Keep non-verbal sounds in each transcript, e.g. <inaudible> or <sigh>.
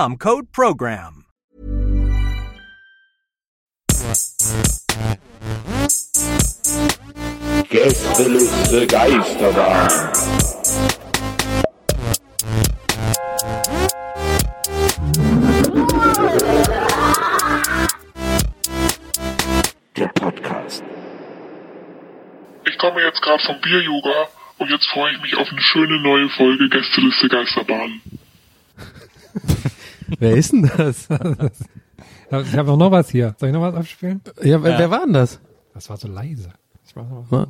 code PROGRAM. Gästeliste Geisterbahn. Der Podcast. Ich komme jetzt gerade vom Bier-Yoga und jetzt freue ich mich auf eine schöne neue Folge Gästeliste Geisterbahn. Wer ist denn das? <laughs> ich habe noch was hier. Soll ich noch was abspielen? Ja, wer, wer war denn das? Das war so leise. Ich mach noch Ja.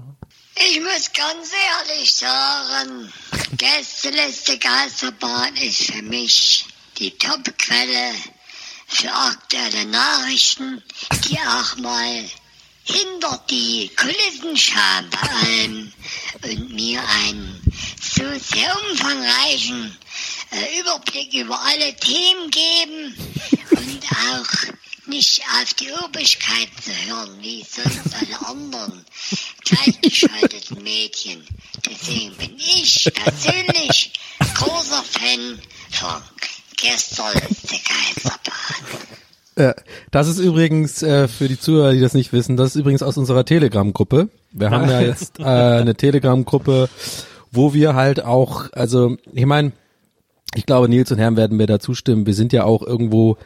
Ich muss ganz ehrlich sagen, Gästeliste Geisterbahn ist für mich die Top-Quelle für aktuelle Nachrichten, die auch mal hinter die Kulissen schauen bei allem und mir einen so sehr umfangreichen Überblick über alle Themen geben und auch nicht auf die Obrigkeit zu hören, wie sonst alle anderen gleichgeschalteten Medien. Deswegen bin ich persönlich großer Fan von Gästeliste Geisterbahn. Äh, das ist übrigens äh, für die Zuhörer, die das nicht wissen, das ist übrigens aus unserer Telegram-Gruppe. Wir haben ja jetzt äh, eine Telegram-Gruppe, wo wir halt auch, also ich meine, ich glaube, Nils und Herren werden mir da zustimmen. Wir sind ja auch irgendwo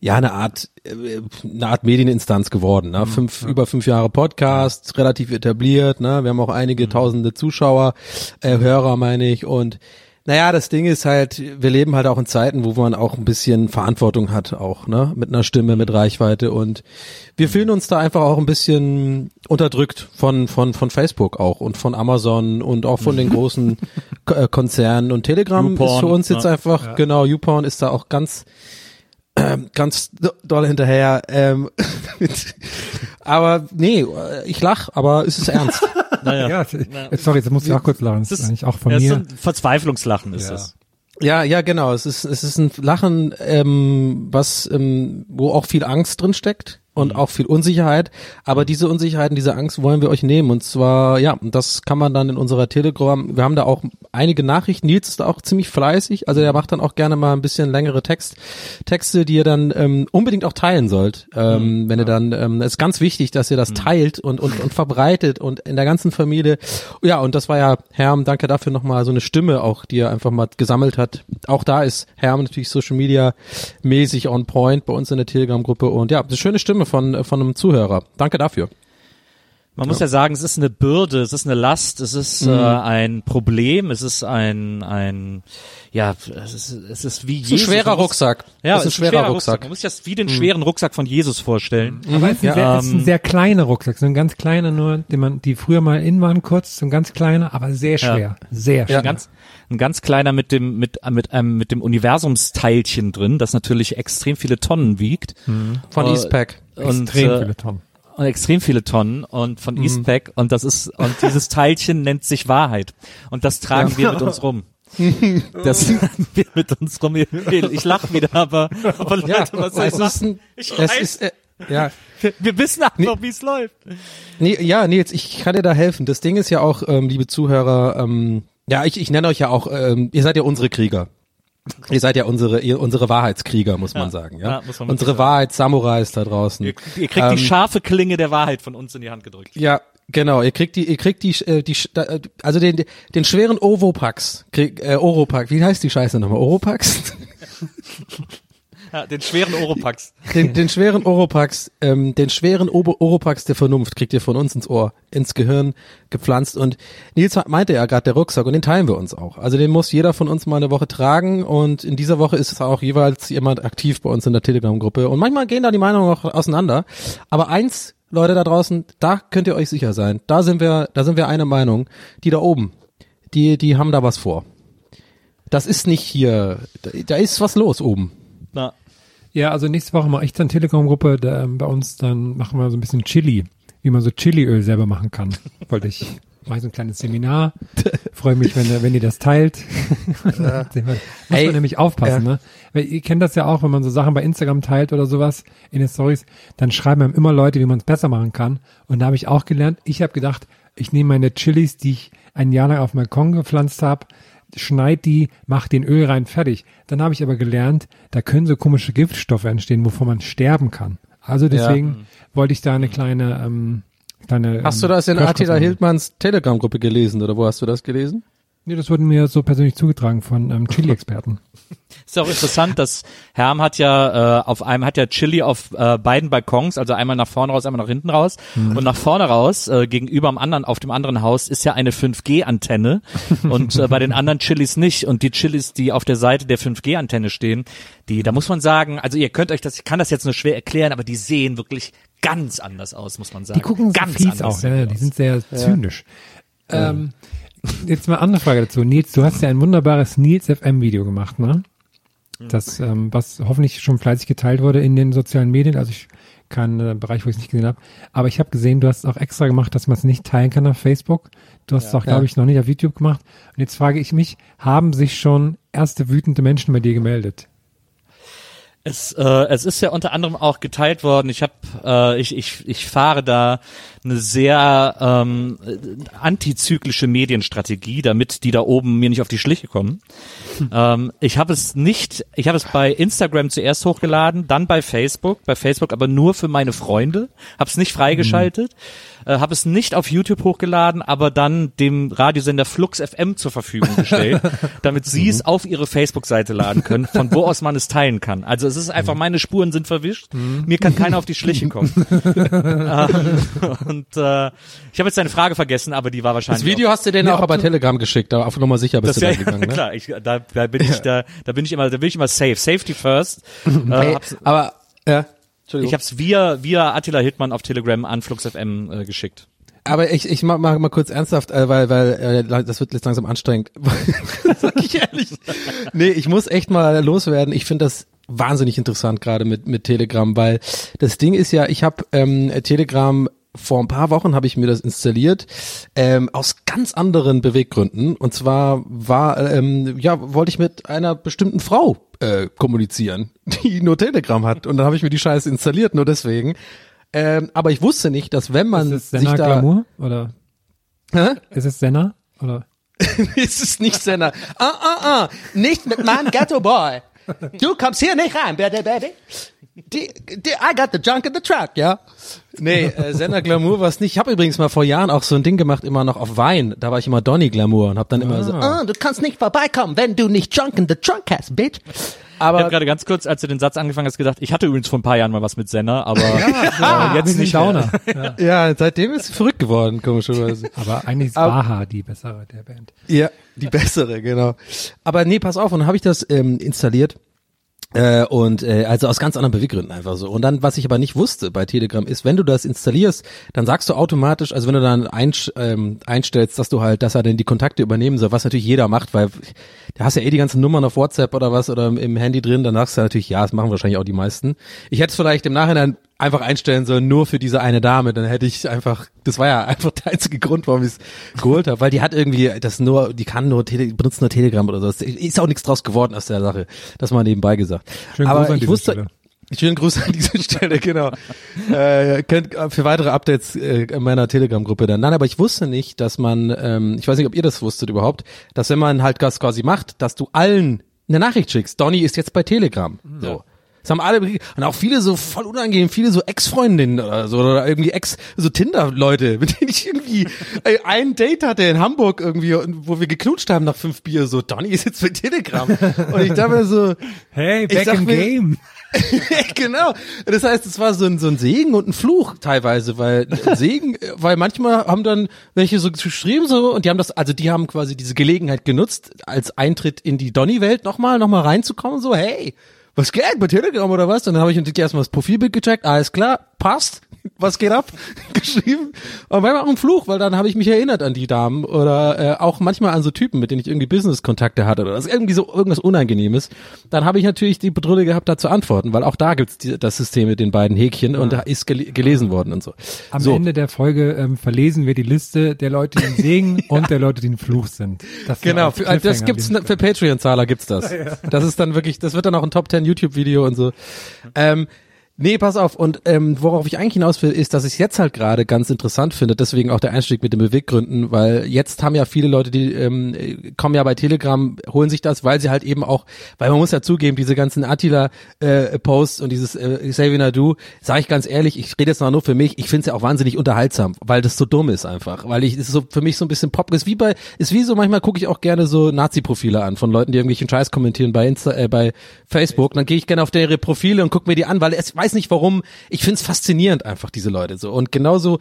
ja eine Art äh, eine Art Medieninstanz geworden. Ne? Fünf, Über fünf Jahre Podcast, relativ etabliert. Ne? Wir haben auch einige tausende Zuschauer, äh, Hörer meine ich und naja, das Ding ist halt, wir leben halt auch in Zeiten, wo man auch ein bisschen Verantwortung hat, auch, ne, mit einer Stimme, mit Reichweite und wir fühlen uns da einfach auch ein bisschen unterdrückt von, von, von Facebook auch und von Amazon und auch von den großen Ko- äh, Konzernen und Telegram ist YouPorn, für uns jetzt ja. einfach, genau, YouPorn ist da auch ganz, ähm, ganz do- doll hinterher, ähm, <laughs> aber nee, äh, ich lach, aber es ist ernst. <laughs> Naja. Ja, jetzt, sorry, jetzt muss ich auch kurz lachen. Das Es ist eigentlich auch von ja, es ist mir. ein Verzweiflungslachen ist Ja. es. Ja, ja, genau. Es ist, es ist ein Lachen, ähm, was, ähm, wo auch viel Angst drin steckt und auch viel Unsicherheit. Aber diese Unsicherheit und diese Angst wollen wir euch nehmen. Und zwar, ja, das kann man dann in unserer Telegram, wir haben da auch einige Nachrichten. Nils ist da auch ziemlich fleißig. Also der macht dann auch gerne mal ein bisschen längere Text, Texte, die ihr dann ähm, unbedingt auch teilen sollt. Ähm, wenn ihr dann, ähm, es ist ganz wichtig, dass ihr das teilt und, und, und verbreitet und in der ganzen Familie. Ja, und das war ja, Herm, danke dafür nochmal so eine Stimme auch, die er einfach mal gesammelt hat. Auch da ist Herm natürlich Social Media mäßig on point bei uns in der Telegram-Gruppe und ja, eine schöne Stimme von, von einem Zuhörer. Danke dafür. Man muss ja sagen, es ist eine Bürde, es ist eine Last, es ist Mhm. äh, ein Problem, es ist ein, ein ja, es ist, es ist wie Das ist ein Jesus. schwerer Man muss- Rucksack. Ja, das ist ein schwerer Rucksack. Mhm. Man muss sich das wie den schweren Rucksack von Jesus vorstellen. Aber es ist, ein sehr, es ist ein ähm, sehr kleiner Rucksack, so ein ganz kleiner nur, den man, die früher mal in waren kurz, so ein ganz kleiner, aber sehr schwer, sehr schwer. Ein ganz, ein ganz kleiner mit dem, mit, mit einem, mit dem Universumsteilchen drin, das natürlich extrem viele Tonnen wiegt. Von Äh, Eastpack. Und, Extrem äh, viele Tonnen. Und extrem viele Tonnen und von Eastpack und das ist und dieses <laughs> Teilchen nennt sich Wahrheit und das tragen wir mit uns rum. Das <laughs> tragen wir mit uns rum. Ich lach wieder, aber, aber Leute, Ja, was es ist ein, Ich es weiß. ist, äh, ja, Wir wissen einfach, wie es läuft. Nee, ja, Nils, ich kann dir da helfen. Das Ding ist ja auch, ähm, liebe Zuhörer, ähm, ja, ich, ich nenne euch ja auch, ähm, ihr seid ja unsere Krieger. <laughs> Ihr seid ja unsere, ihr, unsere Wahrheitskrieger, muss man Ja. sagen. Ja, Ja, muss man unsere. Wahrheits-Samurais da draußen. Ihr, ihr kriegt die Ähm, scharfe Klinge der Wahrheit von uns in die Hand gedrückt. Ja, genau. Ihr kriegt die, ihr kriegt die, äh, die, äh, also den, den schweren Ovopax, krieg, äh, Oropax. Wie heißt die Scheiße nochmal? Oropax? <laughs> Ja, den schweren Oropax. Den, den schweren Oropax, ähm, den schweren Oropax der Vernunft kriegt ihr von uns ins Ohr, ins Gehirn gepflanzt. Und Nils meinte ja gerade der Rucksack und den teilen wir uns auch. Also den muss jeder von uns mal eine Woche tragen und in dieser Woche ist es auch jeweils jemand aktiv bei uns in der Telegram-Gruppe. Und manchmal gehen da die Meinungen auch auseinander. Aber eins, Leute da draußen, da könnt ihr euch sicher sein. Da sind wir, da sind wir eine Meinung. Die da oben, die, die haben da was vor. Das ist nicht hier, da ist was los oben. Na, Ja, also nächste Woche mache ich dann Telegram-Gruppe, da, ähm, bei uns dann machen wir so ein bisschen Chili, wie man so Chiliöl selber machen kann. <laughs> Wollte ich, mache so ein kleines Seminar, freue mich, wenn, ihr- wenn ihr das teilt. <laughs> Muss Ey, man nämlich aufpassen, ja. ne? Weil ihr kennt das ja auch, wenn man so Sachen bei Instagram teilt oder sowas in den Stories, dann schreiben einem immer Leute, wie man es besser machen kann. Und da habe ich auch gelernt, ich habe gedacht, ich nehme meine Chilis, die ich ein Jahr lang auf dem Balkon gepflanzt habe, schneid die, mach den Öl rein, fertig. Dann habe ich aber gelernt, da können so komische Giftstoffe entstehen, wovon man sterben kann. Also deswegen wollte ich da eine kleine, ähm, kleine. Hast ähm, du das in Attila. Hildmanns Telegram-Gruppe gelesen oder wo hast du das gelesen? Nee, das wurde mir so persönlich zugetragen von ähm, Chili-Experten. <laughs> Ist auch interessant, dass Herm hat ja äh, auf einem hat ja Chili auf äh, beiden Balkons, also einmal nach vorne raus, einmal nach hinten raus und nach vorne raus äh, gegenüber am anderen auf dem anderen Haus ist ja eine 5G Antenne <laughs> und äh, bei den anderen Chilis nicht und die Chilis, die auf der Seite der 5G Antenne stehen, die da muss man sagen, also ihr könnt euch das ich kann das jetzt nur schwer erklären, aber die sehen wirklich ganz anders aus, muss man sagen. Die gucken ganz ganz fies anders auch, sehen ja, die aus. sind sehr zynisch. Ähm, jetzt mal eine andere Frage dazu. Nils, du hast ja ein wunderbares Nils FM Video gemacht, ne? Das, ähm, was hoffentlich schon fleißig geteilt wurde in den sozialen Medien. Also ich kein äh, Bereich, wo ich es nicht gesehen habe. Aber ich habe gesehen, du hast es auch extra gemacht, dass man es nicht teilen kann auf Facebook. Du hast es auch, glaube ich, noch nicht auf YouTube gemacht. Und jetzt frage ich mich, haben sich schon erste wütende Menschen bei dir gemeldet? Es, äh, es ist ja unter anderem auch geteilt worden. Ich habe, äh, ich, ich, ich fahre da eine sehr ähm, äh, antizyklische Medienstrategie, damit die da oben mir nicht auf die Schliche kommen. Ähm, ich habe es nicht, ich habe es bei Instagram zuerst hochgeladen, dann bei Facebook, bei Facebook aber nur für meine Freunde, habe es nicht freigeschaltet, äh, habe es nicht auf YouTube hochgeladen, aber dann dem Radiosender Flux FM zur Verfügung gestellt, <laughs> damit sie es auf ihre Facebook-Seite laden können, von wo aus man es teilen kann. Also es ist einfach, meine Spuren sind verwischt, mir kann keiner auf die Schliche <laughs> kommen. ähm, und äh, ich habe jetzt deine Frage vergessen, aber die war wahrscheinlich Das Video hast du denen auch aber Telegram geschickt, auf Nummer sicher bist das du ja, da gegangen, <laughs> ne? klar, ich, da, da bin ich da, da bin ich immer, da bin ich immer safe, safety first. äh, Ey, hab's, aber, ja. Ich habe es via via Attila Hildmann auf Telegram an Flux FM äh, geschickt. Aber ich, ich mach, mach mal kurz ernsthaft, äh, weil, weil äh, das wird jetzt langsam anstrengend. <laughs> Sag ich ehrlich. Nee, ich muss echt mal loswerden. Ich finde das wahnsinnig interessant gerade mit, mit Telegram, weil das Ding ist ja, ich habe ähm, Telegram vor ein paar Wochen habe ich mir das installiert ähm, aus ganz anderen Beweggründen und zwar war ähm, ja wollte ich mit einer bestimmten Frau äh, kommunizieren, <laughs> die nur Telegram hat und dann habe ich mir die Scheiße installiert nur deswegen. Ähm, aber ich wusste nicht, dass wenn man Ist es sich da Glamour? Oder Hä? ist es Senna? Oder? <laughs> es ist nicht Senna. Ah, ah, ah, nicht mit meinem Ghetto Boy. Du kommst hier nicht rein, baby, baby. Die, die, I got the junk in the truck, ja. <laughs> Nee, äh, Senna Glamour war es nicht. Ich habe übrigens mal vor Jahren auch so ein Ding gemacht, immer noch auf Wein. Da war ich immer Donny Glamour und habe dann immer so, ah, du kannst nicht vorbeikommen, wenn du nicht junk in the trunk hast, bitch. Ich habe Aber gerade ganz kurz, als du den Satz angefangen hast, gedacht, ich hatte übrigens vor ein paar Jahren mal was mit Senna, aber <laughs> Ah, äh, jetzt nicht Downer. mehr. Ja. ja, seitdem ist sie verrückt geworden, komischerweise. Aber eigentlich ist Aber- Baha die bessere der Band. Ja, die bessere, genau. Aber nee, pass auf, und dann habe ich das ähm, installiert. Äh, und äh, also aus ganz anderen Beweggründen einfach so. Und dann, was ich aber nicht wusste bei Telegram ist, wenn du das installierst, dann sagst du automatisch, also wenn du dann einsch, ähm, einstellst, dass du halt, dass er denn die Kontakte übernehmen soll, was natürlich jeder macht, weil da hast ja eh die ganzen Nummern auf WhatsApp oder was oder im Handy drin, dann sagst du natürlich, ja, das machen wahrscheinlich auch die meisten. Ich hätte es vielleicht im Nachhinein einfach einstellen sollen, nur für diese eine Dame, dann hätte ich einfach, das war ja einfach der einzige Grund, warum ich es geholt habe, weil die hat irgendwie das nur, die kann nur, Tele, benutzt nur Telegram oder so. Ist auch nichts draus geworden aus der Sache, das mal nebenbei gesagt. Schönen Aber Gruß an ich wusste, Stelle. Schönen Gruß an dieser <laughs> Stelle, genau. äh, könnt äh, für weitere Updates äh, in meiner Telegram-Gruppe dann. Nein, aber ich wusste nicht, dass man, ähm, ich weiß nicht, ob ihr das wusstet überhaupt, dass wenn man halt das quasi macht, dass du allen eine Nachricht schickst. Donny ist jetzt bei Telegram. So. Das haben alle und auch viele so voll unangenehm, viele so Ex-Freundinnen oder so oder irgendwie Ex so Tinder-Leute, <laughs> mit denen ich irgendwie ein Date hatte in Hamburg irgendwie, wo wir geknutscht haben nach fünf Bier. So Donny ist jetzt bei Telegram und ich dachte mir so, Hey, back in mir- game. <laughs> genau. Das heißt, es war so ein, so ein Segen und ein Fluch teilweise, weil Segen, weil manchmal haben dann welche so geschrieben so und die haben das, also die haben quasi diese Gelegenheit genutzt, als Eintritt in die Donny-Welt nochmal, nochmal reinzukommen, so, hey, was geht? Bei Telegram oder was? Dann habe ich natürlich erstmal das Profilbild gecheckt, alles klar, passt, was geht ab, <laughs> geschrieben. Aber manchmal auch ein Fluch, weil dann habe ich mich erinnert an die Damen oder äh, auch manchmal an so Typen, mit denen ich irgendwie Business-Kontakte hatte oder das ist irgendwie so irgendwas Unangenehmes. Dann habe ich natürlich die Bedrohung gehabt, da zu antworten, weil auch da gibt's die, das System mit den beiden Häkchen und da ist gel gelesen worden und so. Am so. Ende der Folge ähm, verlesen wir die Liste der Leute, die ihn <laughs> Segen und der Leute, die ein Fluch sind. Das Genau, für, das Cliffhanger gibt's an für Patreon-Zahler gibt's das. <laughs> Das ist dann wirklich, das wird dann auch ein Top 10 YouTube-Video und so. Ähm, nee, pass auf. Und ähm, worauf ich eigentlich hinaus will, ist, dass ich jetzt halt gerade ganz interessant finde. Deswegen auch der Einstieg mit den Beweggründen, weil jetzt haben ja viele Leute, die ähm, kommen ja bei Telegram, holen sich das, weil sie halt eben auch, weil man muss ja zugeben, diese ganzen Attila-Posts und dieses äh, Savina Du, sage ich ganz ehrlich, ich rede jetzt mal nur für mich. Ich finde es ja auch wahnsinnig unterhaltsam, weil das so dumm ist einfach, weil ich es ist so für mich so ein bisschen Pop ist wie bei ist wie so manchmal gucke ich auch gerne so Nazi-Profile an von Leuten, die irgendwelchen Scheiß kommentieren bei Insta, äh, bei Facebook. Dann gehe ich gerne auf deren Profile und gucke mir die an, weil es weiß nicht warum. Ich finde es faszinierend einfach diese Leute so und genauso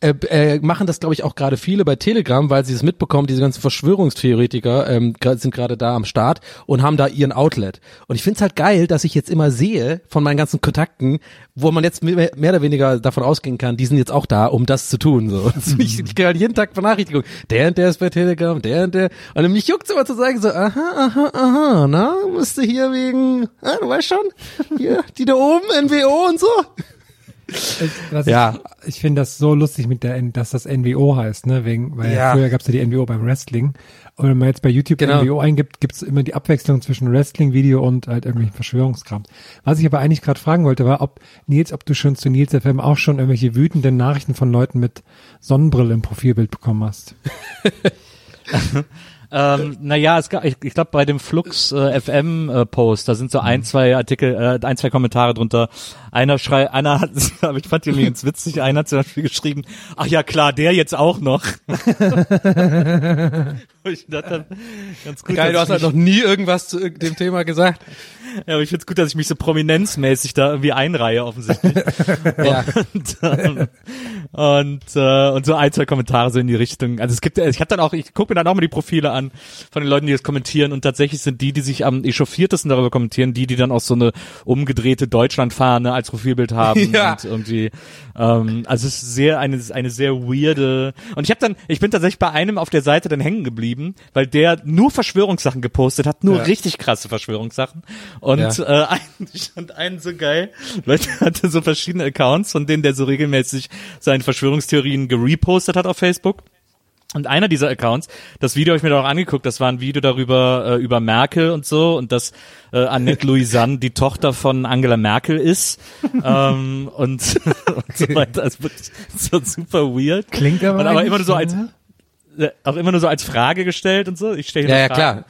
äh, äh, machen das, glaube ich, auch gerade viele bei Telegram, weil sie es mitbekommen, diese ganzen Verschwörungstheoretiker ähm, sind gerade da am Start und haben da ihren Outlet. Und ich finde es halt geil, dass ich jetzt immer sehe von meinen ganzen Kontakten, wo man jetzt mehr, oder weniger davon ausgehen kann, die sind jetzt auch da, um das zu tun. So. <laughs> Also ich, ich kriege halt jeden Tag Benachrichtigungen. Der und der ist bei Telegram, der und der. Und mich juckt's immer zu sagen, so, aha, aha, aha, na, musst du hier wegen, ah, du weißt schon, hier, die da oben, NWO und so. Was Ja. Ich, ich finde das so lustig, mit der, N- dass das NWO heißt, ne? Wegen, weil Ja. früher gab es ja die NWO beim Wrestling. Und wenn man jetzt bei YouTube Genau. NWO eingibt, gibt es immer die Abwechslung zwischen Wrestling-Video und halt irgendwelchen Verschwörungskram. Was ich aber eigentlich gerade fragen wollte, war, ob Nils, ob du schon zu Nils FM auch schon irgendwelche wütenden Nachrichten von Leuten mit Sonnenbrille im Profilbild bekommen hast. <laughs> Ähm, naja, es gab, ich, ich glaube bei dem Flux äh, FM äh, Post, da sind so Mhm. ein, zwei Artikel, äh, ein, zwei Kommentare drunter. Einer schreit, einer hat, <laughs> aber ich fand die übrigens witzig, einer hat zum Beispiel geschrieben, ach ja klar, der jetzt auch noch. <laughs> Ich dachte, ganz gut. Geil, du hast halt noch nie irgendwas zu dem Thema gesagt. Ja, aber ich find's gut, dass ich mich so prominenzmäßig da irgendwie einreihe, offensichtlich. <laughs> Ja. und, ähm, und, äh, und so ein, zwei Kommentare so in die Richtung. Also es gibt, ich habe dann auch, ich gucke mir dann auch mal die Profile an von den Leuten, die das kommentieren und tatsächlich sind die, die sich am echauffiertesten darüber kommentieren, die, die dann auch so eine umgedrehte Deutschlandfahne als Profilbild haben <laughs> Ja. und irgendwie, ähm, also es ist sehr eine eine sehr weirde. Und ich habe dann, ich bin tatsächlich bei einem auf der Seite dann hängen geblieben, weil der nur Verschwörungssachen gepostet hat, nur Ja. richtig krasse Verschwörungssachen. Und Ja. äh, <laughs> ein, ich fand einen so geil, der hatte so verschiedene Accounts, von denen der so regelmäßig seine Verschwörungstheorien gerepostet hat auf Facebook. Und einer dieser Accounts, das Video habe ich mir da auch angeguckt, das war ein Video darüber, äh, über Merkel und so und dass äh, Annette Louisanne die Tochter von Angela Merkel ist <laughs> ähm, und, <laughs> und so weiter. Also wirklich so super weird. Klingt aber Und aber immer nur so als, ja. äh, auch immer nur so als Frage gestellt und so. Ich stelle Ja, ja, klar.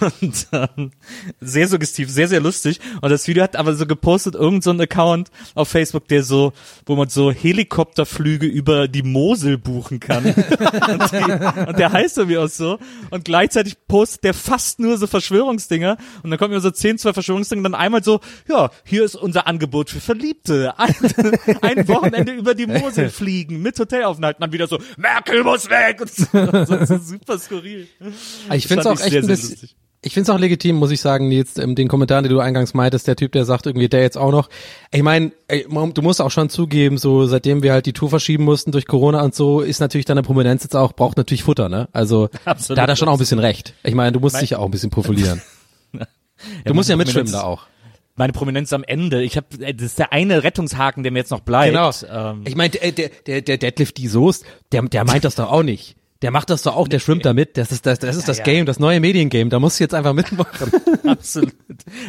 Und ähm, sehr suggestiv, sehr, sehr lustig. Und das Video hat aber so gepostet, irgend so ein Account auf Facebook, der so, wo man so Helikopterflüge über die Mosel buchen kann. <laughs> und, die, und der heißt irgendwie auch so. Und gleichzeitig postet der fast nur so Verschwörungsdinger. Und dann kommen immer so 10, 12 Verschwörungsdinger und dann einmal so, ja, hier ist unser Angebot für Verliebte. Ein, ein Wochenende über die Mosel fliegen mit Hotelaufenthalt. Und dann wieder so, Merkel muss weg. Und so, so, so super skurril. Ich finde es fand auch ich echt sehr, ein sehr bisschen, lustig. Ich finde es auch legitim, muss ich sagen, jetzt ähm, den Kommentar, den du eingangs meintest, der Typ, der sagt irgendwie, der jetzt auch noch. Ich meine, du musst auch schon zugeben, so seitdem wir halt die Tour verschieben mussten durch Corona und so, ist natürlich deine Prominenz jetzt auch, braucht natürlich Futter, ne? Also Absolut. da hat er schon auch ein bisschen recht. Ich meine, du musst dich ja auch ein bisschen profilieren. <laughs> Du musst ja mitschwimmen da auch. Meine Prominenz am Ende. Ich habe, das ist der eine Rettungshaken, der mir jetzt noch bleibt. Genau. Ähm, Ich meine, der, der, der, der Deadlift die Soest, der, der meint das doch auch nicht. Der macht das doch auch, der schwimmt da mit. Das ist das, das ist das ja. Game, das neue Mediengame. Da musst du jetzt einfach mitmachen. <laughs> Absolut.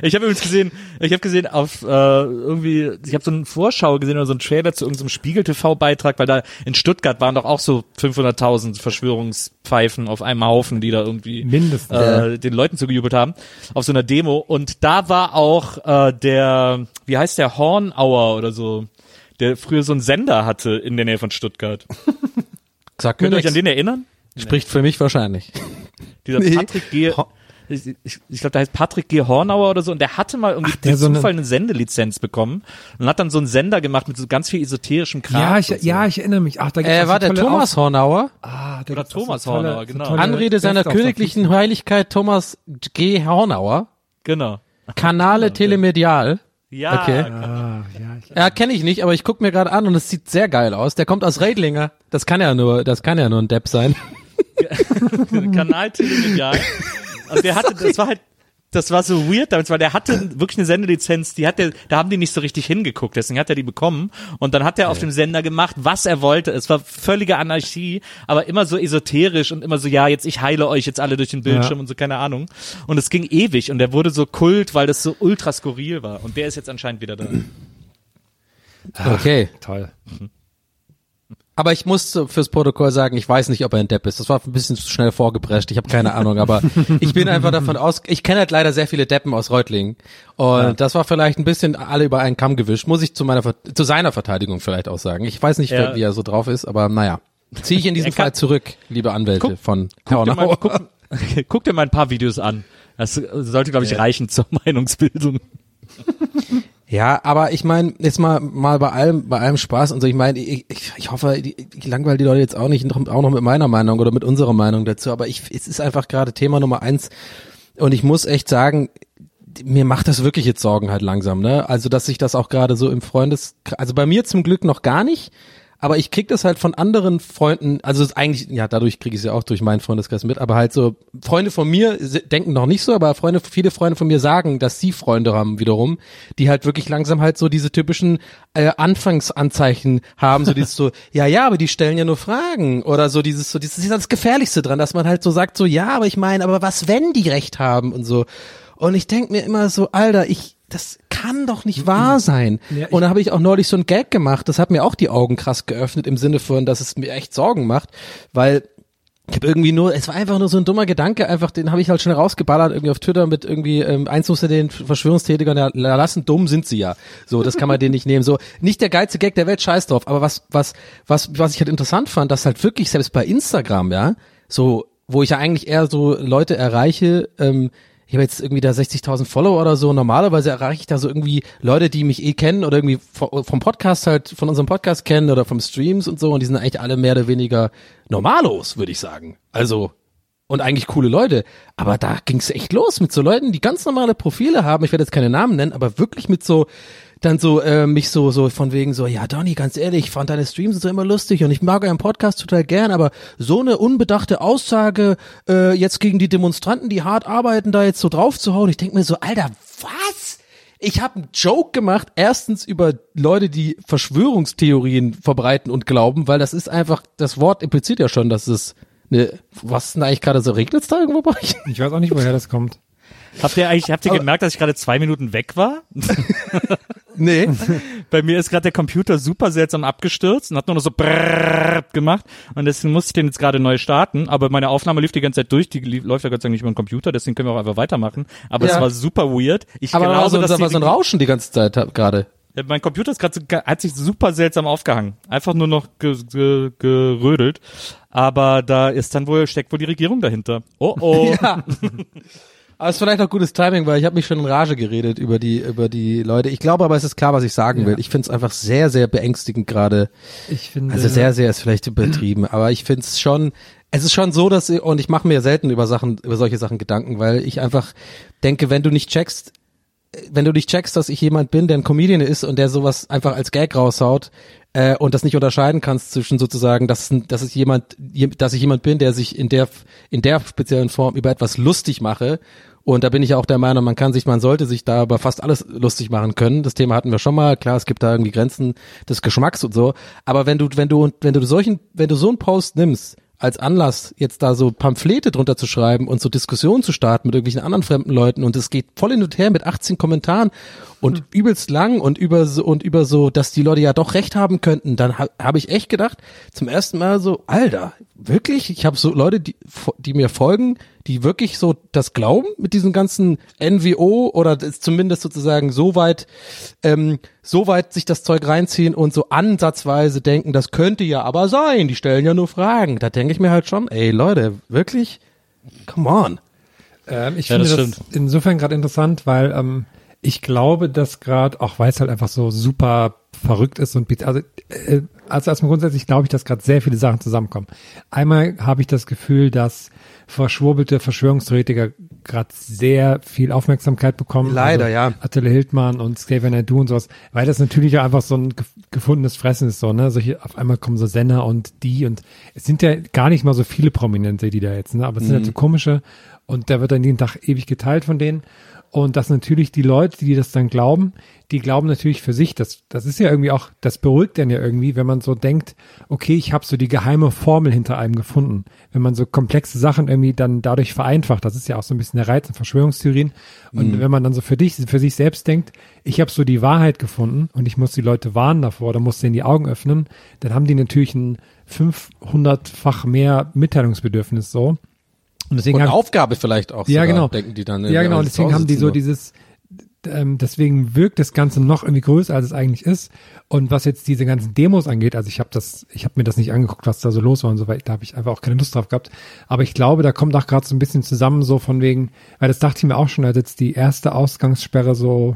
Ich habe übrigens gesehen, ich habe gesehen auf äh, irgendwie, ich habe so eine Vorschau gesehen oder so einen Trailer zu irgendeinem Spiegel TV Beitrag, weil da in Stuttgart waren doch auch so 500.000 Verschwörungspfeifen auf einem Haufen, die da irgendwie Mindestens. äh, den Leuten zugejubelt haben auf so einer Demo und da war auch äh, der, wie heißt der Hornauer oder so, der früher so einen Sender hatte in der Nähe von Stuttgart. Sag mir Könnt ihr euch an den erinnern? Spricht für mich wahrscheinlich. <laughs> Dieser Nee. Patrick G. Ho- Ich, ich, ich glaube, der heißt Patrick G. Hornauer oder so und der hatte mal irgendwie Ach, der so eine- Zufall eine Sendelizenz bekommen und hat dann so einen Sender gemacht mit so ganz viel esoterischem Kram. Ja, ich, so. ja, ich erinnere mich. Ach, da gibt's Äh, auch war so der Thomas Auf- Hornauer? Ah, da Oder Thomas so tolle, Hornauer, so genau. tolle Anrede seiner königlichen Heiligkeit Thomas G. Hornauer. Genau. Kanale <laughs> Telemedial. Ja, Okay. Ah, ja, ich, Ja, kenne ich nicht, aber ich guck mir gerade an und es sieht sehr geil aus. Der kommt aus Reidlinger. Das kann ja nur, das kann ja nur ein Depp sein. <laughs> Kanal Telemedial. Und der hatte, das war halt, das war so weird damals, weil der hatte wirklich eine Sendelizenz, die hat der, da haben die nicht so richtig hingeguckt, deswegen hat er die bekommen. Und dann hat er auf dem Sender gemacht, was er wollte. Es war völlige Anarchie, aber immer so esoterisch und immer so, ja, jetzt ich heile euch jetzt alle durch den Bildschirm Ja. und so, keine Ahnung. Und es ging ewig und der wurde so kult, weil das so ultra skurril war. Und der ist jetzt anscheinend wieder da. Okay. toll. Aber ich muss fürs Protokoll sagen, ich weiß nicht, ob er ein Depp ist. Das war ein bisschen zu schnell vorgeprescht. Ich habe keine Ahnung, aber <laughs> ich bin einfach davon aus. Ich kenne halt leider sehr viele Deppen aus Reutlingen und das war vielleicht ein bisschen alle über einen Kamm gewischt. Muss ich zu meiner zu seiner Verteidigung vielleicht auch sagen. Ich weiß nicht, Ja. wie er so drauf ist, aber naja, ziehe ich in diesem Fall zurück, liebe Anwälte Guck- von Guck dir, mal, guck, <laughs> guck dir mal ein paar Videos an. Das sollte, glaube ich, reichen zur <laughs> Meinungsbildung. Ja, aber ich meine, jetzt mal mal bei allem bei allem Spaß und so, ich meine, ich, ich, ich hoffe, ich, ich langweile die Leute jetzt auch nicht auch noch mit meiner Meinung oder mit unserer Meinung dazu, aber ich es ist einfach gerade Thema Nummer eins und ich muss echt sagen, mir macht das wirklich jetzt Sorgen halt langsam, ne? Also, dass sich das auch gerade so im Freundes, also bei mir zum Glück noch gar nicht, aber ich krieg das halt von anderen Freunden, also eigentlich, ja, dadurch kriege ich es ja auch durch meinen Freundeskreis mit, aber halt so, Freunde von mir denken noch nicht so, aber Freunde, viele Freunde von mir sagen, dass sie Freunde haben wiederum, die halt wirklich langsam halt so diese typischen äh, Anfangsanzeichen haben, so dieses so, <laughs> ja, ja, aber die stellen ja nur Fragen oder so dieses, so dieses, das ist das Gefährlichste dran, dass man halt so sagt, so, ja, aber ich meine, aber was, wenn die recht haben und so. Und ich denk mir immer so, Alter, ich, das kann doch nicht wahr sein. Ja, und da habe ich auch neulich so ein Gag gemacht, das hat mir auch die Augen krass geöffnet im Sinne von, dass es mir echt Sorgen macht, weil ich habe irgendwie nur, es war einfach nur so ein dummer Gedanke, einfach den habe ich halt schnell rausgeballert irgendwie auf Twitter mit irgendwie ähm, eins musste den Verschwörungsthetikern ja lassen, dumm sind sie ja. So, das kann man denen nicht nehmen. So, nicht der geilste Gag der Welt, scheiß drauf. Aber was was was was ich halt interessant fand, dass halt wirklich selbst bei Instagram ja so, wo ich ja eigentlich eher so Leute erreiche. ähm, ich habe jetzt irgendwie da 60.000 Follower oder so. Normalerweise erreiche ich da so irgendwie Leute, die mich eh kennen oder irgendwie vo- vom Podcast halt, von unserem Podcast kennen oder vom Streams und so. Und die sind eigentlich alle mehr oder weniger normalos, würde ich sagen. Also, und eigentlich coole Leute. Aber da ging's echt los mit so Leuten, die ganz normale Profile haben. Ich werde jetzt keine Namen nennen, aber wirklich mit so, dann so, äh, mich so, so von wegen so, ja, Donny, ganz ehrlich, ich fand deine Streams so immer lustig und ich mag euren Podcast total gern, aber so eine unbedachte Aussage äh, jetzt gegen die Demonstranten, die hart arbeiten, da jetzt so drauf zu hauen, ich denk mir so, Alter, was? Ich habe einen Joke gemacht, erstens über Leute, die Verschwörungstheorien verbreiten und glauben, weil das ist einfach, das Wort impliziert ja schon, dass es eine, was ist denn eigentlich gerade so, regnet's da irgendwo bei euch? Ich weiß auch nicht, woher das kommt. Habt ihr eigentlich, habt ihr gemerkt, dass ich gerade zwei Minuten weg war? <laughs> Nee. <laughs> Bei mir ist gerade der Computer super seltsam abgestürzt und hat nur noch so brrrr gemacht und deswegen musste ich den jetzt gerade neu starten, aber meine Aufnahme lief die ganze Zeit durch, die lief, läuft ja Gott sei Dank nicht über den Computer, deswegen können wir auch einfach weitermachen, aber Ja. es war super weird. Ich Aber da war so, war so ein Rauschen die ganze Zeit gerade. Mein Computer ist gerade so, hat sich super seltsam aufgehangen. Einfach nur noch ge, ge, gerödelt. Aber da ist dann wohl, steckt wohl die Regierung dahinter. Oh oh. <laughs> Ja. Aber es ist vielleicht auch gutes Timing, weil ich habe mich schon in Rage geredet über die über die Leute. Ich glaube aber, es ist klar, was ich sagen will. Ich finde es einfach sehr, sehr beängstigend gerade. Ich finde, Also sehr, sehr ist vielleicht übertrieben, <clears throat> aber ich finde es schon, es ist schon so, dass und ich mache mir selten über Sachen, über solche Sachen Gedanken, weil ich einfach denke, wenn du nicht checkst, wenn du nicht checkst, dass ich jemand bin, der ein Comedian ist und der sowas einfach als Gag raushaut äh, und das nicht unterscheiden kannst zwischen sozusagen, dass, dass es jemand, je- dass ich jemand bin, der sich in der in der speziellen Form über etwas lustig mache. Und da bin ich auch der Meinung, man kann sich, man sollte sich da über fast alles lustig machen können. Das Thema hatten wir schon mal. Klar, es gibt da irgendwie Grenzen des Geschmacks und so. Aber wenn du, wenn du, wenn du solchen, wenn du so einen Post nimmst, als Anlass, jetzt da so Pamphlete drunter zu schreiben und so Diskussionen zu starten mit irgendwelchen anderen fremden Leuten. Und es geht voll hin und her mit 18 Kommentaren und übelst lang und über so und über so, dass die Leute ja doch recht haben könnten, dann ha, habe ich echt gedacht, zum ersten Mal so, Alter, wirklich? Ich habe so Leute, die, die mir folgen, die wirklich so das glauben mit diesem ganzen NWO oder das zumindest sozusagen so weit, ähm, so weit sich das Zeug reinziehen und so ansatzweise denken, das könnte ja aber sein, die stellen ja nur Fragen. Da denke ich mir halt schon, ey Leute, wirklich? Come on. Ähm, ich Ja, finde das das, insofern gerade interessant, weil ähm, Ich glaube, dass gerade, auch weil es halt einfach so super verrückt ist und also, äh, also erstmal grundsätzlich glaube ich, dass gerade sehr viele Sachen zusammenkommen. Einmal habe ich das Gefühl, dass verschwurbelte Verschwörungstheoretiker gerade sehr viel Aufmerksamkeit bekommen. Leider, also ja. Attila Hildmann und Xavier Naidoo und sowas, weil das natürlich auch einfach so ein gef- gefundenes Fressen ist, so, ne? Solche, auf einmal kommen so Senner und die und es sind ja gar nicht mal so viele Prominente, die da jetzt, ne? Aber es sind halt so komische und da wird dann jeden Tag ewig geteilt von denen. Und dass natürlich die Leute, die das dann glauben, die glauben natürlich für sich, das, das ist ja irgendwie auch, das beruhigt dann ja irgendwie, wenn man so denkt, okay, ich habe so die geheime Formel hinter einem gefunden. Wenn man so komplexe Sachen irgendwie dann dadurch vereinfacht, das ist ja auch so ein bisschen der Reiz in Verschwörungstheorien. Und wenn man dann so für dich, für sich selbst denkt, ich habe so die Wahrheit gefunden und ich muss die Leute warnen davor oder muss denen die Augen öffnen, dann haben die natürlich ein 500-fach mehr Mitteilungsbedürfnis so. Und deswegen Und haben, Aufgabe vielleicht auch ja, sogar, genau. denken die dann. Ja, genau. Und deswegen haben die so dieses, ähm, deswegen wirkt das Ganze noch irgendwie größer, als es eigentlich ist. Und was jetzt diese ganzen Demos angeht, also ich habe das, ich habe mir das nicht angeguckt, was da so los war und so weiter, da habe ich einfach auch keine Lust drauf gehabt. Aber ich glaube, da kommt auch gerade so ein bisschen zusammen, so von wegen, weil das dachte ich mir auch schon, als jetzt die erste Ausgangssperre so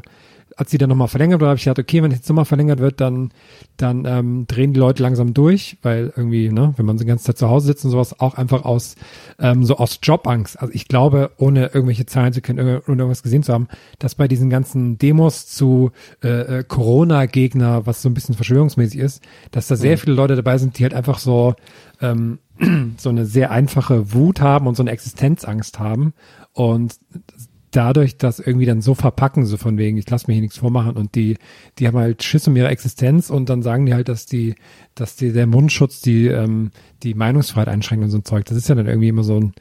als sie dann nochmal verlängert wurde, habe ich gedacht, okay, wenn jetzt nochmal verlängert wird, dann, dann ähm, drehen die Leute langsam durch, weil irgendwie, ne, wenn man die ganze Zeit zu Hause sitzt und sowas, auch einfach aus ähm, so aus Jobangst. Also ich glaube, ohne irgendwelche Zahlen zu können, ohne irgendwas gesehen zu haben, dass bei diesen ganzen Demos zu äh, äh, Corona-Gegner, was so ein bisschen verschwörungsmäßig ist, dass da sehr viele Leute dabei sind, die halt einfach so ähm, <clears throat> so eine sehr einfache Wut haben und so eine Existenzangst haben und dadurch das irgendwie dann so verpacken, so von wegen, ich lasse mir hier nichts vormachen und die, die haben halt Schiss um ihre Existenz und dann sagen die halt, dass die, dass die, der Mundschutz die, ähm, die Meinungsfreiheit einschränkt und so ein Zeug. Das ist ja dann irgendwie immer so ein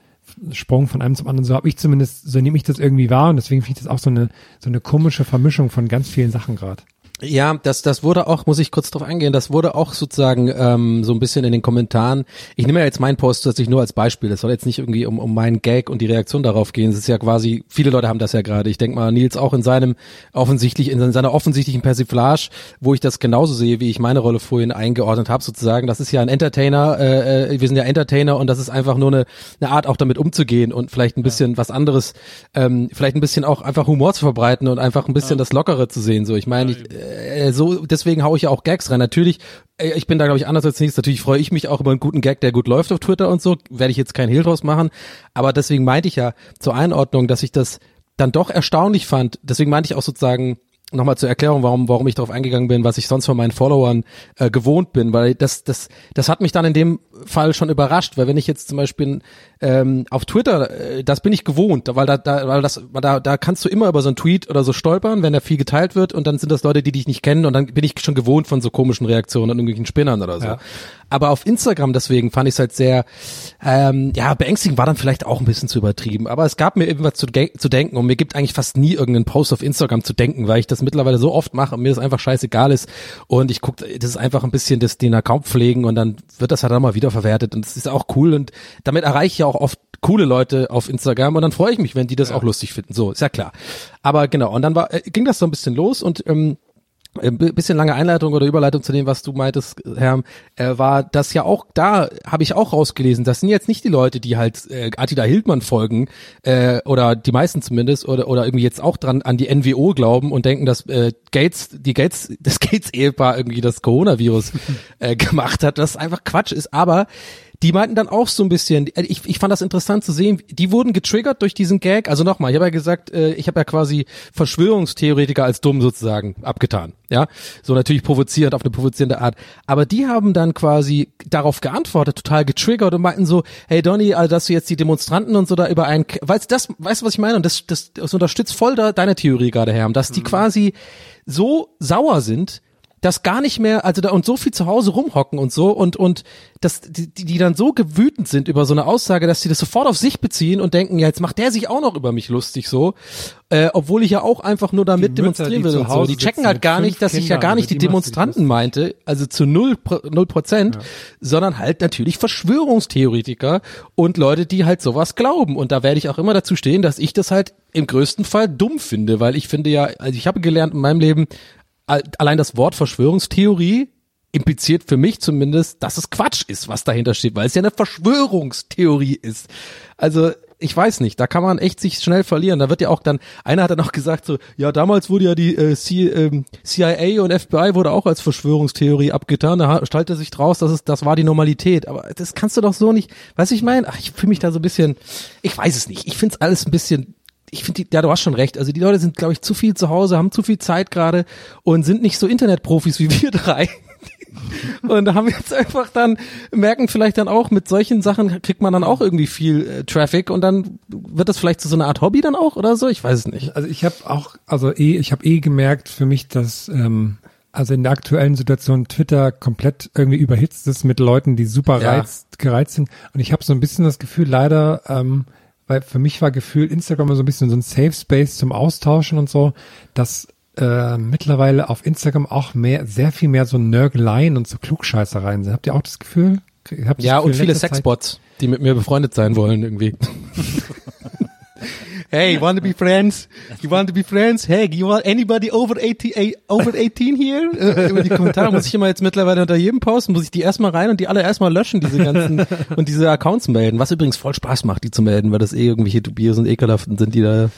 Sprung von einem zum anderen. So habe ich zumindest, so nehme ich das irgendwie wahr und deswegen finde ich das auch so eine, so eine komische Vermischung von ganz vielen Sachen gerade. Ja, das, das wurde auch, muss ich kurz drauf eingehen, das wurde auch sozusagen ähm, so ein bisschen in den Kommentaren. Ich nehme ja jetzt meinen Post tatsächlich nur als Beispiel. Das soll jetzt nicht irgendwie um, um meinen Gag und die Reaktion darauf gehen. Es ist ja quasi, viele Leute haben das ja gerade. Ich denke mal, Nils auch in seinem offensichtlich, in seiner offensichtlichen Persiflage, wo ich das genauso sehe, wie ich meine Rolle vorhin eingeordnet habe, sozusagen. Das ist ja ein Entertainer, äh, äh, wir sind ja Entertainer und das ist einfach nur eine, eine Art, auch damit umzugehen und vielleicht ein bisschen was anderes, ähm, vielleicht ein bisschen auch einfach Humor zu verbreiten und einfach ein bisschen das Lockere zu sehen. So, ich meine, ich, äh, so deswegen hau ich ja auch Gags rein. Natürlich, äh, ich bin da glaube ich anders als nichts. Natürlich freue ich mich auch über einen guten Gag, der gut läuft auf Twitter und so. Werde ich jetzt kein Hehl draus machen. Aber deswegen meinte ich ja zur Einordnung, dass ich das dann doch erstaunlich fand. Deswegen meinte ich auch sozusagen nochmal zur Erklärung, warum, warum ich darauf eingegangen bin, was ich sonst von meinen Followern äh, gewohnt bin, weil das, das, das hat mich dann in dem Fall schon überrascht, weil wenn ich jetzt zum Beispiel ähm, auf Twitter, äh, das bin ich gewohnt, weil da, da, weil das, da, da kannst du immer über so einen Tweet oder so stolpern, wenn da viel geteilt wird und dann sind das Leute, die dich nicht kennen und dann bin ich schon gewohnt von so komischen Reaktionen und irgendwelchen Spinnern oder so. Ja. Aber auf Instagram deswegen fand ich es halt sehr, ähm, ja, beängstigend war dann vielleicht auch ein bisschen zu übertrieben. Aber es gab mir irgendwas zu, zu denken und mir gibt eigentlich fast nie irgendeinen Post auf Instagram zu denken, weil ich das mittlerweile so oft mache und mir das einfach scheißegal ist. Und ich gucke, das ist einfach ein bisschen das, den Account pflegen und dann wird das halt auch mal wiederverwertet und das ist auch cool und damit erreiche ich ja auch oft coole Leute auf Instagram und dann freue ich mich, wenn die das auch lustig finden. So, ist ja klar. Aber genau, und dann war, äh, ging das so ein bisschen los und ähm, ein bisschen lange Einleitung oder Überleitung zu dem, was du meintest, Herr, äh, war das ja auch, da habe ich auch rausgelesen, das sind jetzt nicht die Leute, die halt äh, Attila Hildmann folgen, äh, oder die meisten zumindest, oder, oder irgendwie jetzt auch dran an die NWO glauben und denken, dass äh, Gates, die Gates, <laughs> das Gates-Ehepaar irgendwie das Coronavirus äh, gemacht hat, das einfach Quatsch ist, aber die meinten dann auch so ein bisschen, äh, ich, ich fand das interessant zu sehen, die wurden getriggert durch diesen Gag. Also nochmal, ich habe ja gesagt, äh, ich habe ja quasi Verschwörungstheoretiker als dumm sozusagen abgetan. Ja, so natürlich provozierend auf eine provozierende Art. Aber die haben dann quasi darauf geantwortet, total getriggert und meinten so, hey Donny, also dass du jetzt die Demonstranten und so da über einen, weißt du das, weißt du was ich meine? Und das, das, das unterstützt voll da deine Theorie gerade, Herr, dass die quasi so sauer sind, dass gar nicht mehr, also da und so viel zu Hause rumhocken und so und und dass die, die dann so gewütend sind über so eine Aussage, dass sie das sofort auf sich beziehen und denken, ja jetzt macht der sich auch noch über mich lustig so, äh, obwohl ich ja auch einfach nur damit Die Mütter, demonstrieren will und so. Die checken halt gar nicht, dass ich ja gar nicht über die die Demonstranten meinte, also zu null null Prozent, sondern halt natürlich Verschwörungstheoretiker und Leute, die halt sowas glauben. Und da werde ich auch immer dazu stehen, dass ich das halt im größten Fall dumm finde, weil ich finde ja, also ich habe gelernt in meinem Leben, allein das Wort Verschwörungstheorie impliziert für mich zumindest, dass es Quatsch ist, was dahinter steht, weil es ja eine Verschwörungstheorie ist. Also ich weiß nicht, da kann man echt sich schnell verlieren. Da wird ja auch dann, einer hat dann auch gesagt so, ja, damals wurde ja die äh, C, ähm, CIA und FBI wurde auch als Verschwörungstheorie abgetan. Da stellte sich draus, dass es, das war die Normalität. Aber das kannst du doch so nicht, weißt du, ich meine, ich fühle mich da so ein bisschen, ich weiß es nicht. Ich finde es alles ein bisschen ich finde, ja, du hast schon recht. Also die Leute sind, glaube ich, zu viel zu Hause, haben zu viel Zeit gerade und sind nicht so Internetprofis wie <laughs> wir drei. und haben jetzt einfach dann, merken vielleicht dann auch, mit solchen Sachen kriegt man dann auch irgendwie viel äh, Traffic und dann wird das vielleicht zu so einer Art Hobby dann auch oder so? Ich weiß es nicht. Also ich habe auch, also eh, ich habe eh gemerkt für mich, dass ähm, also in der aktuellen Situation Twitter komplett irgendwie überhitzt ist mit Leuten, die super Ja. reizt, gereizt sind. Und ich habe so ein bisschen das Gefühl, leider, ähm, weil für mich war gefühlt Instagram so ein bisschen so ein Safe Space zum Austauschen und so, dass äh, mittlerweile auf Instagram auch mehr, sehr viel mehr so Nörgeleien und so Klugscheißereien sind. Habt ihr auch das Gefühl? Hab das Ja, Gefühl, und viele Zeit- Sexbots, die mit mir befreundet sein wollen irgendwie. <laughs> Hey, you want to be friends? You want to be friends? Hey, you want anybody over 18, eh, over 18 here? Äh, Über die Kommentare muss ich immer jetzt mittlerweile unter jedem posten, muss ich die erstmal rein und die alle erstmal löschen, diese ganzen, <laughs> und diese Accounts melden, was übrigens voll Spaß macht, die zu melden, weil das eh irgendwelche Dubios und Ekelhaften sind, die da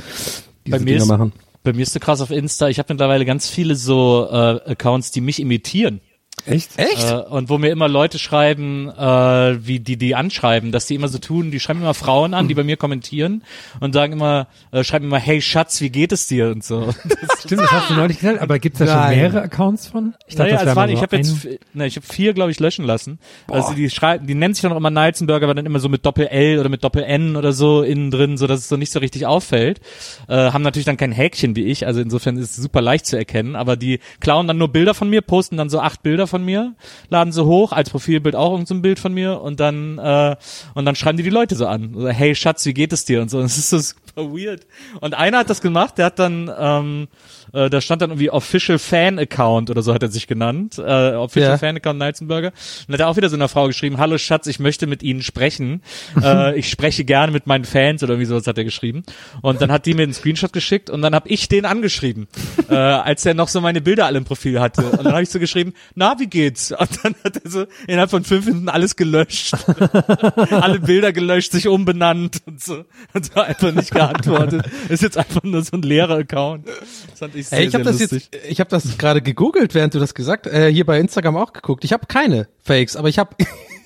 diese Bei Dinger ist- machen. Bei mir ist so krass auf Insta, ich habe mittlerweile ganz viele so äh, Accounts, die mich imitieren. Echt? Echt? Äh, und wo mir immer Leute schreiben, äh, wie die die anschreiben, dass die immer so tun, die schreiben immer Frauen an, die bei mir kommentieren und sagen immer, äh, schreiben immer, hey Schatz, wie geht es dir und so. <laughs> Stimmt, das hast du neulich gesagt, aber gibt's da schon Nein. mehrere Accounts von? Ich naja, das es waren, ich so habe jetzt, ne, ich habe vier, glaube ich, löschen lassen. Also die schreiben, die nennen sich dann auch immer Neizenberger, aber dann immer so mit Doppel L oder mit Doppel N oder so innen drin, so dass es so nicht so richtig auffällt. Äh, haben natürlich dann kein Häkchen wie ich, also insofern ist es super leicht zu erkennen. Aber die klauen dann nur Bilder von mir, posten dann so acht Bilder von mir, laden sie hoch als Profilbild auch irgend so Bild von mir und dann äh, und dann schreiben die die Leute so an, so, hey Schatz, wie geht es dir und so. <laughs> Es ist so super weird. Und einer hat das gemacht, der hat dann ähm, äh, da stand dann irgendwie Official Fan Account oder so hat er sich genannt. Äh, Official Ja. Fan Account Neizenberger. Und hat er auch wieder so einer Frau geschrieben, hallo Schatz, ich möchte mit Ihnen sprechen. <laughs> äh, ich spreche gerne mit meinen Fans oder irgendwie sowas hat er geschrieben. Und dann hat die mir einen Screenshot geschickt und dann habe ich den angeschrieben, <laughs> äh, als er noch so meine Bilder alle im Profil hatte. Und dann habe ich so geschrieben, na, wie geht's? Und dann hat er so innerhalb von fünf Minuten alles gelöscht. <laughs> alle Bilder gelöscht, sich umbenannt und so. Und so einfach nicht geantwortet. Ist jetzt einfach nur so ein leerer Account. Das fand ich sehr, Ey, ich habe das lustig. jetzt, ich habe das gerade gegoogelt, während du das gesagt, äh, hier bei Instagram auch geguckt. Ich habe keine Fakes, aber ich habe,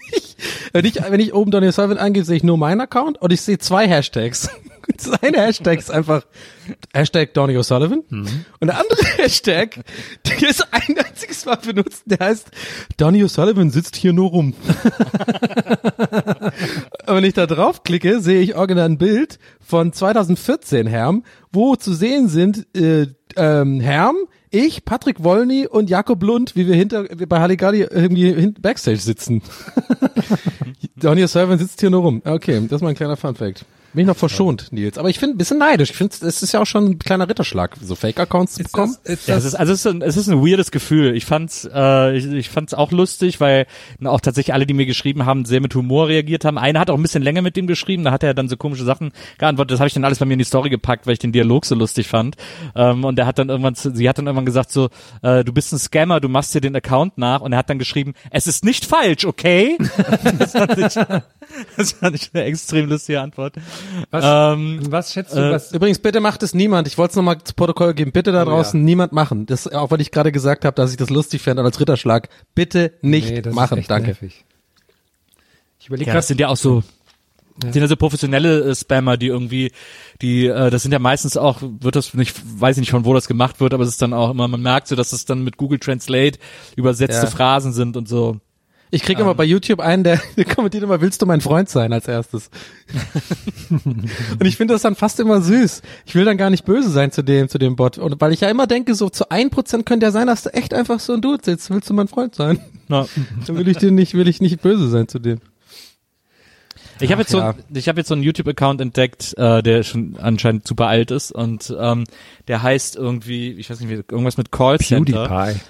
<laughs> wenn ich wenn ich oben Donny Sullivan eingebe, sehe ich nur meinen Account und ich sehe zwei Hashtags. <laughs> Das eine Hashtag ist einfach Hashtag Donny O'Sullivan und der andere <laughs> Hashtag, der ist ein einziges Mal benutzt, der heißt Donny O'Sullivan sitzt hier nur rum. Und <laughs> wenn ich da draufklicke, sehe ich original ein Bild von 2014 Herm, wo zu sehen sind äh, ähm, Herm, ich, Patrick Wolny und Jakob Lund, wie wir hinter wir bei Halligalli irgendwie hin, Backstage sitzen. Donny O'Sullivan sitzt hier nur rum. Okay, das ist mal ein kleiner Funfact. Bin ich noch verschont, Nils. Aber ich finde ein bisschen neidisch. Ich finde, es ist ja auch schon ein kleiner Ritterschlag, so Fake-Accounts zu bekommen. Ja, es ist, also es ist, ein, es ist ein weirdes Gefühl. Ich fand's, äh, ich, ich fand's auch lustig, weil auch tatsächlich alle, die mir geschrieben haben, sehr mit Humor reagiert haben. Einer hat auch ein bisschen länger mit dem geschrieben, da hat er dann so komische Sachen geantwortet. Das habe ich dann alles bei mir in die Story gepackt, weil ich den Dialog so lustig fand. Ähm, und der hat dann irgendwann, zu- sie hat dann irgendwann gesagt so, äh, du bist ein Scammer, du machst dir den Account nach. Und er hat dann geschrieben, es ist nicht falsch, okay? <laughs> das, fand ich, das fand ich eine extrem lustige Antwort. Was, Ähm, was schätzt du, äh, was, Übrigens, bitte macht es niemand. Ich wollte es nochmal zu Protokoll geben. Bitte da Oh, draußen ja. niemand machen. Das, auch weil ich gerade gesagt habe, dass ich das lustig fände als Ritterschlag. Bitte nicht Nee, das ist machen. echt Danke. nervig. Ich überlege Ja, das sind ja auch so, sind ja so professionelle äh, Spammer, die irgendwie, die, äh, das sind ja meistens auch, wird das nicht, weiß ich nicht von wo das gemacht wird, aber es ist dann auch immer, man merkt so, dass es dann mit Google Translate übersetzte Ja. Phrasen sind und so. Ich kriege immer bei YouTube einen, der, <laughs> der kommentiert immer, willst du mein Freund sein als erstes? <laughs> und ich finde das dann fast immer süß. Ich will dann gar nicht böse sein zu dem, zu dem Bot. Und weil ich ja immer denke, so zu ein Prozent könnte ja sein, dass du echt einfach so ein Dude sitzt. Willst du mein Freund sein? Na, Dann will ich dir nicht, will ich nicht böse sein zu dem. Ich habe jetzt so, ja. ich habe jetzt so einen YouTube-Account entdeckt, äh, der schon anscheinend super alt ist und ähm, der heißt irgendwie, ich weiß nicht, wie, irgendwas mit Callcenter. PewDiePie.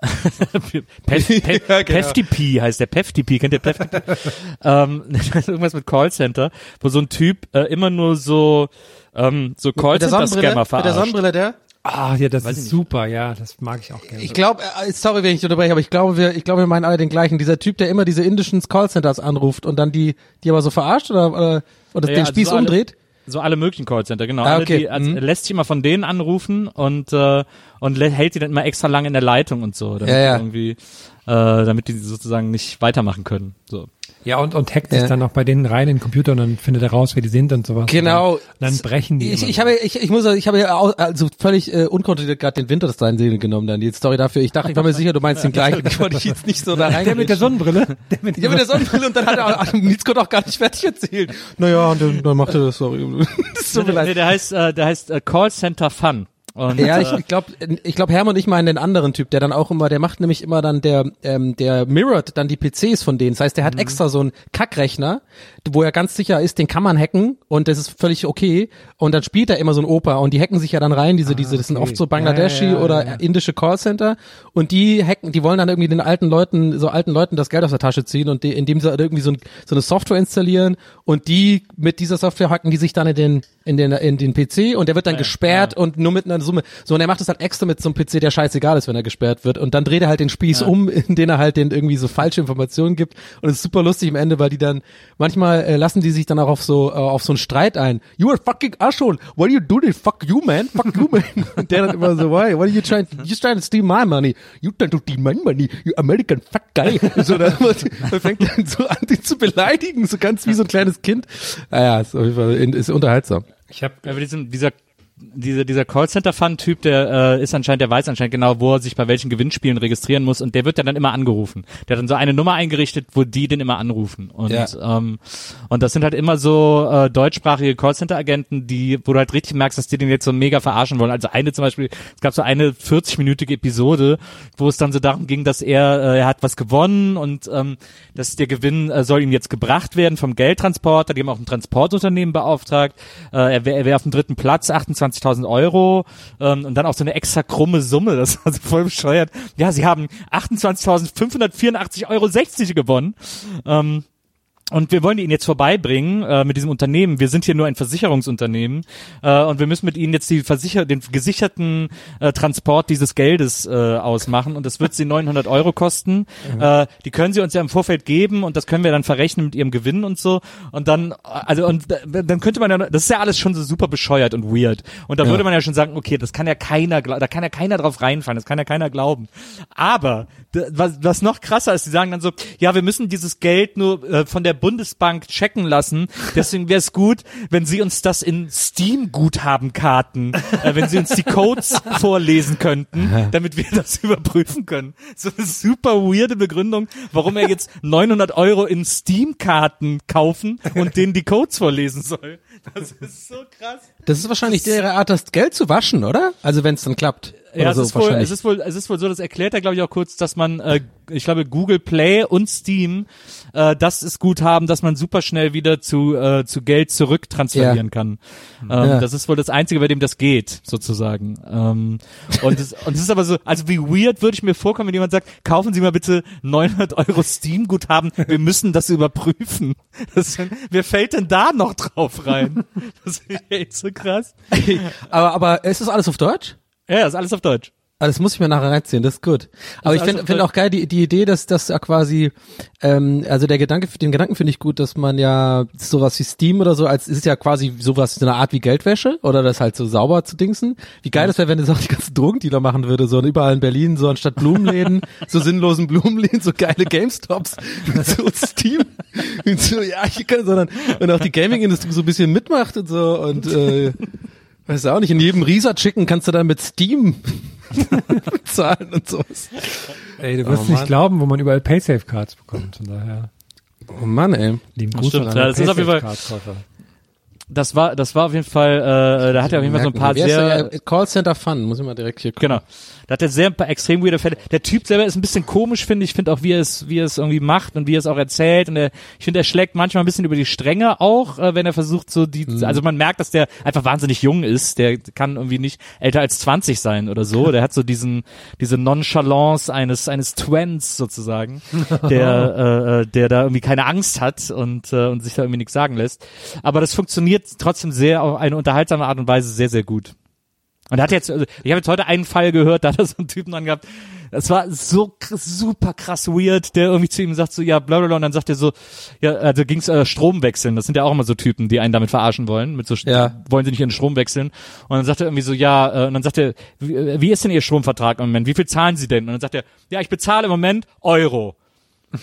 Pef, Pef, <laughs> Ja, genau. PefTP heißt der PefTP, kennt ihr PefTP? <laughs> ähm, <laughs> irgendwas mit Callcenter, wo so ein Typ äh, immer nur so ähm, so Callcenter-Scammer Sonnenbrille, mit der verarscht. Sonnenbrille, der? Ah, ja, das Weiß ist super, ja, das mag ich auch gerne. Ich glaube, äh, sorry, wenn ich unterbreche, aber ich glaube, wir, ich glaube, wir meinen alle den gleichen. Dieser Typ, der immer diese indischen Callcenters anruft und dann die, die aber so verarscht oder, oder Oder Ja, den also Spieß so alle- umdreht? So alle möglichen Callcenter, genau. Ah, alle, okay. die, also, Mhm. lässt sich immer von denen anrufen und äh, und hält die dann immer extra lang in der Leitung und so, damit Ja, ja. die irgendwie, äh, damit die sozusagen nicht weitermachen können. So. Ja, und, und hackt sich Ja. dann auch bei denen rein in den Computer und dann findet er raus, wer die sind und sowas. Genau. Und dann, dann brechen die. Ich, ich so. habe, ich, ich muss, ich habe ja au- also völlig äh, unkontrolliert gerade den Winter das Seele genommen dann. Die Story dafür. Ich dachte, ich war mir sicher, du meinst den gleichen. Ich wollte dich jetzt nicht so <laughs> da rein. der mit der Sonnenbrille. Der mit Ja, mit der Sonnenbrille und dann hat er auch, konnte auch gar nicht fertig erzählen. Naja, und dann, dann macht er das, sorry. <laughs> Das tut mir Nee, leid. der heißt, äh, der heißt äh, Callcenter Fun. Und, Ja, äh, ich, ich glaube, ich glaub, Hermann und ich meinen den anderen Typ, der dann auch immer, der macht nämlich immer dann der, ähm, der mirrored dann die PCs von denen. Das heißt, der hat extra so einen Kackrechner, wo er ganz sicher ist, den kann man hacken und das ist völlig okay. Und dann spielt er immer so ein Opa und die hacken sich ja dann rein, diese, diese, das sind okay. oft so Bangladeshi Ja, ja, ja, oder indische Callcenter und die hacken, die wollen dann irgendwie den alten Leuten, so alten Leuten das Geld aus der Tasche ziehen und die, indem sie irgendwie so, ein, so eine Software installieren und die mit dieser Software hacken die sich dann in den in den in den PC und der wird dann gesperrt und nur mit einer Summe so und er macht das halt extra mit so einem PC, der scheißegal ist, wenn er gesperrt wird und dann dreht er halt den Spieß um, <laughs> in den er halt den irgendwie so falsche Informationen gibt und es ist super lustig am Ende, weil die dann manchmal äh, lassen die sich dann auch auf so äh, auf so einen Streit ein. You are fucking asshole. What do you do this? Fuck you, man. Fuck you, man. <laughs> Und der dann immer so, why? What are you trying? You trying to steal my money? You trying to steal my money? You American fat guy. <laughs> so dann, dann fängt dann so an, die zu beleidigen, so ganz wie so ein kleines Kind. Naja, ist auf jeden Fall ist unterhaltsam. Ich habe Ja, aber diesen, dieser dieser, dieser Callcenter-Fun-Typ, der äh, ist anscheinend, der weiß anscheinend genau, wo er sich bei welchen Gewinnspielen registrieren muss und der wird ja dann immer angerufen. Der hat dann so eine Nummer eingerichtet, wo die den immer anrufen. Und, Ja. ähm, und das sind halt immer so äh, deutschsprachige Callcenter-Agenten, die, wo du halt richtig merkst, dass die den jetzt so mega verarschen wollen. Also eine zum Beispiel, es gab so eine 40-minütige Episode, wo es dann so darum ging, dass er, äh, er hat was gewonnen und ähm, dass der Gewinn äh, soll ihm jetzt gebracht werden vom Geldtransporter. Die haben auch ein Transportunternehmen beauftragt. Äh, er wäre wär auf dem dritten Platz, 28.000 Euro ähm, und dann auch so eine extra krumme Summe. Das war so voll bescheuert. Ja, sie haben 28.584,60 Euro gewonnen. Ähm, und wir wollen Ihnen jetzt vorbeibringen äh, mit diesem Unternehmen. Wir sind hier nur ein Versicherungsunternehmen äh, und wir müssen mit Ihnen jetzt die Versicher den gesicherten äh, Transport dieses Geldes äh, ausmachen und das wird Sie 900 Euro kosten. Äh, die können Sie uns ja im Vorfeld geben und das können wir dann verrechnen mit Ihrem Gewinn und so. Und dann, also und dann könnte man ja, das ist ja alles schon so super bescheuert und weird. Und da würde man ja schon sagen, okay, das kann ja keiner, da kann ja keiner drauf reinfallen, das kann ja keiner glauben. Aber was, was noch krasser ist, die sagen dann so, ja, wir müssen dieses Geld nur äh, von der Bundesbank checken lassen. Deswegen wäre es gut, wenn Sie uns das in Steam-Guthabenkarten, äh, wenn Sie uns die Codes vorlesen könnten, damit wir das <laughs> überprüfen können. So eine super weirde Begründung, warum er jetzt 900 Euro in Steam-Karten kaufen und denen die Codes vorlesen soll. Das ist so krass. Das ist wahrscheinlich ihre Art, das Geld zu waschen, oder? Also wenn es dann klappt. Ja, es, so ist wohl, es ist wohl, es ist wohl so, das erklärt er, glaube ich, auch kurz, dass man, äh, ich glaube, Google Play und Steam, äh, das ist Guthaben, dass man super schnell wieder zu, äh, zu Geld zurücktransferieren Ja. kann. Ähm, Ja. Das ist wohl das Einzige, bei dem das geht, sozusagen. Ähm, und, es, und es ist aber so, also wie weird würde ich mir vorkommen, wenn jemand sagt, kaufen Sie mal bitte 900 Euro Steam-Guthaben, wir müssen das überprüfen. <laughs> Das, wer fällt denn da noch drauf rein? Das ist echt so krass. <laughs> aber, aber ist das alles auf Deutsch? Ja, ist alles auf Deutsch. Ah, das muss ich mir nachher reinziehen, das ist gut. Aber ich alles finde find auch geil die, die Idee, dass das ja quasi, ähm, also der Gedanke, den Gedanken finde ich gut, dass man ja sowas wie Steam oder so, als ist ja quasi sowas, so eine Art wie Geldwäsche oder das halt so sauber zu dingsen. Wie geil das wäre, wenn das auch die ganzen Drogendealer machen würde, so und überall in Berlin, so anstatt Blumenläden, so sinnlosen Blumenläden, so geile GameStops, mit so Steam, mit so, ja, ich kann, sondern, und auch die Gaming-Industrie so ein bisschen mitmacht und so und, äh, Weiß auch nicht, in jedem Risa Chicken kannst du dann mit Steam <laughs> bezahlen und sowas. Ey, du wirst Oh, nicht glauben, wo man überall Paysafe-Cards bekommt. Von daher, Oh Mann, ey. lieben Das Gruß stimmt, an ja, das ist auf jeden Fall-. Das war, das war auf jeden Fall, äh, da hat er auf jeden Fall so ein paar sehr, der? Callcenter Fun, muss ich mal direkt hier gucken. genau, da hat er sehr ein paar extrem weirde Fälle. Der Typ selber ist ein bisschen komisch, finde ich. Ich finde auch, wie er es, wie er es irgendwie macht und wie er es auch erzählt. Und er, ich finde, er schlägt manchmal ein bisschen über die Stränge auch, äh, wenn er versucht, so die, also man merkt, dass der einfach wahnsinnig jung ist. Der kann irgendwie nicht älter als 20 sein oder so. Der hat so diesen, diese Nonchalance eines, eines Twents sozusagen, der, <laughs> äh, äh, der da irgendwie keine Angst hat und, äh, und sich da irgendwie nichts sagen lässt. Aber das funktioniert trotzdem sehr auf eine unterhaltsame Art und Weise sehr, sehr gut. Und er hat jetzt, also ich habe jetzt heute einen Fall gehört, da hat er so einen Typen dran gehabt, Das war so super krass weird, der irgendwie zu ihm sagt so, ja, bla bla bla, und dann sagt er so, ja, also ging's äh, Strom wechseln. Das sind ja auch immer so Typen, die einen damit verarschen wollen. Mit so, Ja. wollen sie nicht ihren Strom wechseln. Und dann sagt er irgendwie so, ja, äh, und dann sagt er, wie, äh, wie ist denn Ihr Stromvertrag im Moment? Wie viel zahlen Sie denn? Und dann sagt er, ja, ich bezahle im Moment Euro.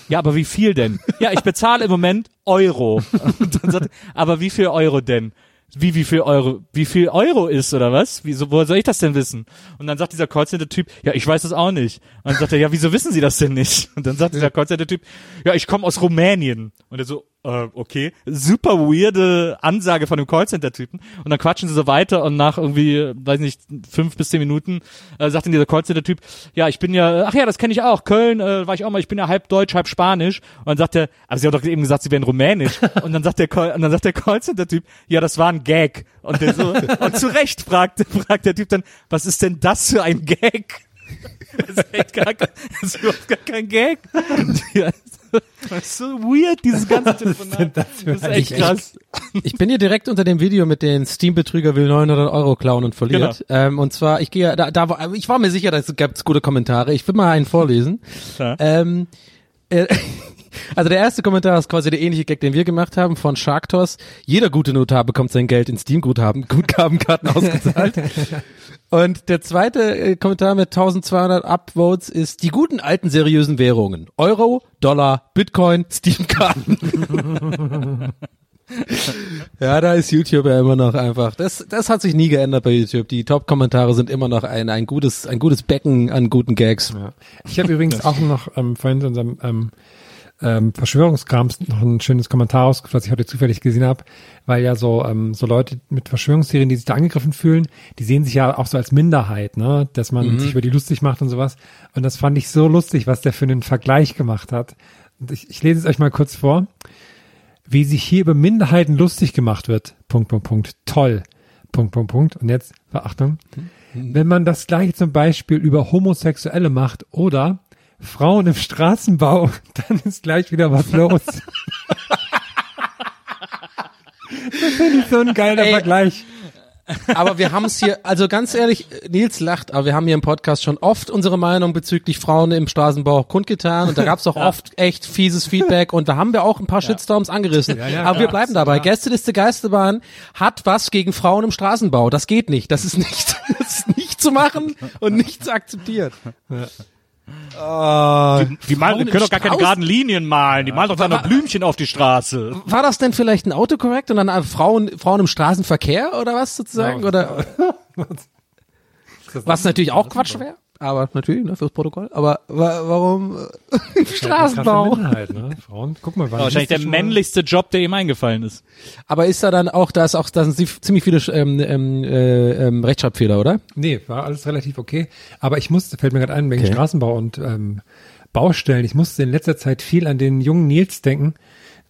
Ja, aber wie viel denn? Ja, ich bezahle im Moment Euro. <laughs> Und dann sagt er, aber wie viel Euro denn? Wie, wie viel Euro, wie viel Euro ist oder was? Wieso, woher soll ich das denn wissen? Und dann sagt dieser Callcenter-Typ, ja, ich weiß das auch nicht. Und dann sagt er, ja, wieso wissen Sie das denn nicht? Und dann sagt dieser Callcenter-Typ, ja, ich komme aus Rumänien. Und er so, äh, okay. Super weirde Ansage von dem Callcenter-Typen. Und dann quatschen sie so weiter und nach irgendwie, weiß nicht, fünf bis zehn Minuten äh, sagt dann dieser Callcenter-Typ, ja, ich bin ja, ach ja, das kenne ich auch, Köln äh, war ich auch mal, ich bin ja halb Deutsch, halb Spanisch. Und dann sagt er, aber sie hat doch eben gesagt, sie wären Rumänisch. <laughs> Und dann sagt der Call, und dann sagt der Callcenter-Typ, ja, das war ein Gag. Und der so, <laughs> und zu Recht fragt, fragt der Typ dann, was ist denn das für ein Gag? <laughs> Das ist echt gar, kein- das ist überhaupt gar kein Gag. Ja, <laughs> das ist so weird, dieses ganze Telefonat. das ist echt ein- krass. Ich bin hier direkt unter dem Video mit den Steam-Betrüger will 900 Euro klauen und verliert. Ähm, und zwar, ich gehe, da, da war, ich war mir sicher, da gibt's gute Kommentare. Ich will mal einen vorlesen. Ja. Ähm, äh, also der erste Kommentar ist quasi der ähnliche Gag, den wir gemacht haben von Sharktos. Jeder gute Notar bekommt sein Geld in Steam-Guthaben, Guthabenkarten ausgezahlt. Und der zweite äh, Kommentar mit 1200 Upvotes ist die guten alten seriösen Währungen. Euro, Dollar, Bitcoin, Steam-Karten. <laughs> Ja, da ist YouTube ja immer noch einfach. Das, das hat sich nie geändert bei YouTube. Die Top-Kommentare sind immer noch ein, ein gutes, ein gutes Becken an guten Gags. Ja. Ich habe übrigens auch noch ähm, vorhin in unserem ähm, ähm, Verschwörungskrams noch ein schönes Kommentar ausgesucht, was ich heute zufällig gesehen habe, weil ja so ähm, so Leute mit Verschwörungstheorien, die sich da angegriffen fühlen, die sehen sich ja auch so als Minderheit, ne, dass man sich über die lustig macht und sowas. Und das fand ich so lustig, was der für einen Vergleich gemacht hat. Und ich, ich lese es euch mal kurz vor, wie sich hier über Minderheiten lustig gemacht wird. Punkt, Punkt, Punkt. Toll. Punkt, Punkt, Punkt. Und jetzt, Achtung, wenn man das gleiche zum Beispiel über Homosexuelle macht oder Frauen im Straßenbau, <laughs> dann ist gleich wieder was los. <laughs> das finde ich so ein geiler Ey. Vergleich. Aber wir haben es hier, also ganz ehrlich, Nils lacht, aber wir haben hier im Podcast schon oft unsere Meinung bezüglich Frauen im Straßenbau kundgetan und da gab es auch <laughs> oft echt fieses Feedback und da haben wir auch ein paar Shitstorms angerissen. Ja, ja, aber wir bleiben dabei. Gästeliste Geisterbahn hat was gegen Frauen im Straßenbau. Das geht nicht. Das ist nicht, das ist nicht zu machen und nicht zu akzeptieren. Ah, Die malen, die können im doch gar keine geraden Linien malen. Die malen doch da nur Blümchen auf die Straße. war das denn vielleicht ein Autocorrect und dann Frauen, Frauen im Straßenverkehr oder was sozusagen? Ja. Oder <laughs> was natürlich auch Quatsch wäre, aber natürlich ne, fürs Protokoll. Aber wa warum äh, <laughs> im Straßenbau? Ne? Frauen, guck mal, wann Wahrscheinlich der männlichste Job, der ihm eingefallen ist. Aber ist da dann auch, da ist auch, da sind ziemlich viele ähm, ähm, äh, ähm, Rechtschreibfehler, oder? Nee, war alles relativ okay. Aber ich musste, fällt mir gerade ein, wegen Okay. Straßenbau und ähm, Baustellen, ich musste in letzter Zeit viel an den jungen Nils denken,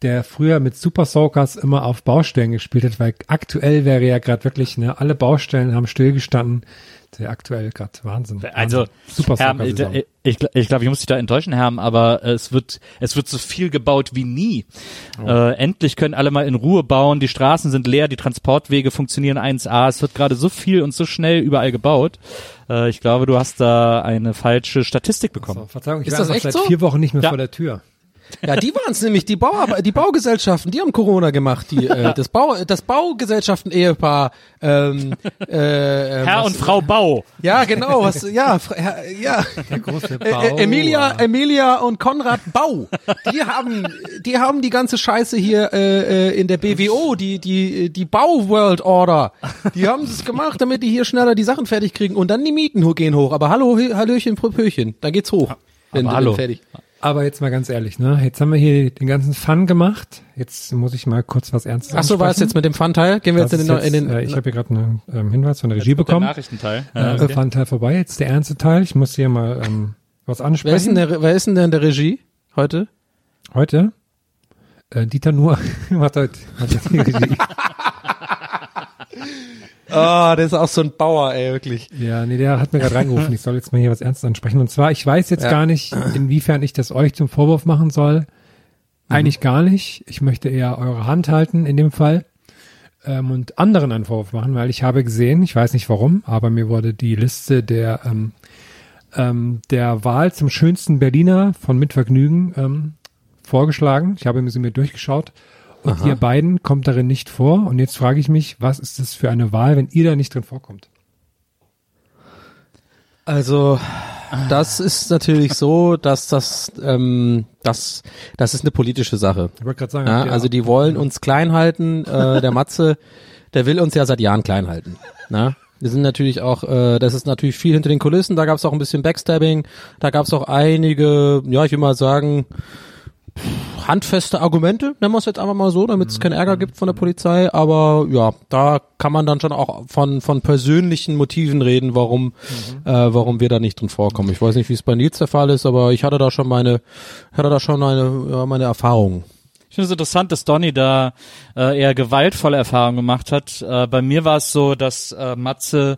der früher mit Super Soakers immer auf Baustellen gespielt hat, weil aktuell wäre ja gerade wirklich, ne, alle Baustellen haben stillgestanden. Der aktuell gerade Wahnsinn. Also, Wahnsinn. Super Saison. ich, ich, ich glaube, ich muss dich da enttäuschen, Herr, aber es wird, es wird so viel gebaut wie nie. Äh, endlich können alle mal in Ruhe bauen. Die Straßen sind leer, die Transportwege funktionieren 1A. Es wird gerade so viel und so schnell überall gebaut. Äh, ich glaube, du hast da eine falsche Statistik bekommen. So, Verzeihung, ich Ist war das echt seit so? vier Wochen nicht mehr Ja. vor der Tür. Ja, die waren es nämlich, die Bau, die Baugesellschaften, die haben Corona gemacht, die äh, <laughs> das Bau, das Baugesellschaften-Ehepaar. Ähm, äh, äh, Herr was- und Frau Bau. Ja, genau, was, ja, ja. Der große Äh, äh, Emilia, Emilia und Konrad Bau, die haben, die haben die ganze Scheiße hier äh, äh, in der BWO, die die die Bau World Order, die haben es gemacht, damit die hier schneller die Sachen fertig kriegen und dann die Mieten gehen hoch. Aber hallo, hallöchen, Pröpöchen, da geht's hoch. Wenn, hallo. wenn fertig. Aber jetzt mal ganz ehrlich, ne? Jetzt haben wir hier den ganzen Fun gemacht. Jetzt muss ich mal kurz was Ernstes Ach so, war es ansprechen. jetzt mit dem Fun-Teil? Gehen wir Das jetzt in den, in jetzt, den äh, ich habe hier gerade einen ähm, Hinweis von der Regie Der bekommen. Nachrichtenteil. Äh, der Fun-Teil vorbei. Jetzt der ernste Teil. Ich muss hier mal ähm, was wer ist denn ansprechen. der, wer ist denn der in der Regie heute? Heute äh, Dieter Nuhr <laughs> macht heute macht jetzt die Regie. <laughs> Ah, der ist auch so ein Bauer, ey, wirklich. Ja, nee, der hat mir gerade reingerufen. Ich soll jetzt mal hier was Ernstes ansprechen. Und zwar, ich weiß jetzt Ja. gar nicht, inwiefern ich das euch zum Vorwurf machen soll. Eigentlich gar nicht. Ich möchte eher eure Hand halten in dem Fall ähm, und anderen einen Vorwurf machen, weil ich habe gesehen, ich weiß nicht warum, aber mir wurde die Liste der ähm, ähm, der Wahl zum schönsten Berliner von Mitvergnügen ähm, vorgeschlagen. Ich habe sie mir durchgeschaut. Und ihr beiden kommt darin nicht vor. Und jetzt frage ich mich, was ist das für eine Wahl, wenn ihr da nicht drin vorkommt? Also das ist natürlich so, dass das, ähm, das, das ist eine politische Sache. Ich wollte gerade sagen, Ja, also die wollen uns klein halten. Äh, der Matze, der will uns ja seit Jahren klein halten. Na? Wir sind natürlich auch, äh, das ist natürlich viel hinter den Kulissen. Da gab es auch ein bisschen Backstabbing. Da gab es auch einige, ja, ich will mal sagen, handfeste Argumente, nennen wir es jetzt einfach mal so, damit es keinen Ärger gibt von der Polizei. Aber ja, da kann man dann schon auch von von persönlichen Motiven reden, warum äh, warum wir da nicht drin vorkommen. Ich weiß nicht, wie es bei Nils der Fall ist, aber ich hatte da schon meine hatte da schon meine ja, meine Erfahrungen. Ich finde es interessant, dass Donny da äh, eher gewaltvolle Erfahrungen gemacht hat. Äh, bei mir war es so, dass äh, Matze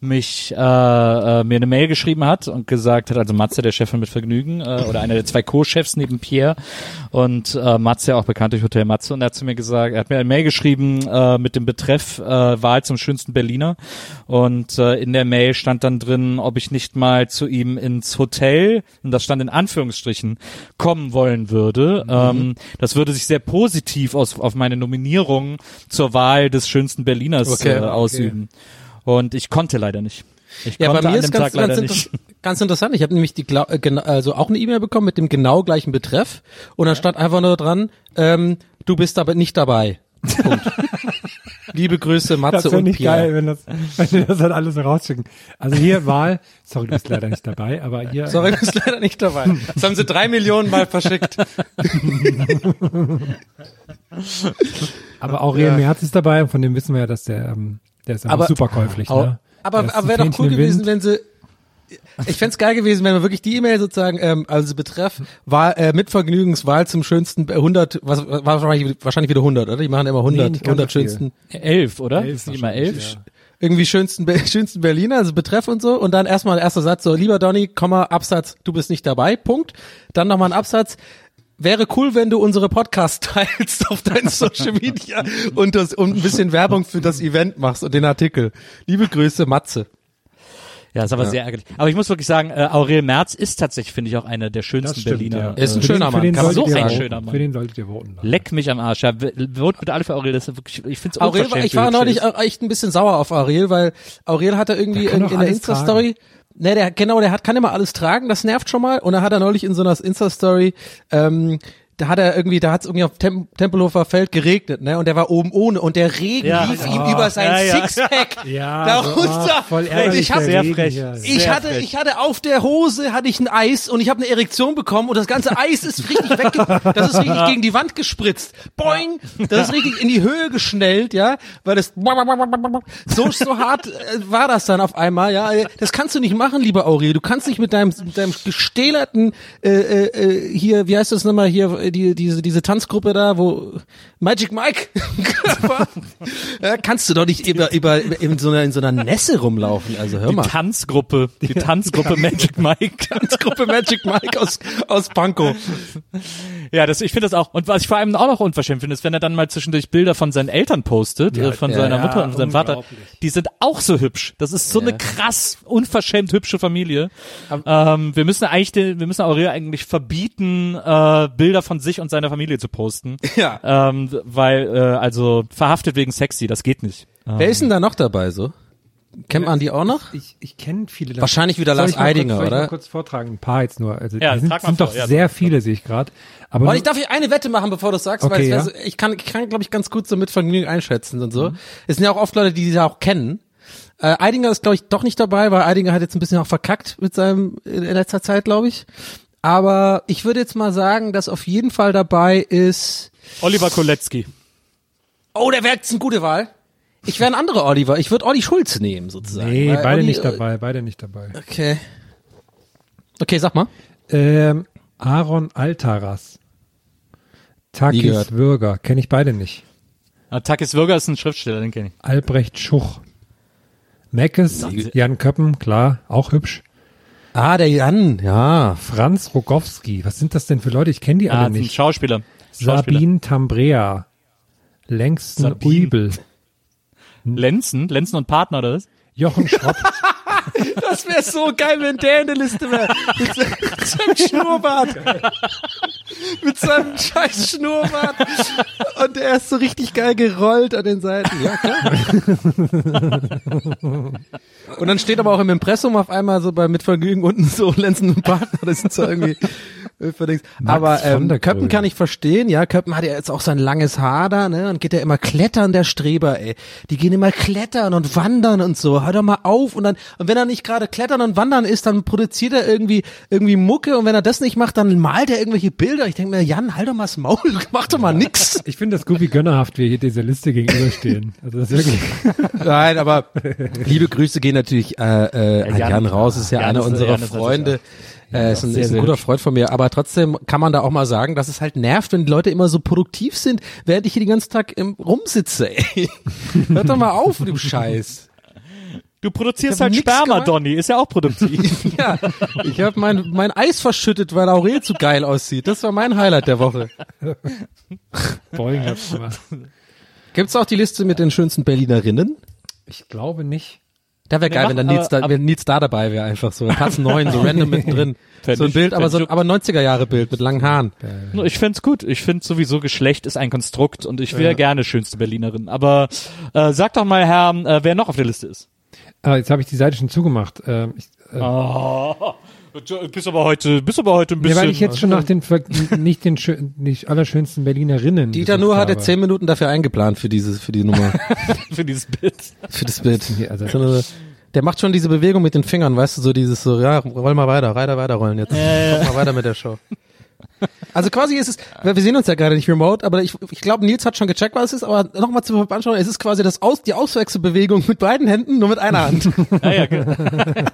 mich äh, äh, mir eine Mail geschrieben hat und gesagt hat, also Matze, der Chef von mit Vergnügen äh, oder einer der zwei Co-Chefs neben Pierre und äh, Matze, auch bekannt durch Hotel Matze, und er hat zu mir gesagt, er hat mir eine Mail geschrieben äh, mit dem Betreff äh, Wahl zum schönsten Berliner und äh, in der Mail stand dann drin, ob ich nicht mal zu ihm ins Hotel, und das stand in Anführungsstrichen, kommen wollen würde. Ähm, das würde sich sehr positiv aus, auf meine Nominierung zur Wahl des schönsten Berliners Okay, äh, okay. Und ich konnte leider nicht. Ich Ja, konnte bei mir an ist ganz, ganz, nicht. inter <laughs> ganz interessant. Ich habe nämlich die äh, also auch eine E-Mail bekommen mit dem genau gleichen Betreff und da stand einfach nur dran, ähm, du bist aber nicht dabei. Punkt. <laughs> Liebe Grüße, Das Matze wäre und nicht geil, Pierre. wenn, das, wenn die das dann alles so rausschicken. Also hier Wahl, sorry, du bist leider nicht dabei, aber hier, Sorry, du bist leider nicht dabei. Das haben sie drei Millionen Mal verschickt. aber Aurel Merz ist dabei und von dem wissen wir ja, dass der, ähm, der ist einfach Aber- super käuflich. Au- Ne? Aber, aber wäre doch cool gewesen, Wind. wenn sie. Ich fänd's geil gewesen, wenn wir wirklich die E-Mail sozusagen, ähm, also betreff, war äh, mit Vergnügenswahl zum schönsten äh, 100, was war wahrscheinlich, wahrscheinlich wieder 100, oder? Die machen immer 100, nicht ganz 100 so viel. schönsten. Elf, oder? Elf Sind immer elf? ja. irgendwie schönsten, <laughs> schönsten Berliner, also Betreff und so, und dann erstmal ein erster Satz, so, lieber Donny, Komma, Absatz, du bist nicht dabei, Punkt. Dann nochmal ein Absatz, wäre cool, wenn du unsere Podcasts teilst auf deinen Social Media und, das, und ein bisschen Werbung für das Event machst und den Artikel. Liebe Grüße, Matze. Ja, ist aber sehr ärgerlich. Aber ich muss wirklich sagen, äh, Aurel Merz ist tatsächlich, finde ich, auch einer der schönsten stimmt, Berliner. ja. Ist ein Für schöner den, Mann, Für den kann so ein schöner Mann. Für den solltet ihr voten. Leck mich am Arsch. Ja, vote bitte alle für Aurel. Das ist wirklich, ich finde es Aurel, war- ich war neulich echt ein bisschen sauer auf Aurel, weil Aurel hat er irgendwie in, in der Insta-Story, ne, der, genau, der hat, kann immer alles tragen, das nervt schon mal, und da hat er neulich in so einer Insta-Story, ähm, da hat er irgendwie, da hat es irgendwie auf Tem Tempelhofer Feld geregnet, ne, und der war oben ohne, und der Regen Ja. lief ihm Oh. über sein Ja. Sixpack <laughs> Ja, darunter. so, oh, voll ärgerlich, ich hab, sehr frech. ich Sehr hatte, frech. ich hatte auf der Hose hatte ich ein Eis und ich habe eine Erektion bekommen und das ganze Eis ist richtig wegge das ist richtig <laughs> gegen die Wand gespritzt. Boing, das ist richtig in die Höhe geschnellt, ja, weil das so so hart äh, war das dann auf einmal, ja. Das kannst du nicht machen, lieber Aurel. Du kannst nicht mit deinem mit deinem gestählerten äh, äh, äh, hier, wie heißt das nochmal hier die diese diese Tanzgruppe da, wo Magic Mike ja, kannst du doch nicht über über in so einer in so einer Nässe rumlaufen. Also hör Die mal. Tanzgruppe, die Tanzgruppe Magic Mike. <laughs> Tanzgruppe Magic Mike aus, aus Pankow. Ja, das, ich finde das auch. Und was ich vor allem auch noch unverschämt finde, ist, wenn er dann mal zwischendurch Bilder von seinen Eltern postet, äh, von ja, seiner ja, Mutter und seinem Vater. Die sind auch so hübsch. Das ist so eine krass, unverschämt hübsche Familie. Ähm, wir müssen eigentlich, den, wir müssen Aurel eigentlich verbieten, äh, Bilder von sich und seiner Familie zu posten. Ja. Ähm, weil, äh, also, verhaftet wegen sexy, das geht nicht. Wer ist denn da noch dabei so? Kennt man die auch noch? Ich, ich kenne viele. davon. Wahrscheinlich wieder Lars kurz- Eidinger, soll ich oder? Mal kurz vortragen, ein paar jetzt nur. Also Ja, sind, trag mal sind vor, doch ja, sehr viele, sehe ich gerade. Aber Und ich darf ich eine Wette machen, bevor du sagst, weil Okay, es wär ja. so, ich kann, ich kann glaube ich ganz gut so mit Vergnügen einschätzen und Mhm. so. Es sind ja auch oft Leute, die die auch kennen. Äh, Eidinger ist glaube ich doch nicht dabei, weil Eidinger hat jetzt ein bisschen auch verkackt mit seinem in letzter Zeit, glaube ich. Aber ich würde jetzt mal sagen, dass auf jeden Fall dabei ist. Oliver Kolecki. Oh, der wäre jetzt eine gute Wahl. Ich wäre ein anderer Oliver. Ich würde Olli Schulz nehmen sozusagen. nee, Weil beide Olli, nicht äh, dabei, beide nicht dabei. Okay. Okay, sag mal. Ähm, Aaron Altaras. Takis. Würger, kenne ich beide nicht. Ah, Takis Würger ist ein Schriftsteller, den kenne ich. Albrecht Schuch. Meckes, Jan Köppen, klar, auch hübsch. Ah, der Jan, ja. Franz Rogowski, was sind das denn für Leute? Ich kenne die Ah, alle nicht. Schauspieler. Schauspieler. Sabine Tambrea. Längsten Sabine. Uibel. Lenzen? Lenzen und Partner, oder was? Jochen Schropp. <laughs> Das wäre so geil, wenn der in der Liste wäre. Mit se- mit seinem Schnurrbart. Mit seinem scheiß Schnurrbart. Und der ist so richtig geil gerollt an den Seiten. Ja, klar. Und dann steht aber auch im Impressum auf einmal so bei Mitvergnügen unten so Lenzen und Partner. Das sind so irgendwie. Verdings. Aber ähm, der Köppen kann ich verstehen, ja. Köppen hat ja jetzt auch sein langes Haar da, ne? Und geht ja immer klettern, der Streber, ey. Die gehen immer klettern und wandern und so. Hör doch mal auf. Und dann, und wenn er nicht gerade klettern und wandern ist, dann produziert er irgendwie, irgendwie Mucke. Und wenn er das nicht macht, dann malt er irgendwelche Bilder. Ich denke mir, Jan, halt doch mal das Maul, <laughs> mach doch mal nix. Ich finde das Goofy gönnerhaft, wie hier dieser Liste gegenüberstehen. Also das ist wirklich. <laughs> Nein, aber liebe Grüße gehen natürlich äh, äh, an Jan- Jan, raus, ist ja Jan einer ist- unserer Jan ist Freunde. Äh, ist ein, sehr, ist ein sehr guter. Freund von mir, aber trotzdem kann man da auch mal sagen, dass es halt nervt, wenn die Leute immer so produktiv sind, während ich hier den ganzen Tag im, rumsitze. Ey. <laughs> Hört doch mal auf mit dem Scheiß. Du produzierst halt Sperma, gemacht. Donny, ist ja auch produktiv. <laughs> Ja, ich habe mein, mein Eis verschüttet, weil Aurel zu geil aussieht. Das war mein Highlight der Woche. <laughs> Boing hat's gemacht. Gibt's auch die Liste mit den schönsten Berlinerinnen? Ich glaube nicht. Da wäre geil, mach, wenn dann Nils da, wenn Nils da dabei wäre, einfach so. Platz neun, so random mittendrin. <laughs> So ein Bild, aber so, aber 90er Jahre Bild mit langen Haaren. ich find's gut. Ich find sowieso Geschlecht ist ein Konstrukt und ich wäre gerne schönste Berlinerin. Aber äh, sag doch mal, Herr, äh, wer noch auf der Liste ist. Ah, jetzt habe ich die Seite schon zugemacht. Ähm, ich, äh, Oh, bist aber heute, bist aber heute ein ja, bisschen. weil ich jetzt schon nach den Ver- nicht den schön, nicht allerschönsten Berlinerinnen. Dieter Nuhr hatte zehn Minuten dafür eingeplant für diese, für die Nummer, <laughs> für dieses Bild. für das Bild. <laughs> Also- Der macht schon diese Bewegung mit den Fingern, weißt du, so dieses so, ja, roll mal weiter, weiter, weiter rollen jetzt. Mach mal weiter mit der Show. Also quasi ist es, wir sehen uns ja gerade nicht remote, aber ich, ich glaube, Nils hat schon gecheckt, was es ist, aber nochmal zur Veranschauung, es ist quasi das Aus, die Auswechselbewegung mit beiden Händen, nur mit einer Hand. <laughs> Ja, ja, ge- <laughs>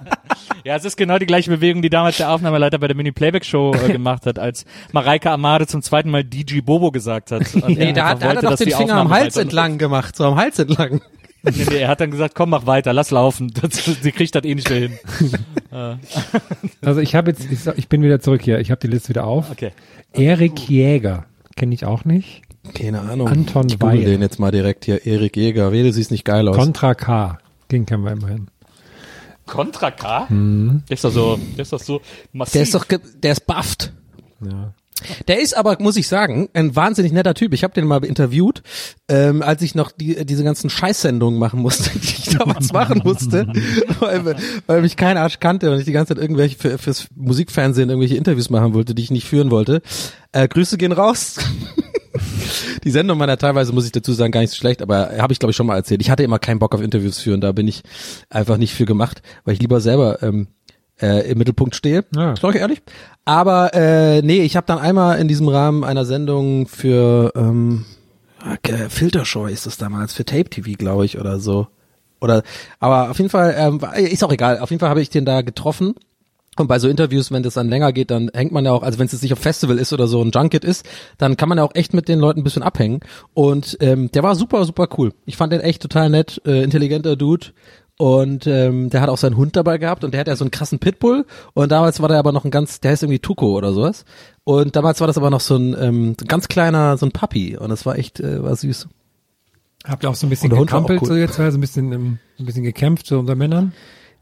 ja, es ist genau die gleiche Bewegung, die damals der Aufnahmeleiter bei der Mini-Playback-Show äh, gemacht hat, als Mareike Amade zum zweiten Mal DJ Bobo gesagt hat. Und Nee, da hat, er doch den Finger am Hals entlang gemacht, so am Hals entlang. Nee, nee, er hat dann gesagt, komm, mach weiter, lass laufen. <laughs> Das, sie kriegt das eh nicht mehr hin. <laughs> Also ich habe jetzt, ich, sag- ich bin wieder zurück hier. Ich habe die Liste wieder auf. Okay. Erik Jäger kenne ich auch nicht. Keine Ahnung. Anton ich google Weil. den jetzt mal direkt hier, Erik Jäger. Weh, du siehst nicht geil aus. Contra K. Den kennen wir immerhin. Contra K? Der ist doch so, der ist doch so massiv. der ist doch, der ist bufft. Ja. Der ist aber, muss ich sagen, ein wahnsinnig netter Typ. Ich habe den mal interviewt, ähm, als ich noch die, diese ganzen Scheißsendungen machen musste, <laughs> die ich damals machen musste, <laughs> weil, weil mich kein Arsch kannte und ich die ganze Zeit irgendwelche für, fürs Musikfernsehen irgendwelche Interviews machen wollte, die ich nicht führen wollte. Äh, Grüße gehen raus. <laughs> Die Sendung meiner teilweise, muss ich dazu sagen, gar nicht so schlecht, aber habe ich glaube ich schon mal erzählt. Ich hatte immer keinen Bock auf Interviews führen, da bin ich einfach nicht für gemacht, weil ich lieber selber ähm, äh, im Mittelpunkt stehe. Ja. Sag ich ehrlich. Aber äh, nee, ich habe dann einmal in diesem Rahmen einer Sendung für ähm, äh, Filtershow ist das damals, für Tape TV, glaube ich, oder so. Oder aber auf jeden Fall, ähm, ist auch egal, auf jeden Fall habe ich den da getroffen. Und bei so Interviews, wenn das dann länger geht, dann hängt man ja auch, also wenn es jetzt nicht auf Festival ist oder so ein Junket ist, dann kann man ja auch echt mit den Leuten ein bisschen abhängen. Und ähm, der war super, super cool. Ich fand den echt total nett, äh, intelligenter Dude. Und ähm, der hat auch seinen Hund dabei gehabt und der hat ja so einen krassen Pitbull. Und damals war der aber noch ein ganz, der heißt irgendwie Tuko oder sowas. Und damals war das aber noch so ein ähm, so ganz kleiner, so ein Puppy. Und das war echt, äh, war süß. Habt ihr auch so ein bisschen gekrampelt, cool. so jetzt, also ein bisschen, ähm, ein bisschen gekämpft, so unter Männern?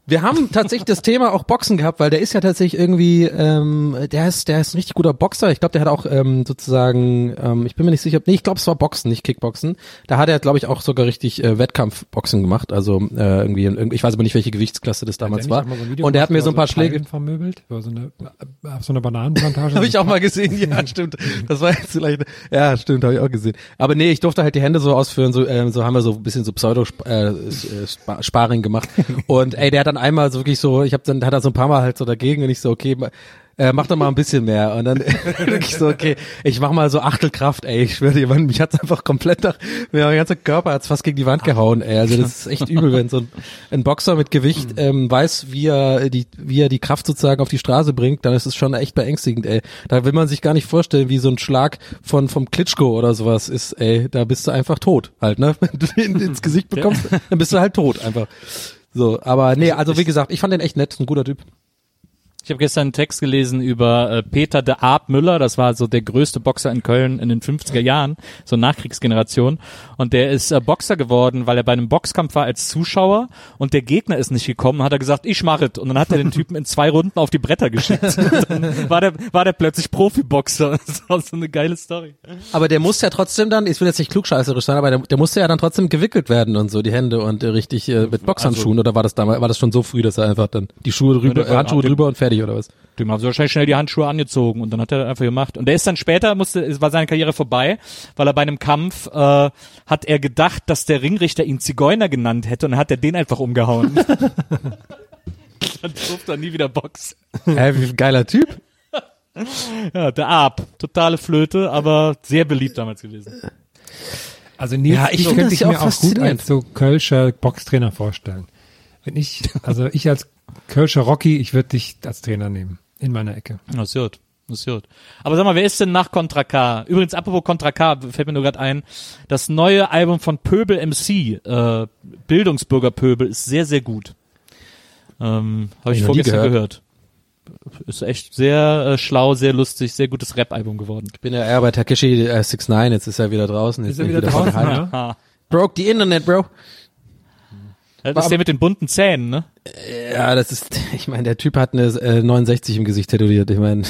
Wir haben tatsächlich das Thema auch Boxen gehabt, weil der ist ja tatsächlich irgendwie, ähm, der ist, der ist ein richtig guter Boxer. Ich glaube, der hat auch ähm, sozusagen, ähm, ich bin mir nicht sicher, nee, ich glaube, es war Boxen, nicht Kickboxen. Da hat er, glaube ich, auch sogar richtig äh, Wettkampfboxen gemacht. Also äh, irgendwie, in, ich weiß aber nicht, welche Gewichtsklasse das damals war. Und der hat mir so ein paar Schläge. vermöbelt, so eine, auf so einer Bananenplantage. <laughs> Habe ich auch mal gesehen, ja, <laughs> stimmt. Das war jetzt vielleicht, ja, stimmt, habe ich auch gesehen. Aber nee, ich durfte halt die Hände so ausführen, so, ähm, so haben wir so ein bisschen so Pseudo-Sparring gemacht. <laughs> Und ey, der hat dann einmal so wirklich so, ich habe dann, hat er so ein paar Mal halt so dagegen und ich so, okay, äh, mach doch mal ein bisschen mehr. Und dann <laughs> wirklich so, okay, ich mach mal so Achtelkraft, ey, ich schwöre dir, Mann, mich hat's einfach komplett nach, mir mein ganzer Körper hat's fast gegen die Wand gehauen, ey. Also das ist echt übel, wenn so ein, ein Boxer mit Gewicht ähm, weiß, wie er die, wie er die Kraft sozusagen auf die Straße bringt, dann ist es schon echt beängstigend, ey. Da will man sich gar nicht vorstellen, wie so ein Schlag von vom Klitschko oder sowas ist, ey. Da bist du einfach tot, halt, ne? <laughs> Wenn du den ins Gesicht bekommst, dann bist du halt tot, einfach. So, aber nee, also wie gesagt, ich fand den echt nett, ein guter Typ. Ich habe gestern einen Text gelesen über äh, Peter de Aab Müller, das war so der größte Boxer in Köln in den 50er Jahren, so Nachkriegsgeneration. Und der ist äh, Boxer geworden, weil er bei einem Boxkampf war als Zuschauer und der Gegner ist nicht gekommen, hat er gesagt, ich mache es. Und dann hat er den Typen in zwei Runden auf die Bretter geschickt. <laughs> Und dann war der, war der plötzlich Profiboxer. <laughs> Das war so eine geile Story. Aber der muss ja trotzdem dann, ich will jetzt nicht klugscheißerisch sein, aber der, der musste ja dann trotzdem gewickelt werden und so, die Hände und äh, richtig äh, mit Boxhandschuhen oder war das damals, war das schon so früh, dass er einfach dann die Schuhe drüber, Handschuhe drüber und fertig oder was? Dem haben sie wahrscheinlich schnell die Handschuhe angezogen und dann hat er einfach gemacht. Und der ist dann später, musste, es war seine Karriere vorbei, weil er bei einem Kampf äh, hat er gedacht, dass der Ringrichter ihn Zigeuner genannt hätte und dann hat er den einfach umgehauen. <laughs> dann durfte er nie wieder boxen. Hä, wie ein geiler Typ. Ja, der Aab, totale Flöte, aber sehr beliebt damals gewesen. Also Nils, Ja, ich könnte das ich mir auch auch gut als so Kölscher Boxtrainer vorstellen. Wenn ich, also ich als Kölscher Rocky, ich würde dich als Trainer nehmen. In meiner Ecke. Das ist gut. Das ist gut. Aber sag mal, wer ist denn nach Contra K? Übrigens, apropos Contra K, fällt mir nur gerade ein, das neue Album von Pöbel MC, äh, Bildungsbürger Pöbel, ist sehr, sehr gut. Ähm, Habe ich Hab ich vorgestern gehört. gehört. Ist echt sehr äh, schlau, sehr lustig, sehr gutes Rap-Album geworden. Ich bin ja eher bei Takeshi äh, 69, jetzt ist er wieder draußen. Jetzt Ist er bin ich wieder von draußen, ja? Broke the Internet, Bro. Das ist der mit den bunten Zähnen, ne? Ja, das ist, <laughs> ich meine, der Typ hat eine äh, 69 im Gesicht tätowiert. Ich meine,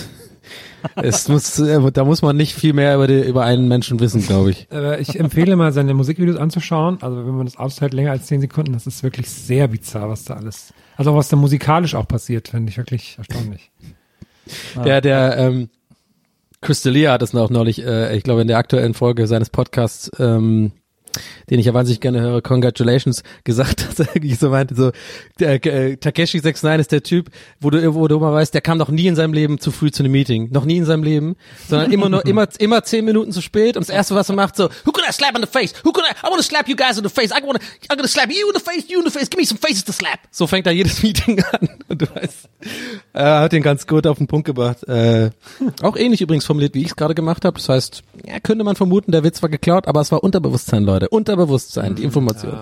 <laughs> es muss, äh, da muss man nicht viel mehr über, die, über einen Menschen wissen, glaube ich. Äh, ich empfehle mal, seine Musikvideos anzuschauen. Also wenn man das aushält länger als zehn Sekunden, das ist wirklich sehr bizarr, was da alles, also was da musikalisch auch passiert, finde ich wirklich erstaunlich. Der, der, ähm, Chris D'Elia hat es auch neulich, äh, ich glaube, in der aktuellen Folge seines Podcasts, ähm, den ich ja wahnsinnig gerne höre, Congratulations, gesagt, dass er irgendwie so meinte, so, der, äh, Takeshi 69 ist der Typ, wo du, wo du immer weißt, der kam noch nie in seinem Leben zu früh zu einem Meeting. Noch nie in seinem Leben, sondern immer nur, <laughs> immer, immer zehn Minuten zu spät und das erste, was er macht, so, who can I slap in the face? Who can I, I wanna slap you guys in the face. I wanna, I'm gonna slap you in the face, you in the face. Give me some faces to slap. So fängt er jedes <laughs> Meeting an und du weißt, er hat den ganz gut auf den Punkt gebracht. Äh, auch ähnlich übrigens formuliert, wie ich es gerade gemacht habe. Das heißt, ja, könnte man vermuten, der Witz war geklaut, aber es war Unterbewusstsein, Leute. Unterbewusstsein, die Information.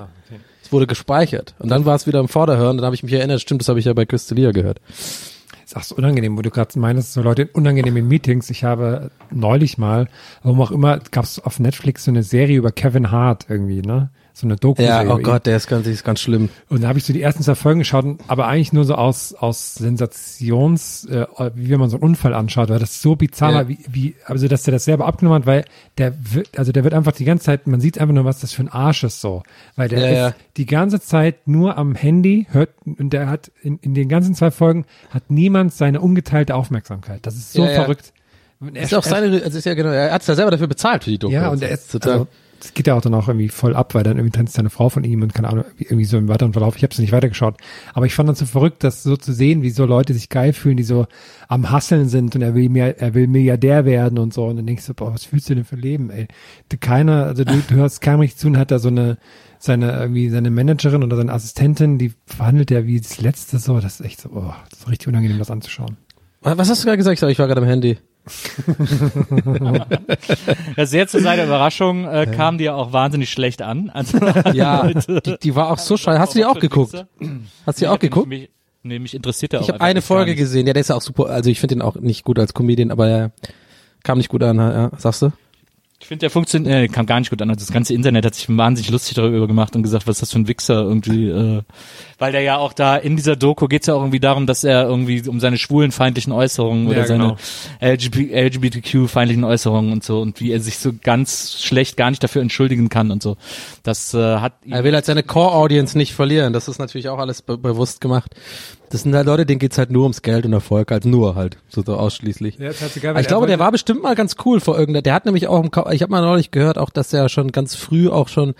Es wurde gespeichert. Und dann war es wieder im Vorderhören. Dann habe ich mich erinnert, stimmt, das habe ich ja bei Christelia gehört. Ist auch so unangenehm, wo du gerade meinst, so Leute in unangenehmen Meetings. Ich habe neulich mal, warum auch immer, gab es auf Netflix so eine Serie über Kevin Hart irgendwie, ne? So eine doku Ja, oh Gott, der ist ganz, ist ganz schlimm. Und da habe ich so die ersten zwei Folgen geschaut, aber eigentlich nur so aus aus Sensations, äh, wie wenn man so einen Unfall anschaut, weil das so bizarr Ja. war, wie, wie also dass der das selber abgenommen hat, weil der wird, also der wird einfach die ganze Zeit, man sieht einfach nur, was das für ein Arsch ist so, weil der Ja, ist ja. die ganze Zeit nur am Handy, hört und der hat in, in den ganzen zwei Folgen hat niemand seine ungeteilte Aufmerksamkeit. Das ist so verrückt. Er- Ist auch seine, also ist ja genau, er hat ja selber dafür bezahlt für die Doku. ja, und er ist, total. also, es geht ja auch dann auch irgendwie voll ab, weil dann irgendwie tanzt eine Frau von ihm und keine Ahnung, irgendwie so im weiteren Verlauf. Ich habe es nicht weitergeschaut. Aber ich fand das so verrückt, das so zu sehen, wie so Leute sich geil fühlen, die so am Hasseln sind und er will mehr, er will Milliardär werden und so. Und dann denkst du, boah, was fühlst du denn für Leben, ey? Keiner, also du, du hörst keinem richtig zu und hat da so eine, seine, irgendwie seine Managerin oder seine Assistentin, die verhandelt ja wie das Letzte so. Das ist echt so, oh, das ist richtig unangenehm, das anzuschauen. Was hast du gerade gesagt? Ich war gerade am Handy. <laughs> Ja, sehr zu seiner Überraschung äh, kam die ja auch wahnsinnig schlecht an. Also, <laughs> Ja, <laughs> die, die war auch so scheiße. Hast du die auch geguckt? Hast du die auch geguckt? Mich, nee, mich interessiert der auch Ich habe eine Folge gesehen. Ja, der ist ja auch super. Also ich finde den auch nicht gut als Comedian, aber er kam nicht gut an. Ja, sagst du? Ich finde, der funktioniert, äh, kam gar nicht gut an. Also das ganze Internet hat sich wahnsinnig lustig darüber gemacht und gesagt, was ist das für ein Wichser irgendwie. Äh, weil der ja auch da in dieser Doku geht's ja auch irgendwie darum, dass er irgendwie um seine schwulenfeindlichen Äußerungen oder Ja, genau. seine LGBT, LGBTQ-feindlichen Äußerungen und so und wie er sich so ganz schlecht gar nicht dafür entschuldigen kann und so. Das äh, hat Er will halt seine Core-Audience nicht verlieren. Das ist natürlich auch alles be bewusst gemacht. Das sind halt Leute, denen geht's halt nur ums Geld und Erfolg, halt nur halt, so, so ausschließlich. Ja, Aber weil ich glaube, der war bestimmt mal ganz cool vor irgendeiner. Der hat nämlich auch, im, ich habe mal neulich gehört, auch dass er schon ganz früh auch schon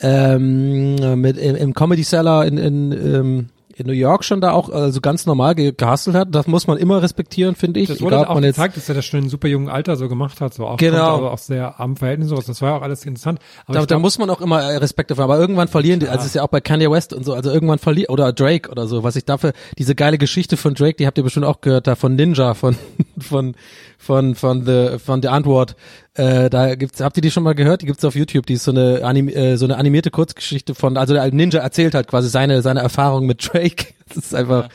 ähm, mit im, im Comedy Cellar in, in, ähm, in New York schon da auch also ganz normal ge gehustelt hat. Das muss man immer respektieren, finde ich. Das wurde Egal, auch man jetzt gezeigt, dass er das schon in super jungen Alter so gemacht hat, so auch Genau. aber auch sehr am Verhältnis so. Das war ja auch alles interessant. Aber da, ich da glaub, muss man auch immer Respekt dafür, aber irgendwann verlieren die, also es ist ja auch bei Kanye West und so, also irgendwann verliert, oder Drake oder so, was ich dafür, diese geile Geschichte von Drake, die habt ihr bestimmt auch gehört, da von Ninja, von, <laughs> von von von the von der Antwort. Äh, da gibt's, habt ihr die schon mal gehört? Die gibt's auf YouTube. Die ist so eine anim, äh, so eine animierte Kurzgeschichte von, also der Ninja erzählt halt quasi seine seine Erfahrung mit Drake. <laughs> Das ist einfach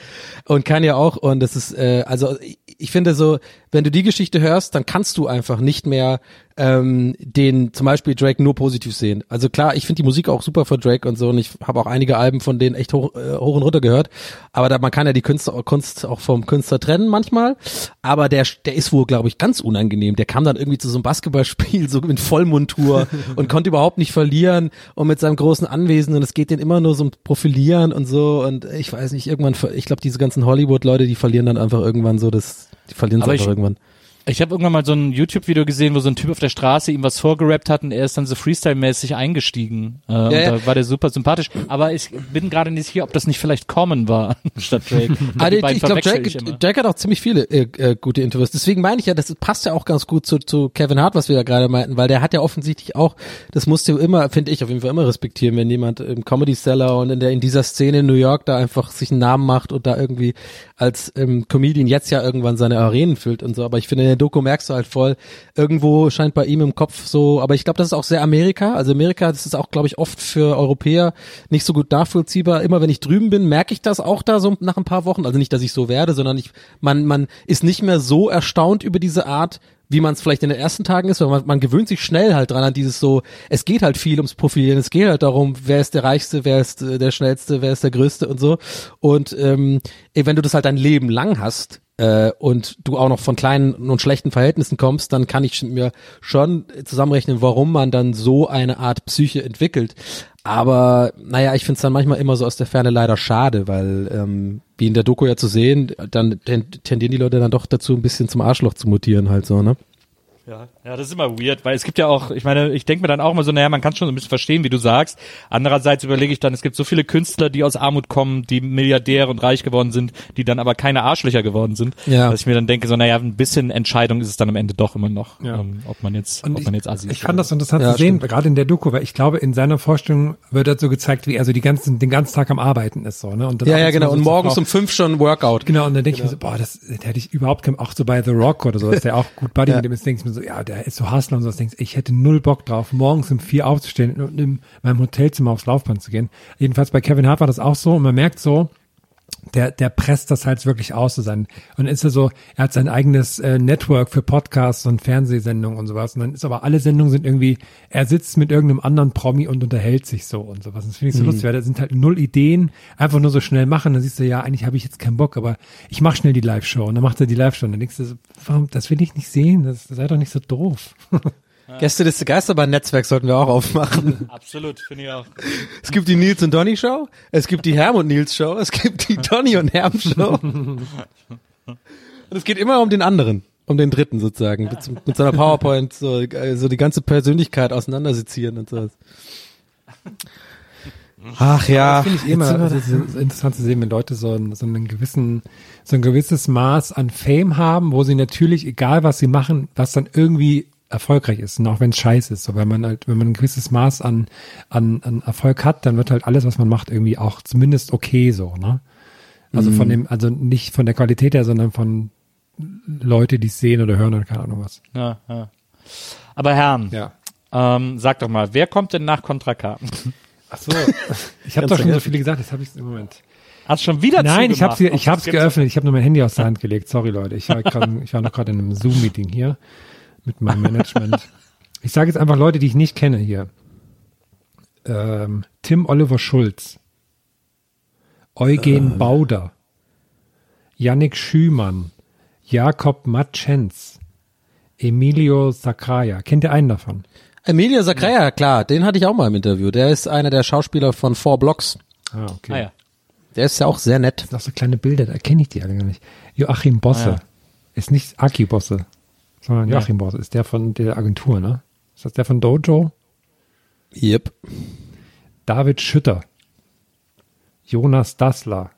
und kann ja auch und das ist äh, also ich, ich finde so, wenn du die Geschichte hörst, dann kannst du einfach nicht mehr ähm, den zum Beispiel Drake nur positiv sehen. Also klar, ich finde die Musik auch super für Drake und so und ich habe auch einige Alben von denen echt hoch, äh, hoch und runter gehört. Aber da, man kann ja die Künstler, Kunst auch vom Künstler trennen manchmal. Aber der, der ist wohl, glaube ich, ganz unangenehm. Der kam dann irgendwie zu so einem Basketballspiel so mit Vollmontur <laughs> und konnte überhaupt nicht verlieren und mit seinem großen Anwesen und es geht den immer nur so um Profilieren und so und ich weiß nicht, irgendwann, ich glaube, diese ganzen Hollywood-Leute, die verlieren dann einfach irgendwann so das, die verlieren es Aber irgendwann. Ich habe irgendwann mal so ein YouTube-Video gesehen, wo so ein Typ auf der Straße ihm was vorgerappt hat und er ist dann so Freestyle-mäßig eingestiegen. Äh, und ja. da war der super sympathisch. Aber ich bin gerade nicht sicher, ob das nicht vielleicht Common war <laughs> statt Drake. <laughs> Die ich ich glaube, Drake, ich. Drake hat auch ziemlich viele äh, äh, gute Interviews. Deswegen meine ich ja, das passt ja auch ganz gut zu, zu Kevin Hart, was wir da gerade meinten, weil der hat ja offensichtlich auch, das musst du immer, finde ich, auf jeden Fall immer respektieren, wenn jemand im Comedy Seller und in der in dieser Szene in New York da einfach sich einen Namen macht und da irgendwie als ähm, Comedian jetzt ja irgendwann seine Arenen füllt und so. Aber ich finde, Doku merkst du halt voll, irgendwo scheint bei ihm im Kopf so, aber ich glaube, das ist auch sehr Amerika. Also Amerika, das ist auch, glaube ich, oft für Europäer nicht so gut nachvollziehbar. Immer wenn ich drüben bin, merke ich das auch da so nach ein paar Wochen. Also nicht, dass ich so werde, sondern ich, man, man ist nicht mehr so erstaunt über diese Art, wie man es vielleicht in den ersten Tagen ist, weil man, man gewöhnt sich schnell halt dran an dieses so, es geht halt viel ums Profilieren, es geht halt darum, wer ist der Reichste, wer ist äh, der Schnellste, wer ist der Größte und so. Und ähm, wenn du das halt dein Leben lang hast, äh, und du auch noch von kleinen und schlechten Verhältnissen kommst, dann kann ich mir schon zusammenrechnen, warum man dann so eine Art Psyche entwickelt. Aber naja, ich finde es dann manchmal immer so aus der Ferne leider schade, weil ähm, wie in der Doku ja zu sehen, dann ten- tendieren die Leute dann doch dazu, ein bisschen zum Arschloch zu mutieren halt so, ne? Ja, ja, das ist immer weird, weil es gibt ja auch, ich meine, ich denke mir dann auch immer so, naja, man kann schon so ein bisschen verstehen, wie du sagst. Andererseits überlege ich dann, es gibt so viele Künstler, die aus Armut kommen, die Milliardäre und reich geworden sind, die dann aber keine Arschlöcher geworden sind. Ja. Dass ich mir dann denke, so, naja, ein bisschen Entscheidung ist es dann am Ende doch immer noch, Ja. ähm, ob man jetzt, Und ob man jetzt Ich ist fand oder- das interessant Ja, zu sehen, gerade in der Doku, weil ich glaube, in seiner Vorstellung wird das so gezeigt, wie er so die ganzen, den ganzen Tag am Arbeiten ist, so, ne? Und dann Ja, ja, und genau. mal Und so zur morgens um fünf schon Workout. Genau, und dann denke ich mir so, boah, das, das hätte ich überhaupt kein, auch so bei The Rock oder so, dass der auch gut Buddy Ja. mit dem ist, denke ich mir so, ja, der ist so Hustler und so, das denkst ich hätte null Bock drauf, morgens um vier aufzustehen und in meinem Hotelzimmer aufs Laufband zu gehen. Jedenfalls bei Kevin Hart war das auch so und man merkt so, der, der presst das halt wirklich aus zu sein. Und dann ist er so, er hat sein eigenes äh, Network für Podcasts und Fernsehsendungen und sowas. Und dann ist aber alle Sendungen sind irgendwie, er sitzt mit irgendeinem anderen Promi und unterhält sich so und sowas. Und das finde ich so lustig, weil da sind halt null Ideen, einfach nur so schnell machen. Dann siehst du, ja, eigentlich habe ich jetzt keinen Bock, aber ich mache schnell die Live-Show. Und dann macht er die Live-Show. Und dann denkst du, so, warum, das will ich nicht sehen, das sei doch nicht so doof. <laughs> Gäste des Geisterbahn-Netzwerk sollten wir auch aufmachen. Absolut, finde ich auch. Es gibt die Nils und Donny Show, es gibt die Herm und Nils Show, es gibt die Donny und Herm Show. Und es geht immer um den anderen, um den dritten sozusagen, mit, mit seiner PowerPoint so, äh, so die ganze Persönlichkeit auseinandersezieren und so. Ach ja, finde ich immer es ist interessant zu sehen, wenn Leute so, einen- so einen gewissen, so ein gewisses Maß an Fame haben, wo sie natürlich, egal was sie machen, was dann irgendwie erfolgreich ist, und auch wenn es scheiße ist. So, wenn man halt, wenn man ein gewisses Maß an, an, an Erfolg hat, dann wird halt alles, was man macht, irgendwie auch zumindest okay so, ne? Also von dem, also nicht von der Qualität her, sondern von Leute, die es sehen oder hören oder keine Ahnung was. Ja, ja. Aber Herrn, Ja. ähm, sag doch mal, wer kommt denn nach Contra K? Ach so. <laughs> Ich habe doch schon so viele gesagt, das habe ich im Moment. Hast schon wieder Nein, ich habe ich hab's geöffnet. Ich habe nur mein Handy aus der Hand gelegt. Sorry, Leute. Ich war, <laughs> grad, ich war noch gerade in einem Zoom-Meeting hier mit meinem Management. <laughs> Ich sage jetzt einfach Leute, die ich nicht kenne hier. Ähm, Tim Oliver Schulz. Eugen Bauder. Yannick Schümann. Jakob Matschenz. Emilio Sacraia. Kennt ihr einen davon? Emilio Sacrea, klar, den hatte ich auch mal im Interview. Der ist einer der Schauspieler von Four Blocks. Ah, okay. Ah, ja. Der ist ja auch sehr nett. Das sind auch so kleine Bilder, da kenne ich die alle gar nicht. Joachim Bosse. Ah, ja. Ist nicht Aki Bosse, sondern Joachim Bosse. Ist der von der Agentur, ne? Ist das der von Dojo? Yep. David Schütter. Jonas Dassler.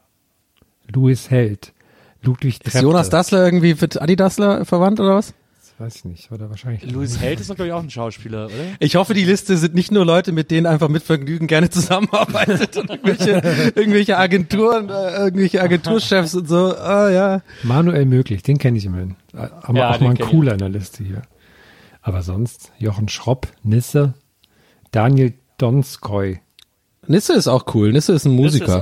Louis Held. Ludwig Ist Trepte. Jonas Dassler irgendwie mit Adi Dassler verwandt oder was? Weiß ich nicht. Oder wahrscheinlich. Louis Held ist doch, glaube ich, auch ein Schauspieler, oder? Ich hoffe, die Liste sind nicht nur Leute, mit denen einfach mit Vergnügen gerne zusammenarbeitet und irgendwelche, <laughs> irgendwelche Agenturen, äh, irgendwelche Agenturchefs und so. Ah ja. Manuel Möglich, den kenne ich immerhin. Aber Ja, auch mal ein cooler in der Liste hier. Aber sonst Jochen Schropp, Nisse, Daniel Donskoy, Nisse ist auch cool. Nisse ist ein Musiker. Das ist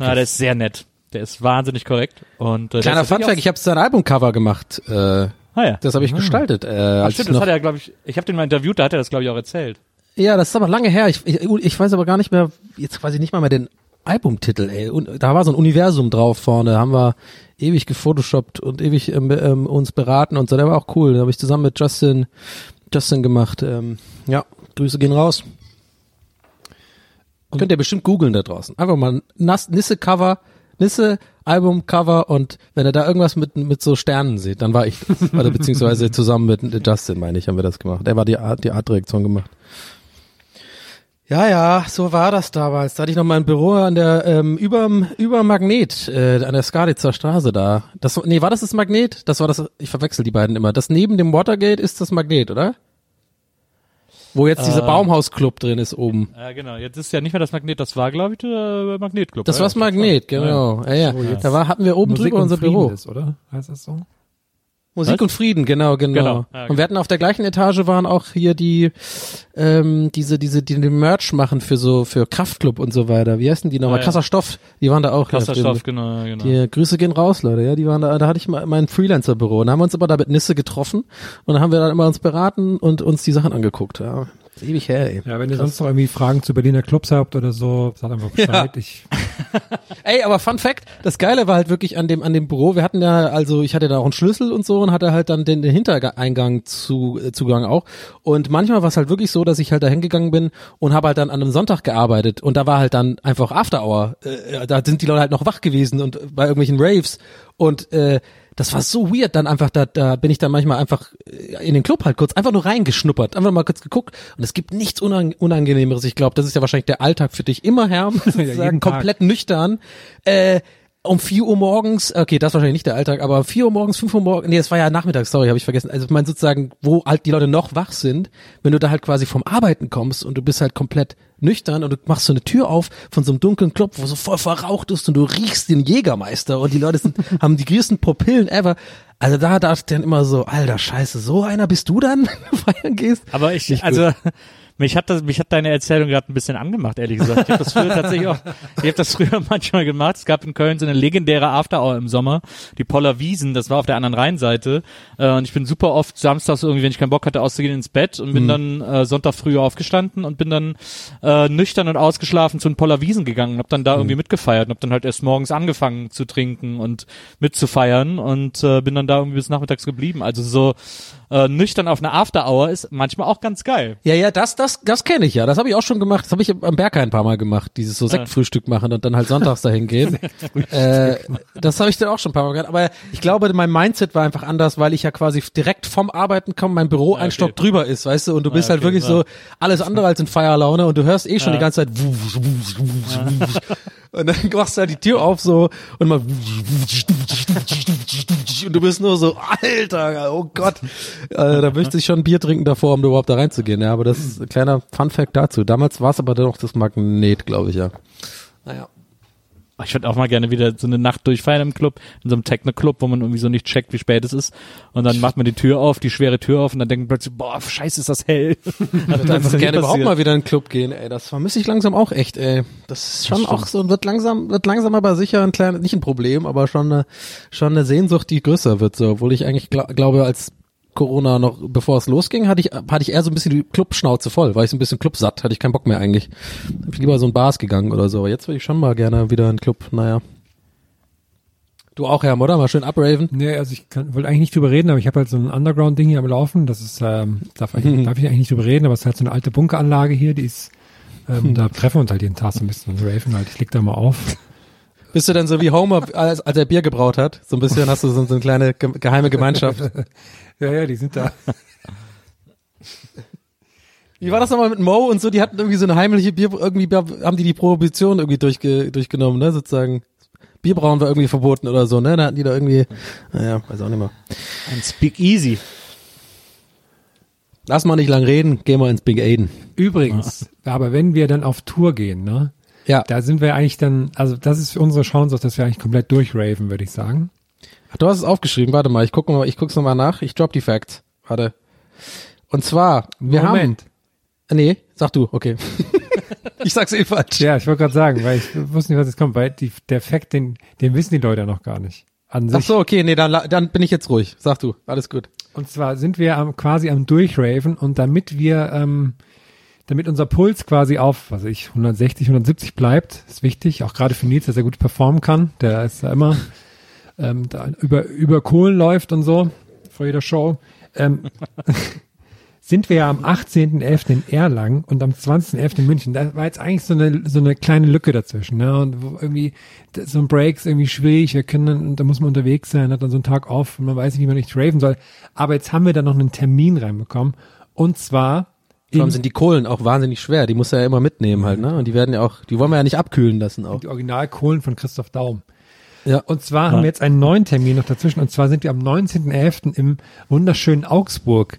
auch- der ist sehr nett. Der ist wahnsinnig korrekt. Und, äh, Kleiner Funfact, ich habe sein Albumcover gemacht. Äh, Ah ja. das habe ich gestaltet. Äh, Ach, stimmt, ich das hat er, glaube ich, ich habe den mal interviewt, da hat er das, glaube ich, auch erzählt. ja, das ist aber lange her. Ich, ich, ich weiß aber gar nicht mehr, jetzt quasi nicht mal mehr den Albumtitel, ey. Und da war so ein Universum drauf vorne, haben wir ewig gefotoshoppt und ewig ähm, ähm, uns beraten und so. Der war auch cool. Den habe ich zusammen mit Justin, Justin gemacht. Ähm, ja, Grüße gehen raus. Könnt ihr bestimmt googeln da draußen. Einfach mal Nass, Nisse Cover, Nisse Albumcover und wenn ihr da irgendwas mit mit so Sternen seht, dann war ich das. Oder beziehungsweise <laughs> zusammen mit Justin, meine ich, haben wir das gemacht. Der war die Art, die Artdirektion gemacht. Ja, ja, so war das damals. Da hatte ich noch mein Büro an der ähm, überm über Magnet äh, an der Skaditzer Straße da. Das nee, war das das Magnet? Das war das ich verwechsel die beiden immer. Das neben dem Watergate ist das Magnet, oder? Wo jetzt dieser Äh. Baumhausclub drin ist oben. Ja, genau. Jetzt ist ja nicht mehr das Magnet, das war, glaube ich, der Magnetclub. Das ja, war's Magnet, genau. Ja, ja. Da war hatten wir oben Musik drüber unser Frieden Büro. Ist, oder? Heißt das so? Musik Was? und Frieden, genau, genau. Genau, ja, Und wir hatten auf der gleichen Etage waren auch hier die ähm, diese diese die den Merch machen für so für Kraftclub und so weiter. Wie heißen die nochmal? Ah, ja. Krasser Stoff. Die waren da auch. Krasser. Stoff, genau, genau. Die Grüße gehen raus, Leute. Ja, die waren da. Da hatte ich mal mein Freelancer-Büro. Und da haben wir uns aber da mit Nisse getroffen und dann haben wir dann immer uns beraten und uns die Sachen angeguckt. Ja, ist ewig her. Ey. Ja, wenn ihr sonst noch irgendwie Fragen zu Berliner Clubs habt oder so, sagt einfach Bescheid. Ich, <laughs> Ey, aber Fun Fact, das Geile war halt wirklich an dem an dem Büro, wir hatten ja, also ich hatte da auch einen Schlüssel und so und hatte halt dann den, den Hintereingang zu äh, Zugang auch und manchmal war es halt wirklich so, dass ich halt da hingegangen bin und habe halt dann an einem Sonntag gearbeitet und da war halt dann einfach After Hour, äh, da sind die Leute halt noch wach gewesen und bei irgendwelchen Raves und äh, das war so weird, dann einfach, da, da bin ich dann manchmal einfach äh, in den Club halt kurz einfach nur reingeschnuppert, einfach mal kurz geguckt und es gibt nichts Unang Unangenehmeres. Ich glaube, das ist ja wahrscheinlich der Alltag für dich immer, Herr, <laughs> Tag. komplett nüchtern. Äh, um 4 Uhr morgens, okay, das ist wahrscheinlich nicht der Alltag, aber 4 Uhr morgens, 5 Uhr morgens, nee, das war ja nachmittags, sorry, habe ich vergessen. Also ich meine sozusagen, wo halt die Leute noch wach sind, wenn du da halt quasi vom Arbeiten kommst und du bist halt komplett nüchtern und du machst so eine Tür auf von so einem dunklen Club, wo so voll verraucht ist und du riechst den Jägermeister und die Leute sind, <laughs> haben die größten Pupillen ever. Also da dachte ich dann immer so, alter Scheiße, so einer bist du dann, <laughs> wenn du feiern gehst? Aber ich, Nicht also mich hat das, mich hat deine Erzählung gerade ein bisschen angemacht, ehrlich gesagt. Ich habe das früher tatsächlich auch, ich habe das früher <laughs> manchmal gemacht. Es gab in Köln so eine legendäre After Hour im Sommer, die Poller Wiesen, das war auf der anderen Rheinseite. Äh, und ich bin super oft samstags irgendwie, wenn ich keinen Bock hatte, auszugehen ins Bett und bin Mhm. dann äh, Sonntag früh aufgestanden und bin dann äh, nüchtern und ausgeschlafen zu den Poller Wiesen gegangen und hab dann da Mhm. irgendwie mitgefeiert und hab dann halt erst morgens angefangen zu trinken und mitzufeiern und äh, bin dann da irgendwie bis nachmittags geblieben. Also so äh, nüchtern auf eine After Hour ist manchmal auch ganz geil. Ja, ja, das, das, das kenne ich ja. Das habe ich auch schon gemacht. Das habe ich am Berg ein paar Mal gemacht. Dieses so Sektfrühstück machen und dann halt sonntags dahin gehen. <laughs> äh, das habe ich dann auch schon ein paar Mal gemacht. Aber ich glaube, mein Mindset war einfach anders, weil ich ja quasi direkt vom Arbeiten komme, mein Büro ein Stock drüber ist, weißt du, und du bist halt okay, wirklich ja. so alles andere als in Feierlaune und du hörst eh schon Ja. die ganze Zeit wusch, wusch, wusch. Und dann <laughs> machst du halt die Tür auf so und mal und du bist nur so, Alter, oh Gott. Äh, da möchte ich schon ein Bier trinken davor, um überhaupt da reinzugehen. Ja, aber das ist ein kleiner Fun-Fact dazu. Damals war es aber dann das Magnet, glaube ich, ja. Naja. Ich würde auch mal gerne wieder so eine Nacht durchfeiern im Club, in so einem Techno-Club, wo man irgendwie so nicht checkt, wie spät es ist. Und dann macht man die Tür auf, die schwere Tür auf und dann denkt man plötzlich, boah, scheiße, ist das hell. <laughs> Ich würde einfach gerne überhaupt mal wieder in den Club gehen, ey. Das vermisse ich langsam auch echt, ey. Das ist schon auch so, wird langsam, wird langsam aber sicher ein kleines, nicht ein Problem, aber schon eine, schon eine Sehnsucht, die größer wird, so. Obwohl ich eigentlich gla glaube, als Corona noch, bevor es losging, hatte ich, hatte ich eher so ein bisschen die Clubschnauze voll, war ich so ein bisschen Clubsatt, hatte ich keinen Bock mehr eigentlich. Hab ich lieber so in Bars gegangen oder so. Aber jetzt würde ich schon mal gerne wieder in den Club, naja. Du auch, Herr Modder, mal schön abraven. nee, also ich kann, wollte eigentlich nicht drüber reden, aber ich habe halt so ein Underground-Ding hier am Laufen. Das ist, ähm, darf, eigentlich, darf ich eigentlich nicht drüber reden, aber es ist halt so eine alte Bunkeranlage hier, die ist, ähm, da treffen wir uns halt jeden Tag so ein bisschen und raven halt. Ich leg da mal auf. Bist du denn so wie Homer, als, als er Bier gebraut hat? So ein bisschen hast du so, so eine kleine ge geheime Gemeinschaft. <laughs> Ja, ja, die sind da. Wie war das nochmal mit Mo und so? Die hatten irgendwie so eine heimliche Bier, irgendwie haben die die Prohibition irgendwie durchge, durchgenommen, ne, sozusagen. Bierbrauen war irgendwie verboten oder so, ne? Da hatten die da irgendwie, naja, weiß auch nicht mehr. Ein Speak Easy. Lass mal nicht lang reden, gehen wir ins Big Aiden. Übrigens, aber wenn wir dann auf Tour gehen, ne? Ja. Da sind wir eigentlich dann, also das ist unsere Chance, auch, dass wir eigentlich komplett durchraven, würde ich sagen. Ach, du hast es aufgeschrieben, warte mal, ich gucke mal, ich guck's nochmal nach, ich drop die Facts. Warte. Und zwar, wir Moment. haben. Äh, Nee, sag du, okay. <laughs> ich sag's eh falsch. Ja, ich wollte gerade sagen, weil ich wusste nicht, was jetzt kommt, weil die, der Fakt, den, den wissen die Leute ja noch gar nicht. An sich. Ach so, okay, nee, dann, dann bin ich jetzt ruhig. Sag du, alles gut. Und zwar sind wir am, quasi am Durchraven und damit wir, ähm, damit unser Puls quasi auf, was weiß ich, 160, 170 bleibt, ist wichtig, auch gerade für Nils, dass er gut performen kann. Der ist da immer ähm, da über, über Kohlen läuft und so vor jeder Show. Ähm, <laughs> sind wir ja am 18.11. in Erlangen und am 20.11. in München. Da war jetzt eigentlich so eine, so eine kleine Lücke dazwischen. Ne? Und irgendwie so ein Break ist irgendwie schwierig. Wir können dann, da muss man unterwegs sein, hat dann so einen Tag off und man weiß nicht, wie man nicht raven soll. Aber jetzt haben wir da noch einen Termin reinbekommen. Und zwar Vor allem sind die Kohlen auch wahnsinnig schwer. Die muss er ja immer mitnehmen halt, ne? Und die werden ja auch, die wollen wir ja nicht abkühlen lassen auch. die Originalkohlen von Christoph Daum. Ja. Und zwar haben wir jetzt einen neuen Termin noch dazwischen. Und zwar sind wir am 19.11. im wunderschönen Augsburg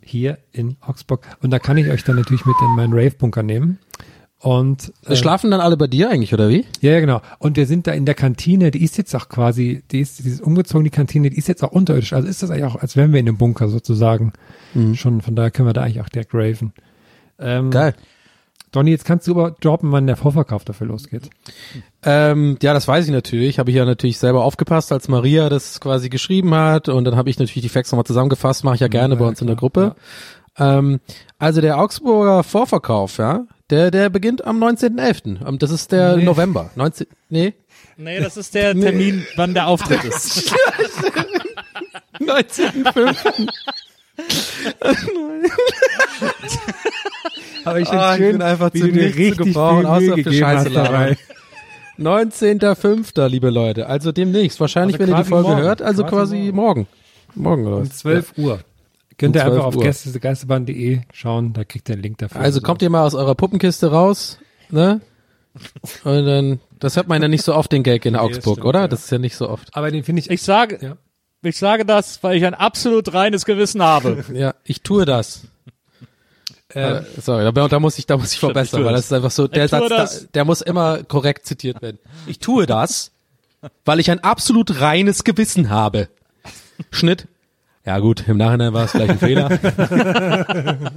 hier in Augsburg. Und da kann ich euch dann natürlich mit in meinen Rave-Bunker nehmen. Und äh, Schlafen dann alle bei dir eigentlich, oder wie? ja, ja, genau. Und wir sind da in der Kantine, die ist jetzt auch quasi, die ist, die ist umgezogen, die Kantine, die ist jetzt auch unterirdisch. Also ist das eigentlich auch, als wären wir in einem Bunker sozusagen. Schon, von daher können wir da eigentlich auch direkt raven. Ähm, Geil. Donny, jetzt kannst du aber droppen, wann der Vorverkauf dafür losgeht. Ähm, ja, das weiß ich natürlich. Habe ich ja natürlich selber aufgepasst, als Maria das quasi geschrieben hat. Und dann habe ich natürlich die Facts nochmal zusammengefasst. Mache ich ja gerne bei ja, uns in der klar, Gruppe. Ähm, also der Augsburger Vorverkauf, ja, der, der beginnt am 19.11. Ähm, Das ist der Nee. November. 19, nee? Nee, das ist der Termin, wann der Auftritt ist. <laughs> 19.05. <laughs> Aber ich Ah, ich bin einfach zu nichts zu gebrauchen, außer für Scheiße labern. 19.05. liebe Leute. Also demnächst. Wahrscheinlich, Also wenn ihr die Folge morgen. hört, also Quasi quasi morgen. Morgen oder Um was? 12 Uhr. Könnt ihr einfach 12 auf Uhr. gästesgeisterbahn.de schauen, da kriegt ihr einen Link dafür. Also kommt ihr mal aus eurer Puppenkiste raus, ne? Und dann, das hört man ja nicht so oft, den Gag in <laughs> Augsburg, stimmt, oder? ja. Das ist ja nicht so oft. Aber den finde ich, Ich sage, Ja. ich sage das, weil ich ein absolut reines Gewissen habe. <laughs> Ja, ich tue das. äh, Äh, sorry, da, da muss ich, da muss ich verbessern, tue weil das. ist einfach so, der Ich Satz, da, der muss immer korrekt zitiert werden. Ich tue das, <laughs> weil ich ein absolut reines Gewissen habe. Schnitt. Ja gut, im Nachhinein war es vielleicht ein Fehler. <laughs>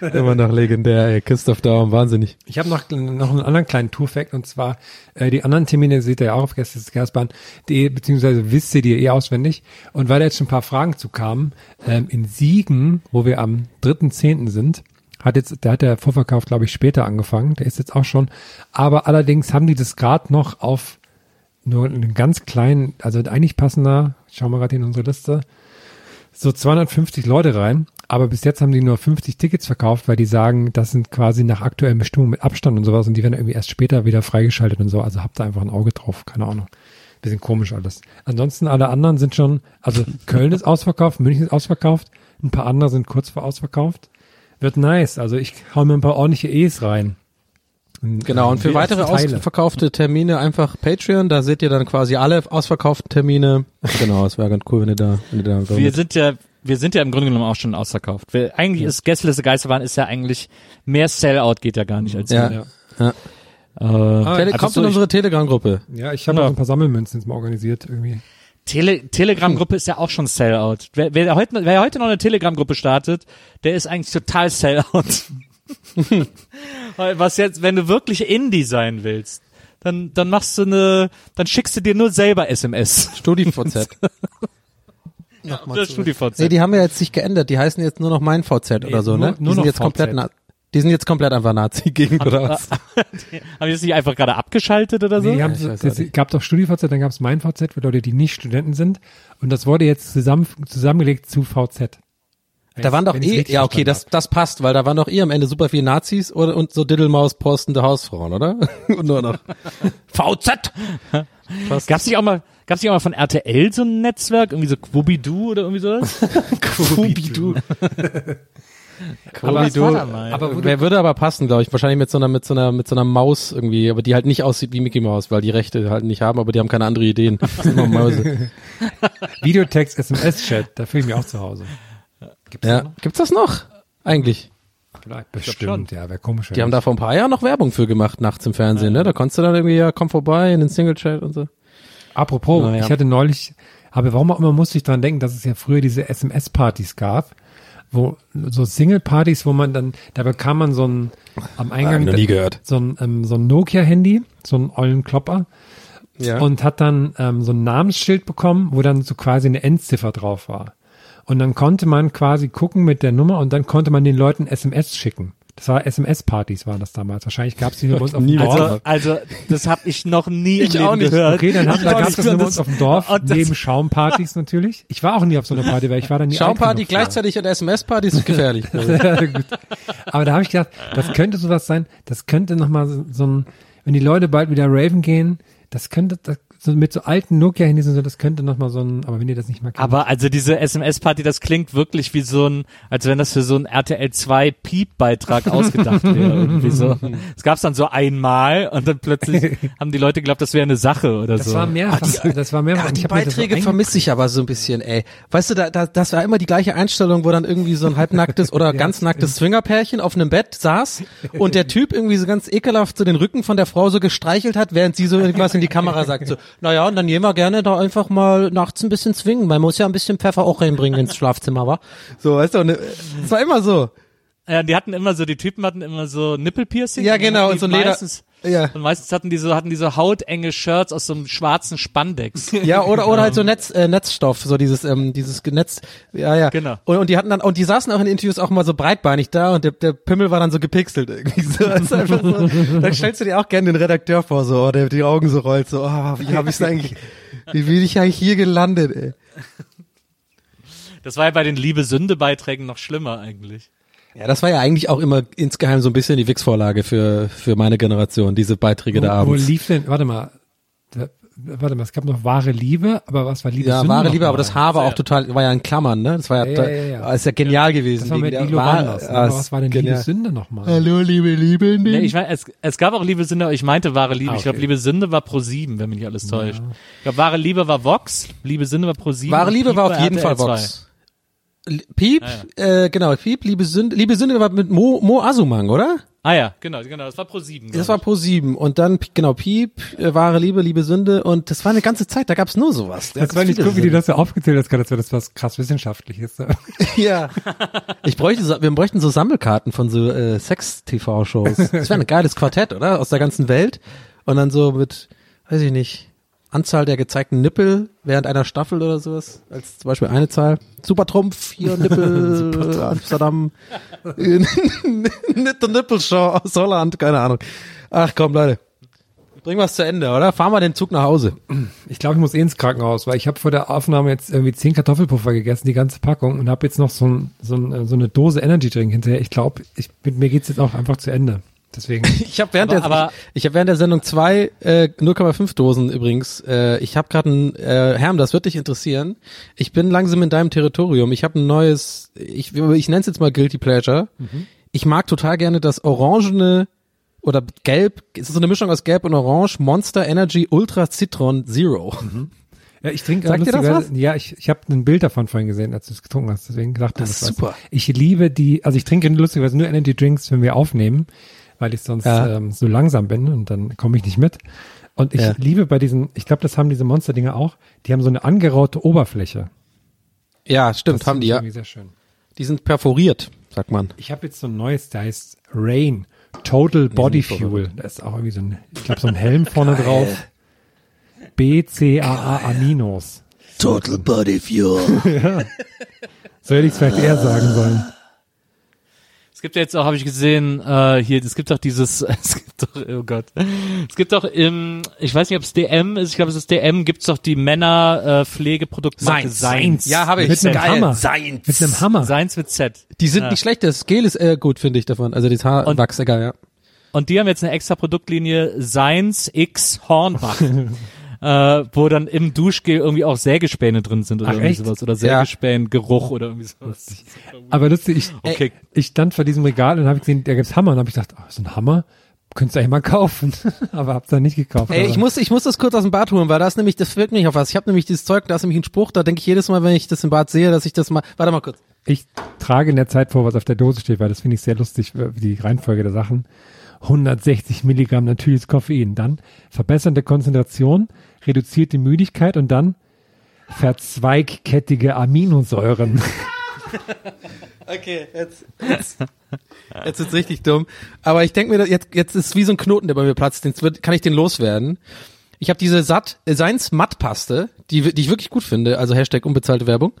Immer noch legendär, ey, Christoph Daum, wahnsinnig. ich habe noch, noch einen anderen kleinen Tour-Fact und zwar äh, die anderen Termine seht ihr ja auch auf gästesgeisterbahn.de, beziehungsweise wisst ihr die eh auswendig. Und weil da jetzt schon ein paar Fragen zu kamen, ähm, in Siegen, wo wir am 3.10. sind, hat jetzt, der hat der Vorverkauf, glaube ich, später angefangen, der ist jetzt auch schon, aber allerdings haben die das gerade noch auf nur einen ganz kleinen, also eigentlich passender, schauen wir gerade in unsere Liste, so 250 Leute rein, aber bis jetzt haben die nur 50 Tickets verkauft, weil die sagen, das sind quasi nach aktuellen Bestimmungen mit Abstand und sowas und die werden irgendwie erst später wieder freigeschaltet und so. Also habt da einfach ein Auge drauf, keine Ahnung. Bisschen komisch alles. Ansonsten alle anderen sind schon, also <laughs> Köln ist ausverkauft, München ist ausverkauft, ein paar andere sind kurz vor ausverkauft. Wird nice. Also ich hau mir ein paar ordentliche E's rein. Genau, und für weitere ausverkaufte Termine einfach Patreon, da seht ihr dann quasi alle ausverkauften Termine. Genau, es wäre ganz cool, wenn ihr da, wenn ihr da Wir sind ja, wir sind ja im Grunde genommen auch schon ausverkauft. Wir, eigentlich ist Gästeliste Geisterbahn ist ja eigentlich mehr Sellout geht ja gar nicht als Ja. mehr. ja. Äh, Tele einfach kommt so, in ich- unsere Telegram-Gruppe. Ja, ich habe Ja. auch ein paar Sammelmünzen jetzt mal organisiert irgendwie. Tele Telegram-Gruppe ist ja auch schon Sellout. Wer, wer, heute, wer heute noch eine Telegram-Gruppe startet, der ist eigentlich total Sellout. <laughs> <laughs> Was jetzt, wenn du wirklich Indie sein willst, dann, dann machst du eine, dann schickst du dir nur selber SMS. StudiVZ. <laughs> Das StudiVZ. nee, die haben ja jetzt sich geändert. Die heißen jetzt nur noch mein VZ oder so, nur- ne? Die nur sind noch jetzt komplett, VZ. na, die sind jetzt komplett einfach Nazi gegen oder was? <laughs> Haben die das nicht einfach gerade abgeschaltet oder so? Nee, die haben, auch nicht. gab doch StudiVZ, dann gab es mein VZ für Leute, die nicht Studenten sind. Und das wurde jetzt zusammen, zusammengelegt zu VZ. Da waren doch eh, ja okay, das, das passt, weil da waren doch eh am Ende super viele Nazis oder, und so Diddlemaus postende Hausfrauen, oder? <laughs> und nur noch <laughs> VZ! Gab's nicht auch mal, gab's nicht auch mal von RTL so ein Netzwerk, irgendwie so Quobidu oder irgendwie sowas? <laughs> Aber, da mal? aber wo du, Wer würde aber passen, glaube ich, wahrscheinlich mit so einer mit so einer mit so einer Maus irgendwie, aber die halt nicht aussieht wie Mickey Mouse, weil die Rechte halt nicht haben, aber die haben keine andere Ideen. Das sind immer Mäuse. Videotext, SMS-Chat, da fühle ich mich auch zu Hause. Gibt's Ja. das noch? Gibt's das noch? Eigentlich. Vielleicht, bestimmt, ja, wäre komisch. Die haben da vor ein paar Jahren noch Werbung für gemacht nachts im Fernsehen, ne? Da konntest du dann irgendwie, ja, komm vorbei in den Single-Chat und so. Apropos, Naja. ich hatte neulich, aber warum auch immer musste ich dran denken, dass es ja früher diese SMS-Partys gab, wo so Single-Partys, wo man dann, da bekam man so ein am Eingang gehört. so ein, ähm, so ein Nokia-Handy, so einen ollen Klopper Ja. und hat dann ähm, so ein Namensschild bekommen, wo dann so quasi eine Endziffer drauf war. Und dann konnte man quasi gucken mit der Nummer und dann konnte man den Leuten SMS schicken. Das war SMS-Partys waren das damals. Wahrscheinlich gab es die <laughs> nur bei uns auf dem Dorf. Also, also das habe ich noch nie im Ich Leben auch nicht. gehört. Okay, dann haben, da gab es das nur bei uns auf dem Dorf, <laughs> neben Schaumpartys <laughs> natürlich. Ich war auch nie auf so einer Party, weil ich war da nie Schaumparty gleichzeitig und SMS-Party ist gefährlich. Aber da habe ich gedacht, das könnte sowas sein, das könnte nochmal so, so ein, wenn die Leute bald wieder raven gehen, das könnte, das, so mit so alten Nokia-Handys und so, das könnte nochmal so ein, aber wenn ihr das nicht mal kennt. Aber also diese SMS-Party, das klingt wirklich wie so ein, als wenn das für so einen RTL 2 Piep-Beitrag ausgedacht wäre. <laughs> Irgendwie so. Es gab's dann so einmal und dann plötzlich <laughs> haben die Leute geglaubt, das wäre eine Sache oder das so. war mehrfach, das war mehrfach. Ach, und die so Beiträge vermisse ich aber so ein bisschen, ey. Weißt du, da, da, das war immer die gleiche Einstellung, wo dann irgendwie so ein halbnacktes oder <laughs> ganz nacktes Swingerpärchen auf einem Bett saß und der Typ irgendwie so ganz ekelhaft so den Rücken von der Frau so gestreichelt hat, während sie so irgendwas in die Kamera sagt. So, naja, und dann gehen wir gerne da einfach mal nachts ein bisschen zwingen. Man muss ja ein bisschen Pfeffer auch reinbringen ins Schlafzimmer, wa? So, weißt du, äh, es war immer so. Ja, die hatten immer so, die Typen hatten immer so Nippelpiercing. Ja, genau, und so Leder- Meistens, Ja. Und meistens hatten die so, hatten die so hautenge Shirts aus so einem schwarzen Spandex. <laughs> Ja, oder oder halt so Netz, äh, Netzstoff, so dieses ähm, dieses Netz, ja ja. Genau. Und, und die hatten dann und die saßen auch in Interviews auch mal so breitbeinig da und der, der Pimmel war dann so gepixelt irgendwie so. <laughs> Das ist einfach so dann stellst du dir auch gerne den Redakteur vor, so, oh, der die Augen so rollt, so, oh, wie habe ich eigentlich, wie bin ich eigentlich hier gelandet, ey? Das war ja bei den Liebe-Sünde-Beiträgen noch schlimmer eigentlich. Ja, das war ja eigentlich auch immer insgeheim so ein bisschen die Wix-Vorlage für für meine Generation, diese Beiträge da wo, wo abends. lief denn, warte mal, da, warte mal, es gab noch wahre Liebe, aber was war Liebe? Ja, Sünde wahre Liebe, aber das Haar war auch total, war ja in Klammern, ne? Das war ja, Ja, ja, ja, ist ja genial gewesen. Das war mit der Ilo Wahr- Wanders. ne? Was war denn genial. Liebe Sünde nochmal? Hallo, liebe Liebe. Nee, ich meine, es, es gab auch Liebe Sünde, aber ich meinte wahre Liebe. Ah, Ich glaube, okay. Liebe Sünde war pro sieben, wenn mich nicht alles täuscht. Ich glaube, wahre Liebe war Vox, Liebe Sünde war pro sieben. Wahre Liebe war auf jeden Fall RTL 2. Vox. Piep, Ah, äh, genau, Piep, Liebe Sünde, Liebe Sünde war mit Mo, Mo Asumang, oder? Ah ja, genau, genau, das war pro sieben. Das war Pro 7 und dann, genau, Piep, äh, wahre Liebe, Liebe Sünde und das war eine ganze Zeit, da gab's nur sowas. Da Das war nicht gut, wie du das so aufgezählt hast, gerade, als wäre das was krass Wissenschaftliches. <laughs> Ja. Ich bräuchte so, wir bräuchten so Sammelkarten von so äh, Sex-TV-Shows. Das wäre ein geiles Quartett, oder? Aus der ganzen Welt. Und dann so mit, weiß ich nicht, Anzahl der gezeigten Nippel während einer Staffel oder sowas. Als zum Beispiel eine Zahl. Super Trumpf, hier <laughs> Nippel, Amsterdam. <laughs> Nicht der Nippelshow aus Holland, keine Ahnung. Ach komm, Leute. Bringen wir es zu Ende, oder? Fahren wir den Zug nach Hause. Ich glaube, ich muss eh ins Krankenhaus, weil ich habe vor der Aufnahme jetzt irgendwie zehn Kartoffelpuffer gegessen, die ganze Packung, und habe jetzt noch so, ein, so, ein, so eine Dose Energy Drink hinterher. Ich glaube, ich, mit mir geht's jetzt auch einfach zu Ende. Deswegen. <laughs> Ich habe während, Aber- der, aber- ich, ich hab während der Sendung zwei äh, 0,5 Dosen übrigens. Äh, ich habe gerade ein äh, Herm, das wird dich interessieren. Ich bin langsam in deinem Territorium. Ich habe ein neues, ich, ich nenne es jetzt mal Guilty Pleasure. Ich mag total gerne das orangene oder gelb, es ist so eine Mischung aus gelb und orange, Monster Energy Ultra Citron Zero. <laughs> Ja, ich trinke Sagt dir das lustigerweise- Ja, ich, ich habe ein Bild davon vorhin gesehen, als du es getrunken hast. Deswegen dachte Das ich, ist was. super. Ich liebe die, also ich trinke lustigerweise nur Energy Drinks, wenn wir aufnehmen, weil ich sonst Ja. ähm, so langsam bin und dann komme ich nicht mit. Und ich Ja. liebe bei diesen, ich glaube, das haben diese Monster-Dinger auch, die haben so eine angeraute Oberfläche. Ja, stimmt, Das haben die ja. irgendwie sehr schön. Die sind perforiert, sagt man. Ich habe jetzt so ein neues, der heißt Rain. Total Body Fuel. Da ist auch irgendwie so ein, ich glaube, so ein Helm <laughs> vorne drauf. BCAA Aminos. Total Body Fuel. <laughs> So hätte ich es vielleicht eher sagen sollen. Es gibt ja jetzt auch, habe ich gesehen, äh, hier, es gibt doch dieses, <laughs> es gibt doch, oh Gott, es gibt doch im, ich weiß nicht, ob es DM ist, ich glaube, es ist DM, gibt's doch die Männer äh, Pflegeprodukte Seins. Ja, habe ich. Mit einem Geil. Hammer. Seins. Mit einem Hammer. Seins mit Z. Die sind Ja. nicht schlecht, das Gel ist äh, gut, finde ich davon. Also das Haarwachs, egal, ja. Und die haben jetzt eine extra Produktlinie Seins X Hornbach. <laughs> Äh, wo dann im Duschgel irgendwie auch Sägespäne drin sind oder Ach, irgendwie echt? sowas. Oder Ja. Sägespänen-Geruch oder irgendwie sowas. Aber lustig, ich, Okay. ich stand vor diesem Regal und habe gesehen, da gibt's Hammer und habe ich gedacht, oh, so ein Hammer könntest du eigentlich mal kaufen. <laughs> Aber hab's dann nicht gekauft. Ey, aber. ich muss, ich muss das kurz aus dem Bad holen, weil das nämlich, das wirkt mich auf was. Ich habe nämlich dieses Zeug, da ist nämlich ein Spruch, da denke ich jedes Mal, wenn ich das im Bad sehe, dass ich das mal, warte mal kurz. ich trage in der Zeit vor, was auf der Dose steht, weil das finde ich sehr lustig, die Reihenfolge der Sachen. 160 Milligramm natürliches Koffein, dann verbessernde Konzentration, reduziert die Müdigkeit und dann verzweigkettige Aminosäuren. <laughs> Okay, jetzt, jetzt, jetzt wird's richtig dumm. Aber ich denke mir, jetzt, jetzt ist wie so ein Knoten, der bei mir platzt. Jetzt wird, kann ich den loswerden. Ich habe diese Satt, äh, Seins Mattpaste, die, die ich wirklich gut finde, also Hashtag unbezahlte Werbung.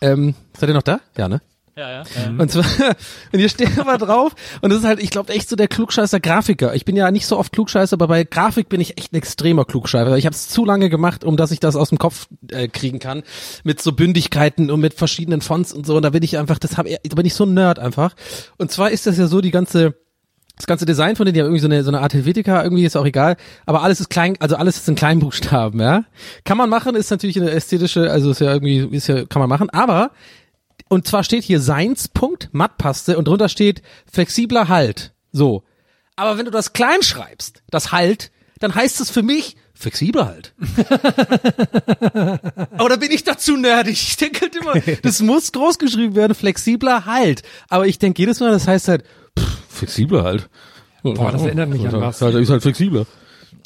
Ähm, seid ihr noch da? Ja, ne? Ja, ja. Und zwar, <laughs> und hier steht aber drauf, und das ist halt, ich glaube, echt so der klugscheißer Grafiker. Ich bin ja nicht so oft klugscheißer, aber bei Grafik bin ich echt ein extremer Klugscheißer. Ich habe es zu lange gemacht, um dass ich das aus dem Kopf äh, kriegen kann, mit so Bündigkeiten und mit verschiedenen Fonts und so. Und da bin ich einfach, das hab, da bin ich so ein Nerd einfach. Und zwar ist das ja so, die ganze, das ganze Design von denen, die haben irgendwie so eine, so eine Art Helvetica, irgendwie ist auch egal, aber alles ist klein, also alles ist in Kleinbuchstaben, ja. Kann man machen, ist natürlich eine ästhetische, also ist ja irgendwie, ist ja, kann man machen, aber und zwar steht hier Seins-Punkt, Mattpaste und drunter steht flexibler Halt. So. Aber wenn du das klein schreibst, das Halt, dann heißt es für mich flexibler Halt. <laughs> Aber da bin ich dazu nerdig. Ich denke halt immer, das muss groß geschrieben werden, flexibler Halt. Aber ich denke jedes Mal, das heißt halt, pff, flexibler Halt. Boah, das erinnert mich an was. Ist halt, ist halt flexibler.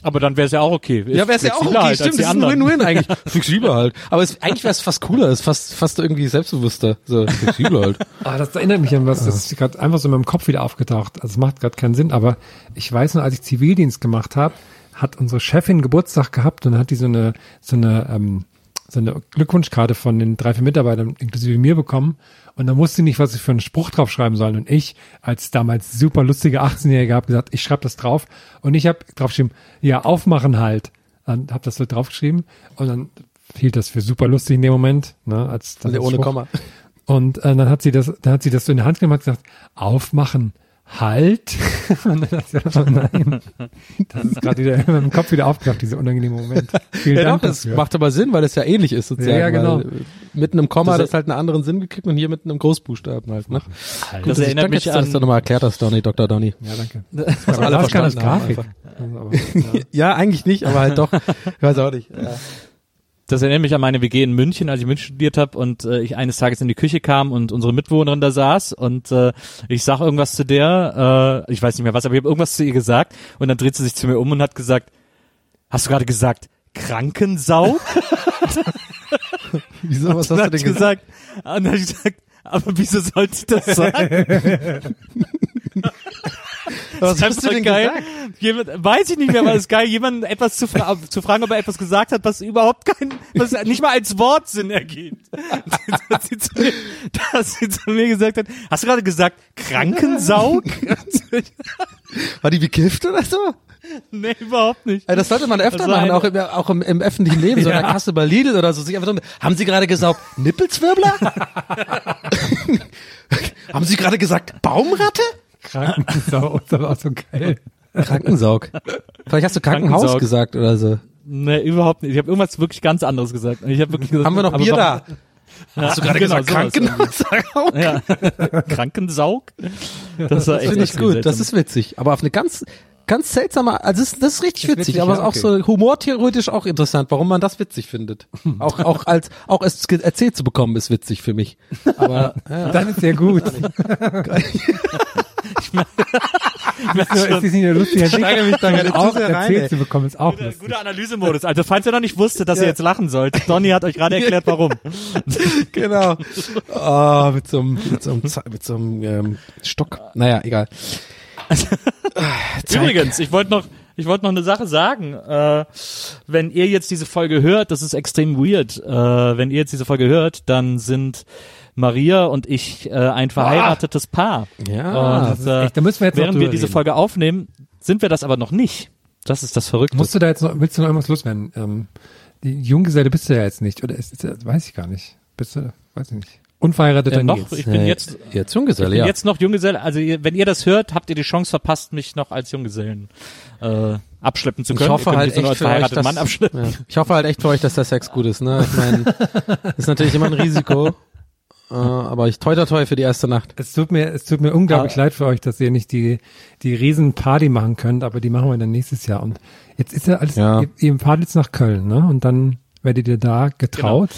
Aber dann wäre es ja auch okay. Ja, wäre es ja auch okay, halt stimmt, das ist ein anderen. Win-Win eigentlich. <laughs> Flexibler halt. Aber es, eigentlich wäre es fast cooler, es ist fast, fast irgendwie selbstbewusster. So, flexibler halt. Ah, das erinnert mich an was, das ist gerade einfach so in meinem Kopf wieder aufgetaucht. Also es macht gerade keinen Sinn, aber ich weiß noch, als ich Zivildienst gemacht habe, hat unsere Chefin Geburtstag gehabt und dann hat die so eine, so eine, ähm, so eine Glückwunschkarte von den drei, vier Mitarbeitern inklusive mir bekommen. Und dann wusste ich nicht, was ich für einen Spruch draufschreiben soll. Und ich, als damals super lustige 18-Jährige, habe gesagt, ich schreibe das drauf. Und ich habe draufgeschrieben, ja, aufmachen halt. Dann habe das so draufgeschrieben. Und dann hielt das für super lustig in dem Moment. Ne, als Nee, das ohne Spruch. Komma. Und äh, dann hat sie das, dann hat sie das so in die Hand genommen und gesagt, aufmachen, halt. <laughs> dann. Das ist gerade wieder in meinem Kopf wieder aufgedacht, dieser unangenehme Moment. Vielen Ja, Dank doch, das dafür. macht aber Sinn, weil es ja ähnlich ist sozusagen. Ja, ja, genau. Äh, mitten im Komma Das- das, das halt einen anderen Sinn gekriegt und hier mitten im Großbuchstaben halt. Ne? Gut, Das ich- erinnert danke, mich dass du das an, nochmal erklärt hast, Donny, Dr. Donny. ja, danke. <laughs> Das das als verstanden haben Grafik. Also, aber, ja. <laughs> Ja, eigentlich nicht, aber halt doch. Ich weiß auch nicht. Ja. Das erinnert mich an meine WG in München, als ich München studiert habe und äh, ich eines Tages in die Küche kam und unsere Mitbewohnerin da saß und äh, ich sag irgendwas zu der, äh, ich weiß nicht mehr was, aber ich habe irgendwas zu ihr gesagt und dann dreht sie sich zu mir um und hat gesagt, hast du gerade gesagt, Krankensau? <laughs> Wieso, was hast du denn ich gesagt, und dann hab ich gesagt, aber wieso sollte ich das <laughs> sagen? <laughs> Was hast du denn geil. Jemand, weiß ich nicht mehr, aber es ist geil, jemanden etwas zu, fra zu fragen, ob er etwas gesagt hat, was überhaupt kein, was nicht mal als Wort Sinn ergibt. <laughs> dass, sie zu mir, dass sie zu mir gesagt hat, hast du gerade gesagt, Krankensaug? <laughs> War die bekifft oder so? nee, überhaupt nicht. Ey, Das sollte man öfter Das machen, auch im, auch im, im öffentlichen Leben, so in der Kasse bei Lidl oder so. Sich einfach so, haben Sie gerade gesagt Nippelzwirbler? haben Sie gerade gesagt Baumratte? Krankensau, ist aber auch so geil. Krankensaug. Vielleicht hast du Krankenhaus Krankensaug. gesagt oder so. Nee, überhaupt nicht. Ich habe irgendwas wirklich ganz anderes gesagt. Ich hab wirklich gesagt, Haben wir noch Bier da? Hast du gerade Genau, gesagt sowas Krankenhaus? Ja. <laughs> Krankensaug? Das war echt Finde ich gut, das seltsam. ist witzig. Aber auf eine ganz, ganz seltsame, also das, das ist richtig Das ist witzig, witzig, aber ja, auch okay. so humortheoretisch auch interessant, warum man das witzig findet. <laughs> auch, auch als, auch es erzählt zu bekommen ist witzig für mich. Aber, <laughs> ja. Dann ist sehr gut. Merk <laughs> So, schon. ist das nicht eine lustige steigere mich da gerade auch sehr rein, erzählt ey. zu bekommen, ist auch Guter, lustig. guter Analysemodus. Also falls ihr noch nicht wusstet, dass ihr jetzt lachen sollt, Donny hat euch gerade <laughs> erklärt, warum. genau. Oh, mit so einem, mit so einem, mit so einem ähm, Stock. Naja, egal. <laughs> Übrigens, ich wollte noch, ich wollte noch eine Sache sagen. Äh, wenn ihr jetzt diese Folge hört, das ist extrem weird. Äh, wenn ihr jetzt diese Folge hört, dann sind Maria und ich äh, ein verheiratetes Paar. Ja, und, ist echt- da müssen wir jetzt während wir diese reden. Folge aufnehmen, sind wir das aber noch nicht. Das ist das Verrückte. Musst du da jetzt noch, willst du noch irgendwas loswerden? Ähm, die Junggeselle bist du ja jetzt nicht, oder ist, ist, weiß ich gar nicht. Bist du, weiß ich nicht. Unverheirateter äh, noch, Nils. ich bin jetzt, Jetzt ich Junggeselle, bin ja. jetzt noch Junggeselle. Also ihr, wenn ihr das hört, habt ihr die Chance verpasst, mich noch als Junggesellen äh, abschleppen zu können. Ich hoffe halt echt für euch, dass, Mann abschleppen. ja. ich hoffe halt echt für euch, dass der Sex gut ist, ne? Ich meine, <laughs> ist natürlich immer ein Risiko. Äh, aber ich toi toi toi für die erste Nacht. Es tut mir, es tut mir unglaublich Ah. leid für euch, dass ihr nicht die, die riesen Party machen könnt, aber die machen wir dann nächstes Jahr. Und jetzt ist ja alles, Ja. Ihr, ihr fahrt jetzt nach Köln, ne? Und dann werdet ihr da getraut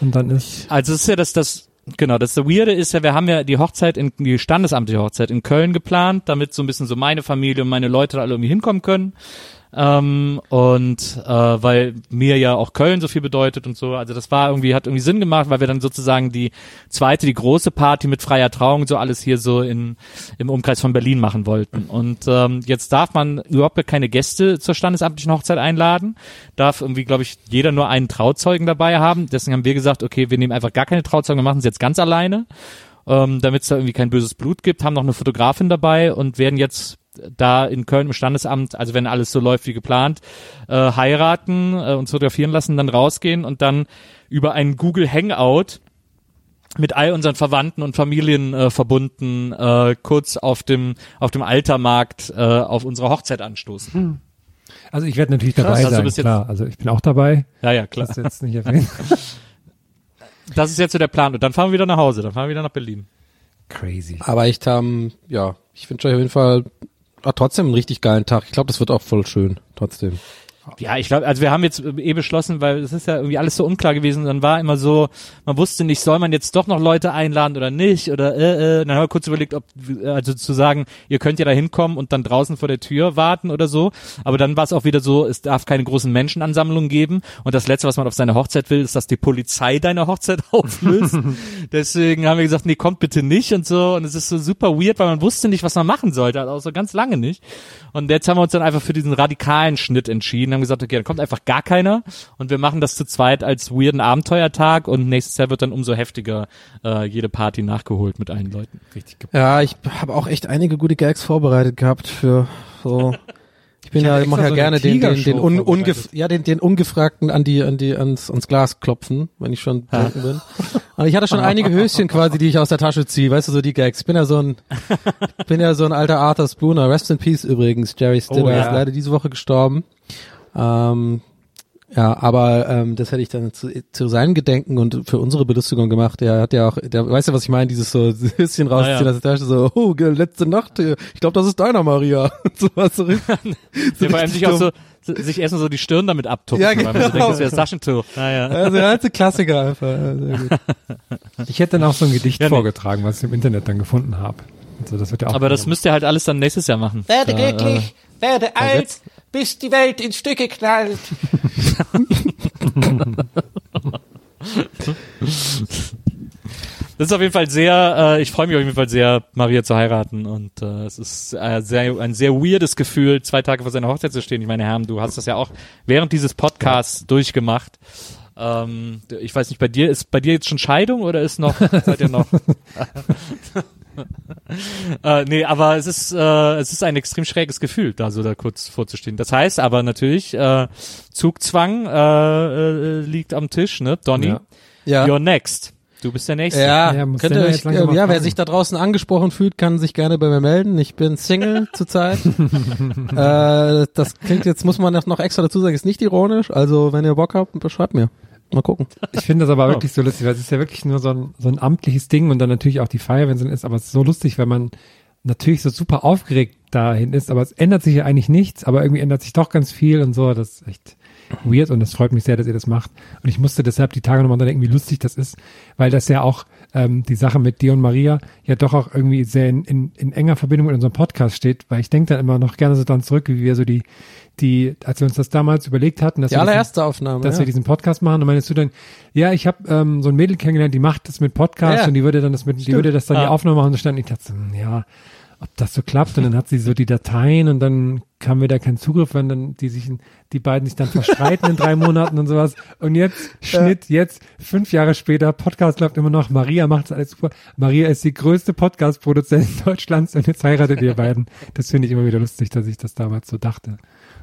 und dann ist, Also es ist ja das, das Genau, das Weirde ist ja, wir haben ja die Hochzeit, in, die standesamtliche Hochzeit in Köln geplant, damit so ein bisschen so meine Familie und meine Leute da alle irgendwie hinkommen können. Ähm, und äh, weil mir ja auch Köln so viel bedeutet und so, also das war irgendwie, hat irgendwie Sinn gemacht, weil wir dann sozusagen die zweite, die große Party mit freier Trauung so alles hier so in im Umkreis von Berlin machen wollten. Und ähm, jetzt darf man überhaupt keine Gäste zur standesamtlichen Hochzeit einladen, darf irgendwie, glaube ich, jeder nur einen Trauzeugen dabei haben. Deswegen haben wir gesagt, okay, wir nehmen einfach gar keine Trauzeugen, wir machen es jetzt ganz alleine ähm, damit es da irgendwie kein böses Blut gibt, haben noch eine Fotografin dabei und werden jetzt da in Köln im Standesamt, also wenn alles so läuft wie geplant, äh, heiraten, äh, uns fotografieren lassen, dann rausgehen und dann über einen Google Hangout mit all unseren Verwandten und Familien äh, verbunden, äh, kurz auf dem auf dem Altermarkt äh, auf unsere Hochzeit anstoßen. Also ich werde natürlich dabei also sein, bis jetzt- klar. Also ich bin auch dabei. Ja, ja, klar. Das ist jetzt nicht erwähnt. <laughs> Das ist jetzt so der Plan. Und dann fahren wir wieder nach Hause, dann fahren wir wieder nach Berlin. Crazy. Aber ich ähm, ja, ich wünsche euch auf jeden Fall trotzdem einen richtig geilen Tag. Ich glaube, das wird auch voll schön. Trotzdem. Ja, ich glaube, also wir haben jetzt eh beschlossen, weil es ist ja irgendwie alles so unklar gewesen. Dann war immer so, man wusste nicht, soll man jetzt doch noch Leute einladen oder nicht oder äh, äh. Dann haben wir kurz überlegt, ob also zu sagen, ihr könnt ja da hinkommen und dann draußen vor der Tür warten oder so. Aber dann war es auch wieder so, es darf keine großen Menschenansammlungen geben. Und das Letzte, was man auf seine Hochzeit will, ist, dass die Polizei deine Hochzeit <laughs> auflöst. <laughs> Deswegen haben wir gesagt, nee, kommt bitte nicht und so. Und es ist so super weird, weil man wusste nicht, was man machen sollte, also auch so ganz lange nicht. Und jetzt haben wir uns dann einfach für diesen radikalen Schnitt entschieden, haben gesagt, okay, dann kommt einfach gar keiner und wir machen das zu zweit als weirden Abenteuertag und nächstes Jahr wird dann umso heftiger äh, jede Party nachgeholt mit allen Leuten. Richtig ge- Ja, ich habe auch echt einige gute Gags vorbereitet gehabt für so. Ich bin Ich ja, mache ja so gerne den, den, den, un, ungef ja, den, den ungefragten an die, an die, ans, ans Glas klopfen, wenn ich schon betrunken bin. Und ich hatte schon <laughs> einige Höschen quasi, die ich aus der Tasche ziehe, weißt du, so die Gags. Ich bin ja so ein, <laughs> bin ja so ein alter Arthur Spooner. Rest in Peace übrigens. Jerry Stiller Oh, ja. ist leider diese Woche gestorben. Ähm, ja, aber ähm, das hätte ich dann zu, zu seinem Gedenken und für unsere Belustigung gemacht. Der hat ja auch, der weißt du, was ich meine, dieses so <laughs> Höschen rausziehen Ah, ja. aus der Tasche, so, oh, letzte Nacht, äh, ich glaube, das ist deiner Maria. <laughs> so was so <laughs> richtig, so Ja, vor allem sich auch so, sich erstmal so die Stirn damit abtupfen, Ja, weil man so genau. denkt, das wäre das Taschentuch. Naja. Also der alte Klassiker einfach. Ja, sehr gut. Ich hätte dann auch so ein Gedicht Ja, nee. vorgetragen, was ich im Internet dann gefunden habe. Also das wird ja auch. Aber das müsst ihr halt alles dann nächstes Jahr machen. Werde glücklich, werde alt, bis die Welt in Stücke knallt. Das ist auf jeden Fall sehr, äh, ich freue mich auf jeden Fall sehr, Maria zu heiraten und äh, es ist äh, sehr, ein sehr weirdes Gefühl, zwei Tage vor seiner Hochzeit zu stehen. Ich meine, Herm, du hast das ja auch während dieses Podcasts durchgemacht. Ähm, ich weiß nicht, bei dir ist bei dir jetzt schon Scheidung oder ist noch, seid ihr noch? <laughs> <laughs> äh, nee, aber es ist, äh, es ist ein extrem schräges Gefühl, da so da kurz vorzustehen. Das heißt aber natürlich, äh, Zugzwang äh, äh, liegt am Tisch, ne? Donny, Ja. Ja. you're next. Du bist der Nächste. Ja, Ja, muss könnt der ihr jetzt euch, langsam äh, ja, wer sich da draußen angesprochen fühlt, kann sich gerne bei mir melden. Ich bin Single <laughs> zurzeit. <laughs> äh, das klingt jetzt, muss man das noch extra dazu sagen, ist nicht ironisch. Also, wenn ihr Bock habt, schreibt mir. Mal gucken. Ich finde das aber wirklich so lustig, weil es ist ja wirklich nur so ein, so ein amtliches Ding und dann natürlich auch die Feier, wenn es ist, aber es ist so lustig, wenn man natürlich so super aufgeregt dahin ist, aber es ändert sich ja eigentlich nichts, aber irgendwie ändert sich doch ganz viel und so, das ist echt weird und es freut mich sehr, dass ihr das macht. Und ich musste deshalb die Tage nochmal dran denken, wie lustig das ist, weil das ja auch ähm, die Sache mit dir und Maria ja doch auch irgendwie sehr in, in, in enger Verbindung mit unserem Podcast steht, weil ich denke dann immer noch gerne so dran zurück, wie wir so die, die, als wir uns das damals überlegt hatten, dass Die wir diesen- allererste Aufnahme. dass ja. wir diesen Podcast machen. Und meinst du dann, ja, ich habe ähm, so ein Mädel kennengelernt, die macht das mit Podcast Ja. und die würde dann das mit, die würde das dann die Aufnahme machen und stand ich dachte, ja, ob das so klappt. Und dann hat sie so die Dateien und dann kam mir da kein Zugriff, wenn dann die sich, die beiden sich dann verstreiten in drei Monaten und sowas. Und jetzt Schnitt, jetzt fünf Jahre später, Podcast läuft immer noch. Maria macht alles super. Maria ist die größte Podcast-Produzentin Deutschlands und jetzt heiratet ihr beiden. Das finde ich immer wieder lustig, dass ich das damals so dachte.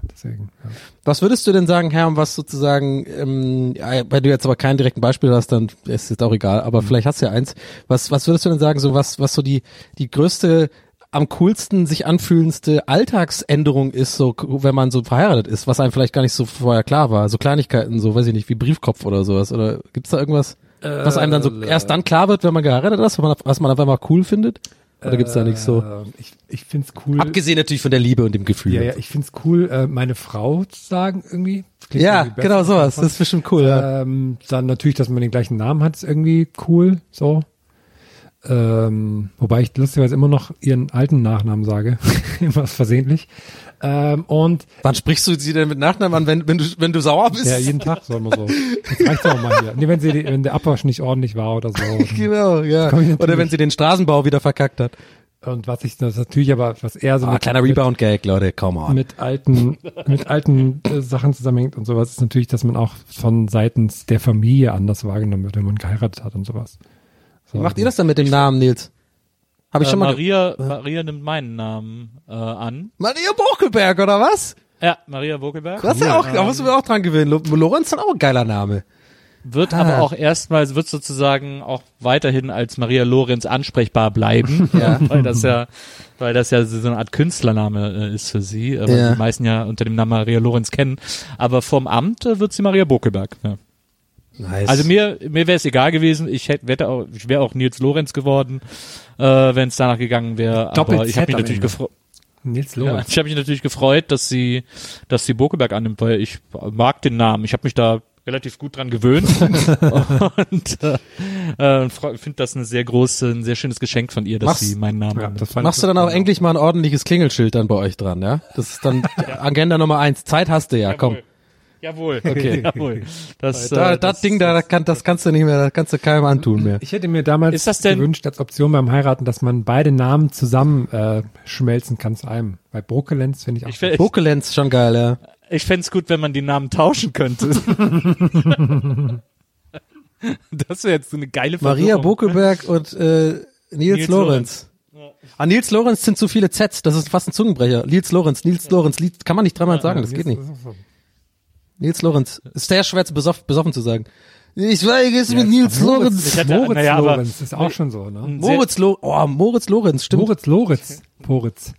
Deswegen. Ja. Was würdest du denn sagen, Herr, was sozusagen, ähm, ja, weil du jetzt aber kein direkten Beispiel hast, dann ist jetzt auch egal, aber vielleicht hast du ja eins. Was, was würdest du denn sagen, so was, was so die, die größte, am coolsten sich anfühlendste Alltagsänderung ist, so, wenn man so verheiratet ist, was einem vielleicht gar nicht so vorher klar war. So Kleinigkeiten, so, weiß ich nicht, wie Briefkopf oder sowas. Oder gibt's da irgendwas, was einem dann so erst dann klar wird, wenn man geheiratet ist, was man, was man auf einmal cool findet? Oder gibt's da nichts so? Ähm, Ich, ich finde es cool. Abgesehen natürlich von der Liebe und dem Gefühl. Ja, ja, ich find's cool, äh, meine Frau zu sagen irgendwie. Klingt Ja, irgendwie besser. genau sowas. Das ist bestimmt cool, ja. Ähm, dann natürlich, dass man den gleichen Namen hat, ist irgendwie cool. So, Ähm, wobei ich lustigerweise immer noch ihren alten Nachnamen sage. <laughs> immer versehentlich. Ähm, und Wann sprichst du sie denn mit Nachnamen an, wenn, wenn, du, wenn du sauer bist? ja, jeden Tag soll man so. Jetzt reicht's auch mal hier. Nee, wenn sie, wenn der Abwasch nicht ordentlich war oder so. <laughs> Genau, ja. Oder wenn sie den Straßenbau wieder verkackt hat. Und was ich, das natürlich aber, was eher so Ah, kleiner Rebound-Gag, Leute, come on. mit alten, mit alten äh, Sachen zusammenhängt und sowas, ist natürlich, dass man auch von seitens der Familie anders wahrgenommen wird, wenn man geheiratet hat und sowas. Wie macht ihr das denn mit dem Namen, Nils? Habe ich Äh, schon mal... Maria, Maria nimmt meinen Namen äh, an. Maria Bokelberg, oder was? Ja, Maria Bokelberg. Das ist ja auch, da musst du mir auch dran gewinnen. Lo- Lorenz ist dann auch ein geiler Name. Wird Ah. aber auch erstmals, wird sozusagen auch weiterhin als Maria Lorenz ansprechbar bleiben, <laughs> Ja. <laughs> weil das ja, weil das ja so eine Art Künstlername äh, ist für sie, äh, weil Ja. die meisten ja unter dem Namen Maria Lorenz kennen. Aber vom Amt äh, wird sie Maria Bokelberg. Ja. Nice. Also mir, mir wäre es egal gewesen. Ich hätte, auch, ich wäre auch Nils Lorenz geworden, äh, wenn es danach gegangen wäre. Aber Doppel ich habe mich natürlich gefreut. Nils Ja, Lorenz. ich habe mich natürlich gefreut, dass sie, dass sie Bokelberg annimmt, weil ich mag den Namen. Ich habe mich da relativ gut dran gewöhnt <laughs> und äh, äh, finde das eine sehr große, ein sehr schönes Geschenk von ihr, dass Machst- sie meinen Namen Ja, das Machst du dann auch endlich mal ein ordentliches Klingelschild dann bei euch dran, ja? Das ist dann <laughs> Agenda Nummer eins. Zeit hast du ja, komm. Jawohl, <laughs> Okay. jawohl. Das, Da, äh, das, Ding da, das, kann, das kannst du nicht mehr, das kannst du keinem antun mehr. Ich hätte mir damals Ist das denn- gewünscht als Option beim Heiraten, dass man beide Namen zusammen äh, schmelzen kann zu einem. Bei Brokelenz finde ich auch. ich ist schon geil, ja. ich fänd's gut, wenn man die Namen tauschen könnte. <laughs> das wäre jetzt so eine geile Maria Verwirrung. Bokelberg und äh, Nils, Nils Lorenz. Ah, Nils Lorenz sind zu viele Zs, das ist fast ein Zungenbrecher. Nils Lorenz, Nils Lorenz, Lied, kann man nicht dreimal sagen, das geht nicht. Nils Lorenz. Ist sehr schwer zu besoffen, besoffen zu sagen. Ich weige es mit Nils Lorenz. Hatte- Moritz naja, Lorenz ist auch schon so, ne? Moritz Lo oh, Moritz Lorenz, stimmt. Moritz Lorenz. Moritz.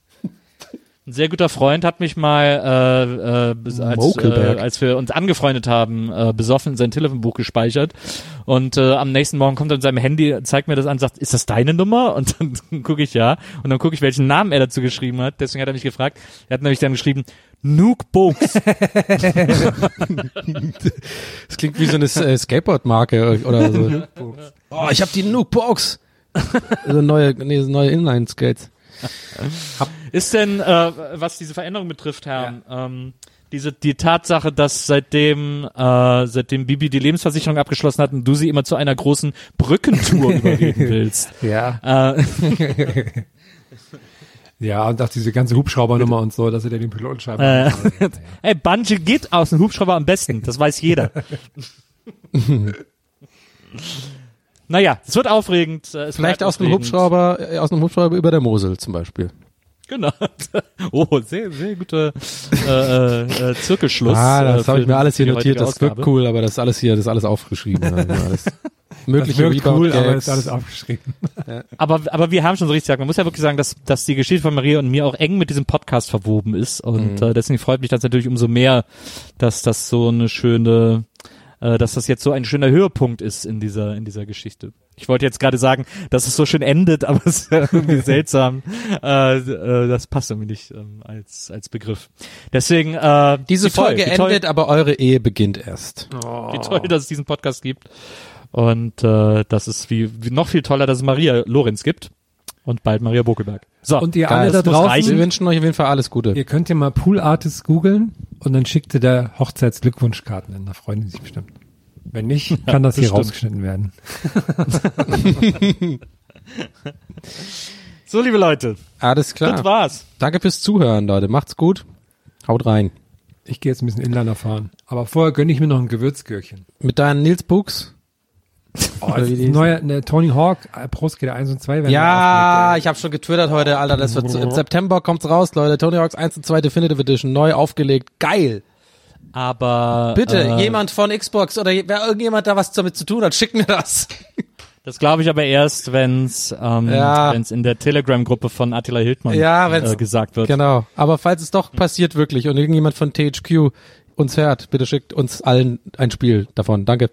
Ein sehr guter Freund hat mich mal, äh, äh, als, äh, als wir uns angefreundet haben, äh, besoffen in sein Telefonbuch gespeichert. Und äh, am nächsten Morgen kommt er mit seinem Handy, zeigt mir das an, sagt, ist das deine Nummer? Und dann <laughs> gucke ich ja. Und dann gucke ich, welchen Namen er dazu geschrieben hat. Deswegen hat er mich gefragt. Er hat nämlich dann geschrieben, Nuke Books. <laughs> Das klingt wie so eine äh, Skateboard-Marke oder so. oh, ich habe die Nuke Box. Also neue, nee, neue Inline-Skates. Ist denn, äh, was diese Veränderung betrifft, Herr, ähm, diese die Tatsache, dass seitdem äh, seitdem Bibi die Lebensversicherung abgeschlossen hat und du sie immer zu einer großen Brückentour <laughs> überreden willst. Ja. Äh, <laughs> Ja, und auch diese ganze Hubschraubernummer und so, dass er den Piloten schreibt. Äh, <laughs> ey, Bungee geht aus dem Hubschrauber am besten, das weiß jeder. <laughs> naja, es wird aufregend. äh, Es Vielleicht aus dem. Hubschrauber, äh, aus dem Hubschrauber über der Mosel zum Beispiel. Genau. <laughs> Oh, sehr, sehr guter äh, äh, äh, Zirkelschluss. ah, das äh, habe ich mir alles hier notiert. Das wirkt cool, aber das ist alles hier, das ist alles aufgeschrieben. Ja, alles das wirkt cool, aber ist alles aufgeschrieben. <laughs> Aber, aber wir haben schon so richtig gesagt, man muss ja wirklich sagen, dass, dass die Geschichte von Maria und mir auch eng mit diesem Podcast verwoben ist. Und Mhm. äh, deswegen freut mich das natürlich umso mehr, dass das so eine schöne, äh, dass das jetzt so ein schöner Höhepunkt ist in dieser, in dieser Geschichte. Ich wollte jetzt gerade sagen, dass es so schön endet, <laughs> aber es ist ja irgendwie <laughs> seltsam. Äh, äh, das passt irgendwie nicht ähm, als, als Begriff. Deswegen, äh, Diese Folge toll, endet, aber eure Ehe beginnt erst. wie toll, dass es diesen Podcast gibt. Und äh, das ist wie, wie noch viel toller, dass es Maria Lorenz gibt. Und bald Maria Bokelberg. So. Und ihr alle da das draußen, reichen. Wir wünschen euch auf jeden Fall alles Gute. ihr könnt ja mal Pool Artist googeln und dann schickt ihr der Hochzeitsglückwunschkarten hin. Da freuen die sich bestimmt. Wenn nicht, <laughs> kann das hier bestimmt. rausgeschnitten werden. <laughs> So, liebe Leute, Alles das klar. war's. Danke fürs Zuhören, Leute. Macht's gut. Haut rein. Ich gehe jetzt ein bisschen Inliner fahren. Aber vorher gönne ich mir noch ein Gewürzgürkchen. Mit deinen Nils Books. Oh, ein neuer, eine Tony Hawk, äh, Pro Skater 1 und 2 werden Ja, ich habe schon getwittert heute, Alter. Das wird im September kommt's raus, Leute. Tony Hawk's 1 und 2 Definitive Edition neu aufgelegt. Geil. Aber Bitte, äh, jemand von Xbox oder wer irgendjemand da was damit zu tun hat, schickt mir das. das glaube ich aber erst, wenn's ähm, Ja. wenn's in der Telegram-Gruppe von Attila Hildmann Ja, wenn's- äh, gesagt wird. Genau. Aber falls es doch passiert wirklich und irgendjemand von THQ uns hört, bitte schickt uns allen ein Spiel davon. Danke.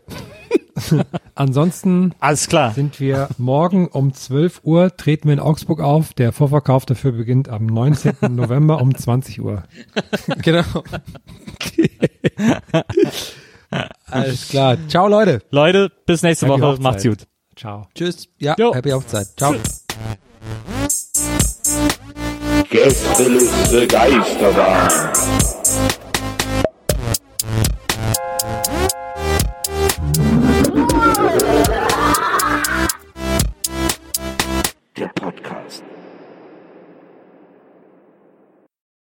<laughs> Ansonsten Alles klar. sind wir morgen um 12 Uhr, treten wir in Augsburg auf. Der Vorverkauf dafür beginnt am 19. November um 20 Uhr. <laughs> genau. <laughs> Alles klar. Ciao, Leute. Leute, bis nächste Happy Woche. Hochzeit. Macht's gut. Ciao. Tschüss. Ja, Jo. happy Aufzeit. Ciao. Gästeliste Geisterbahn.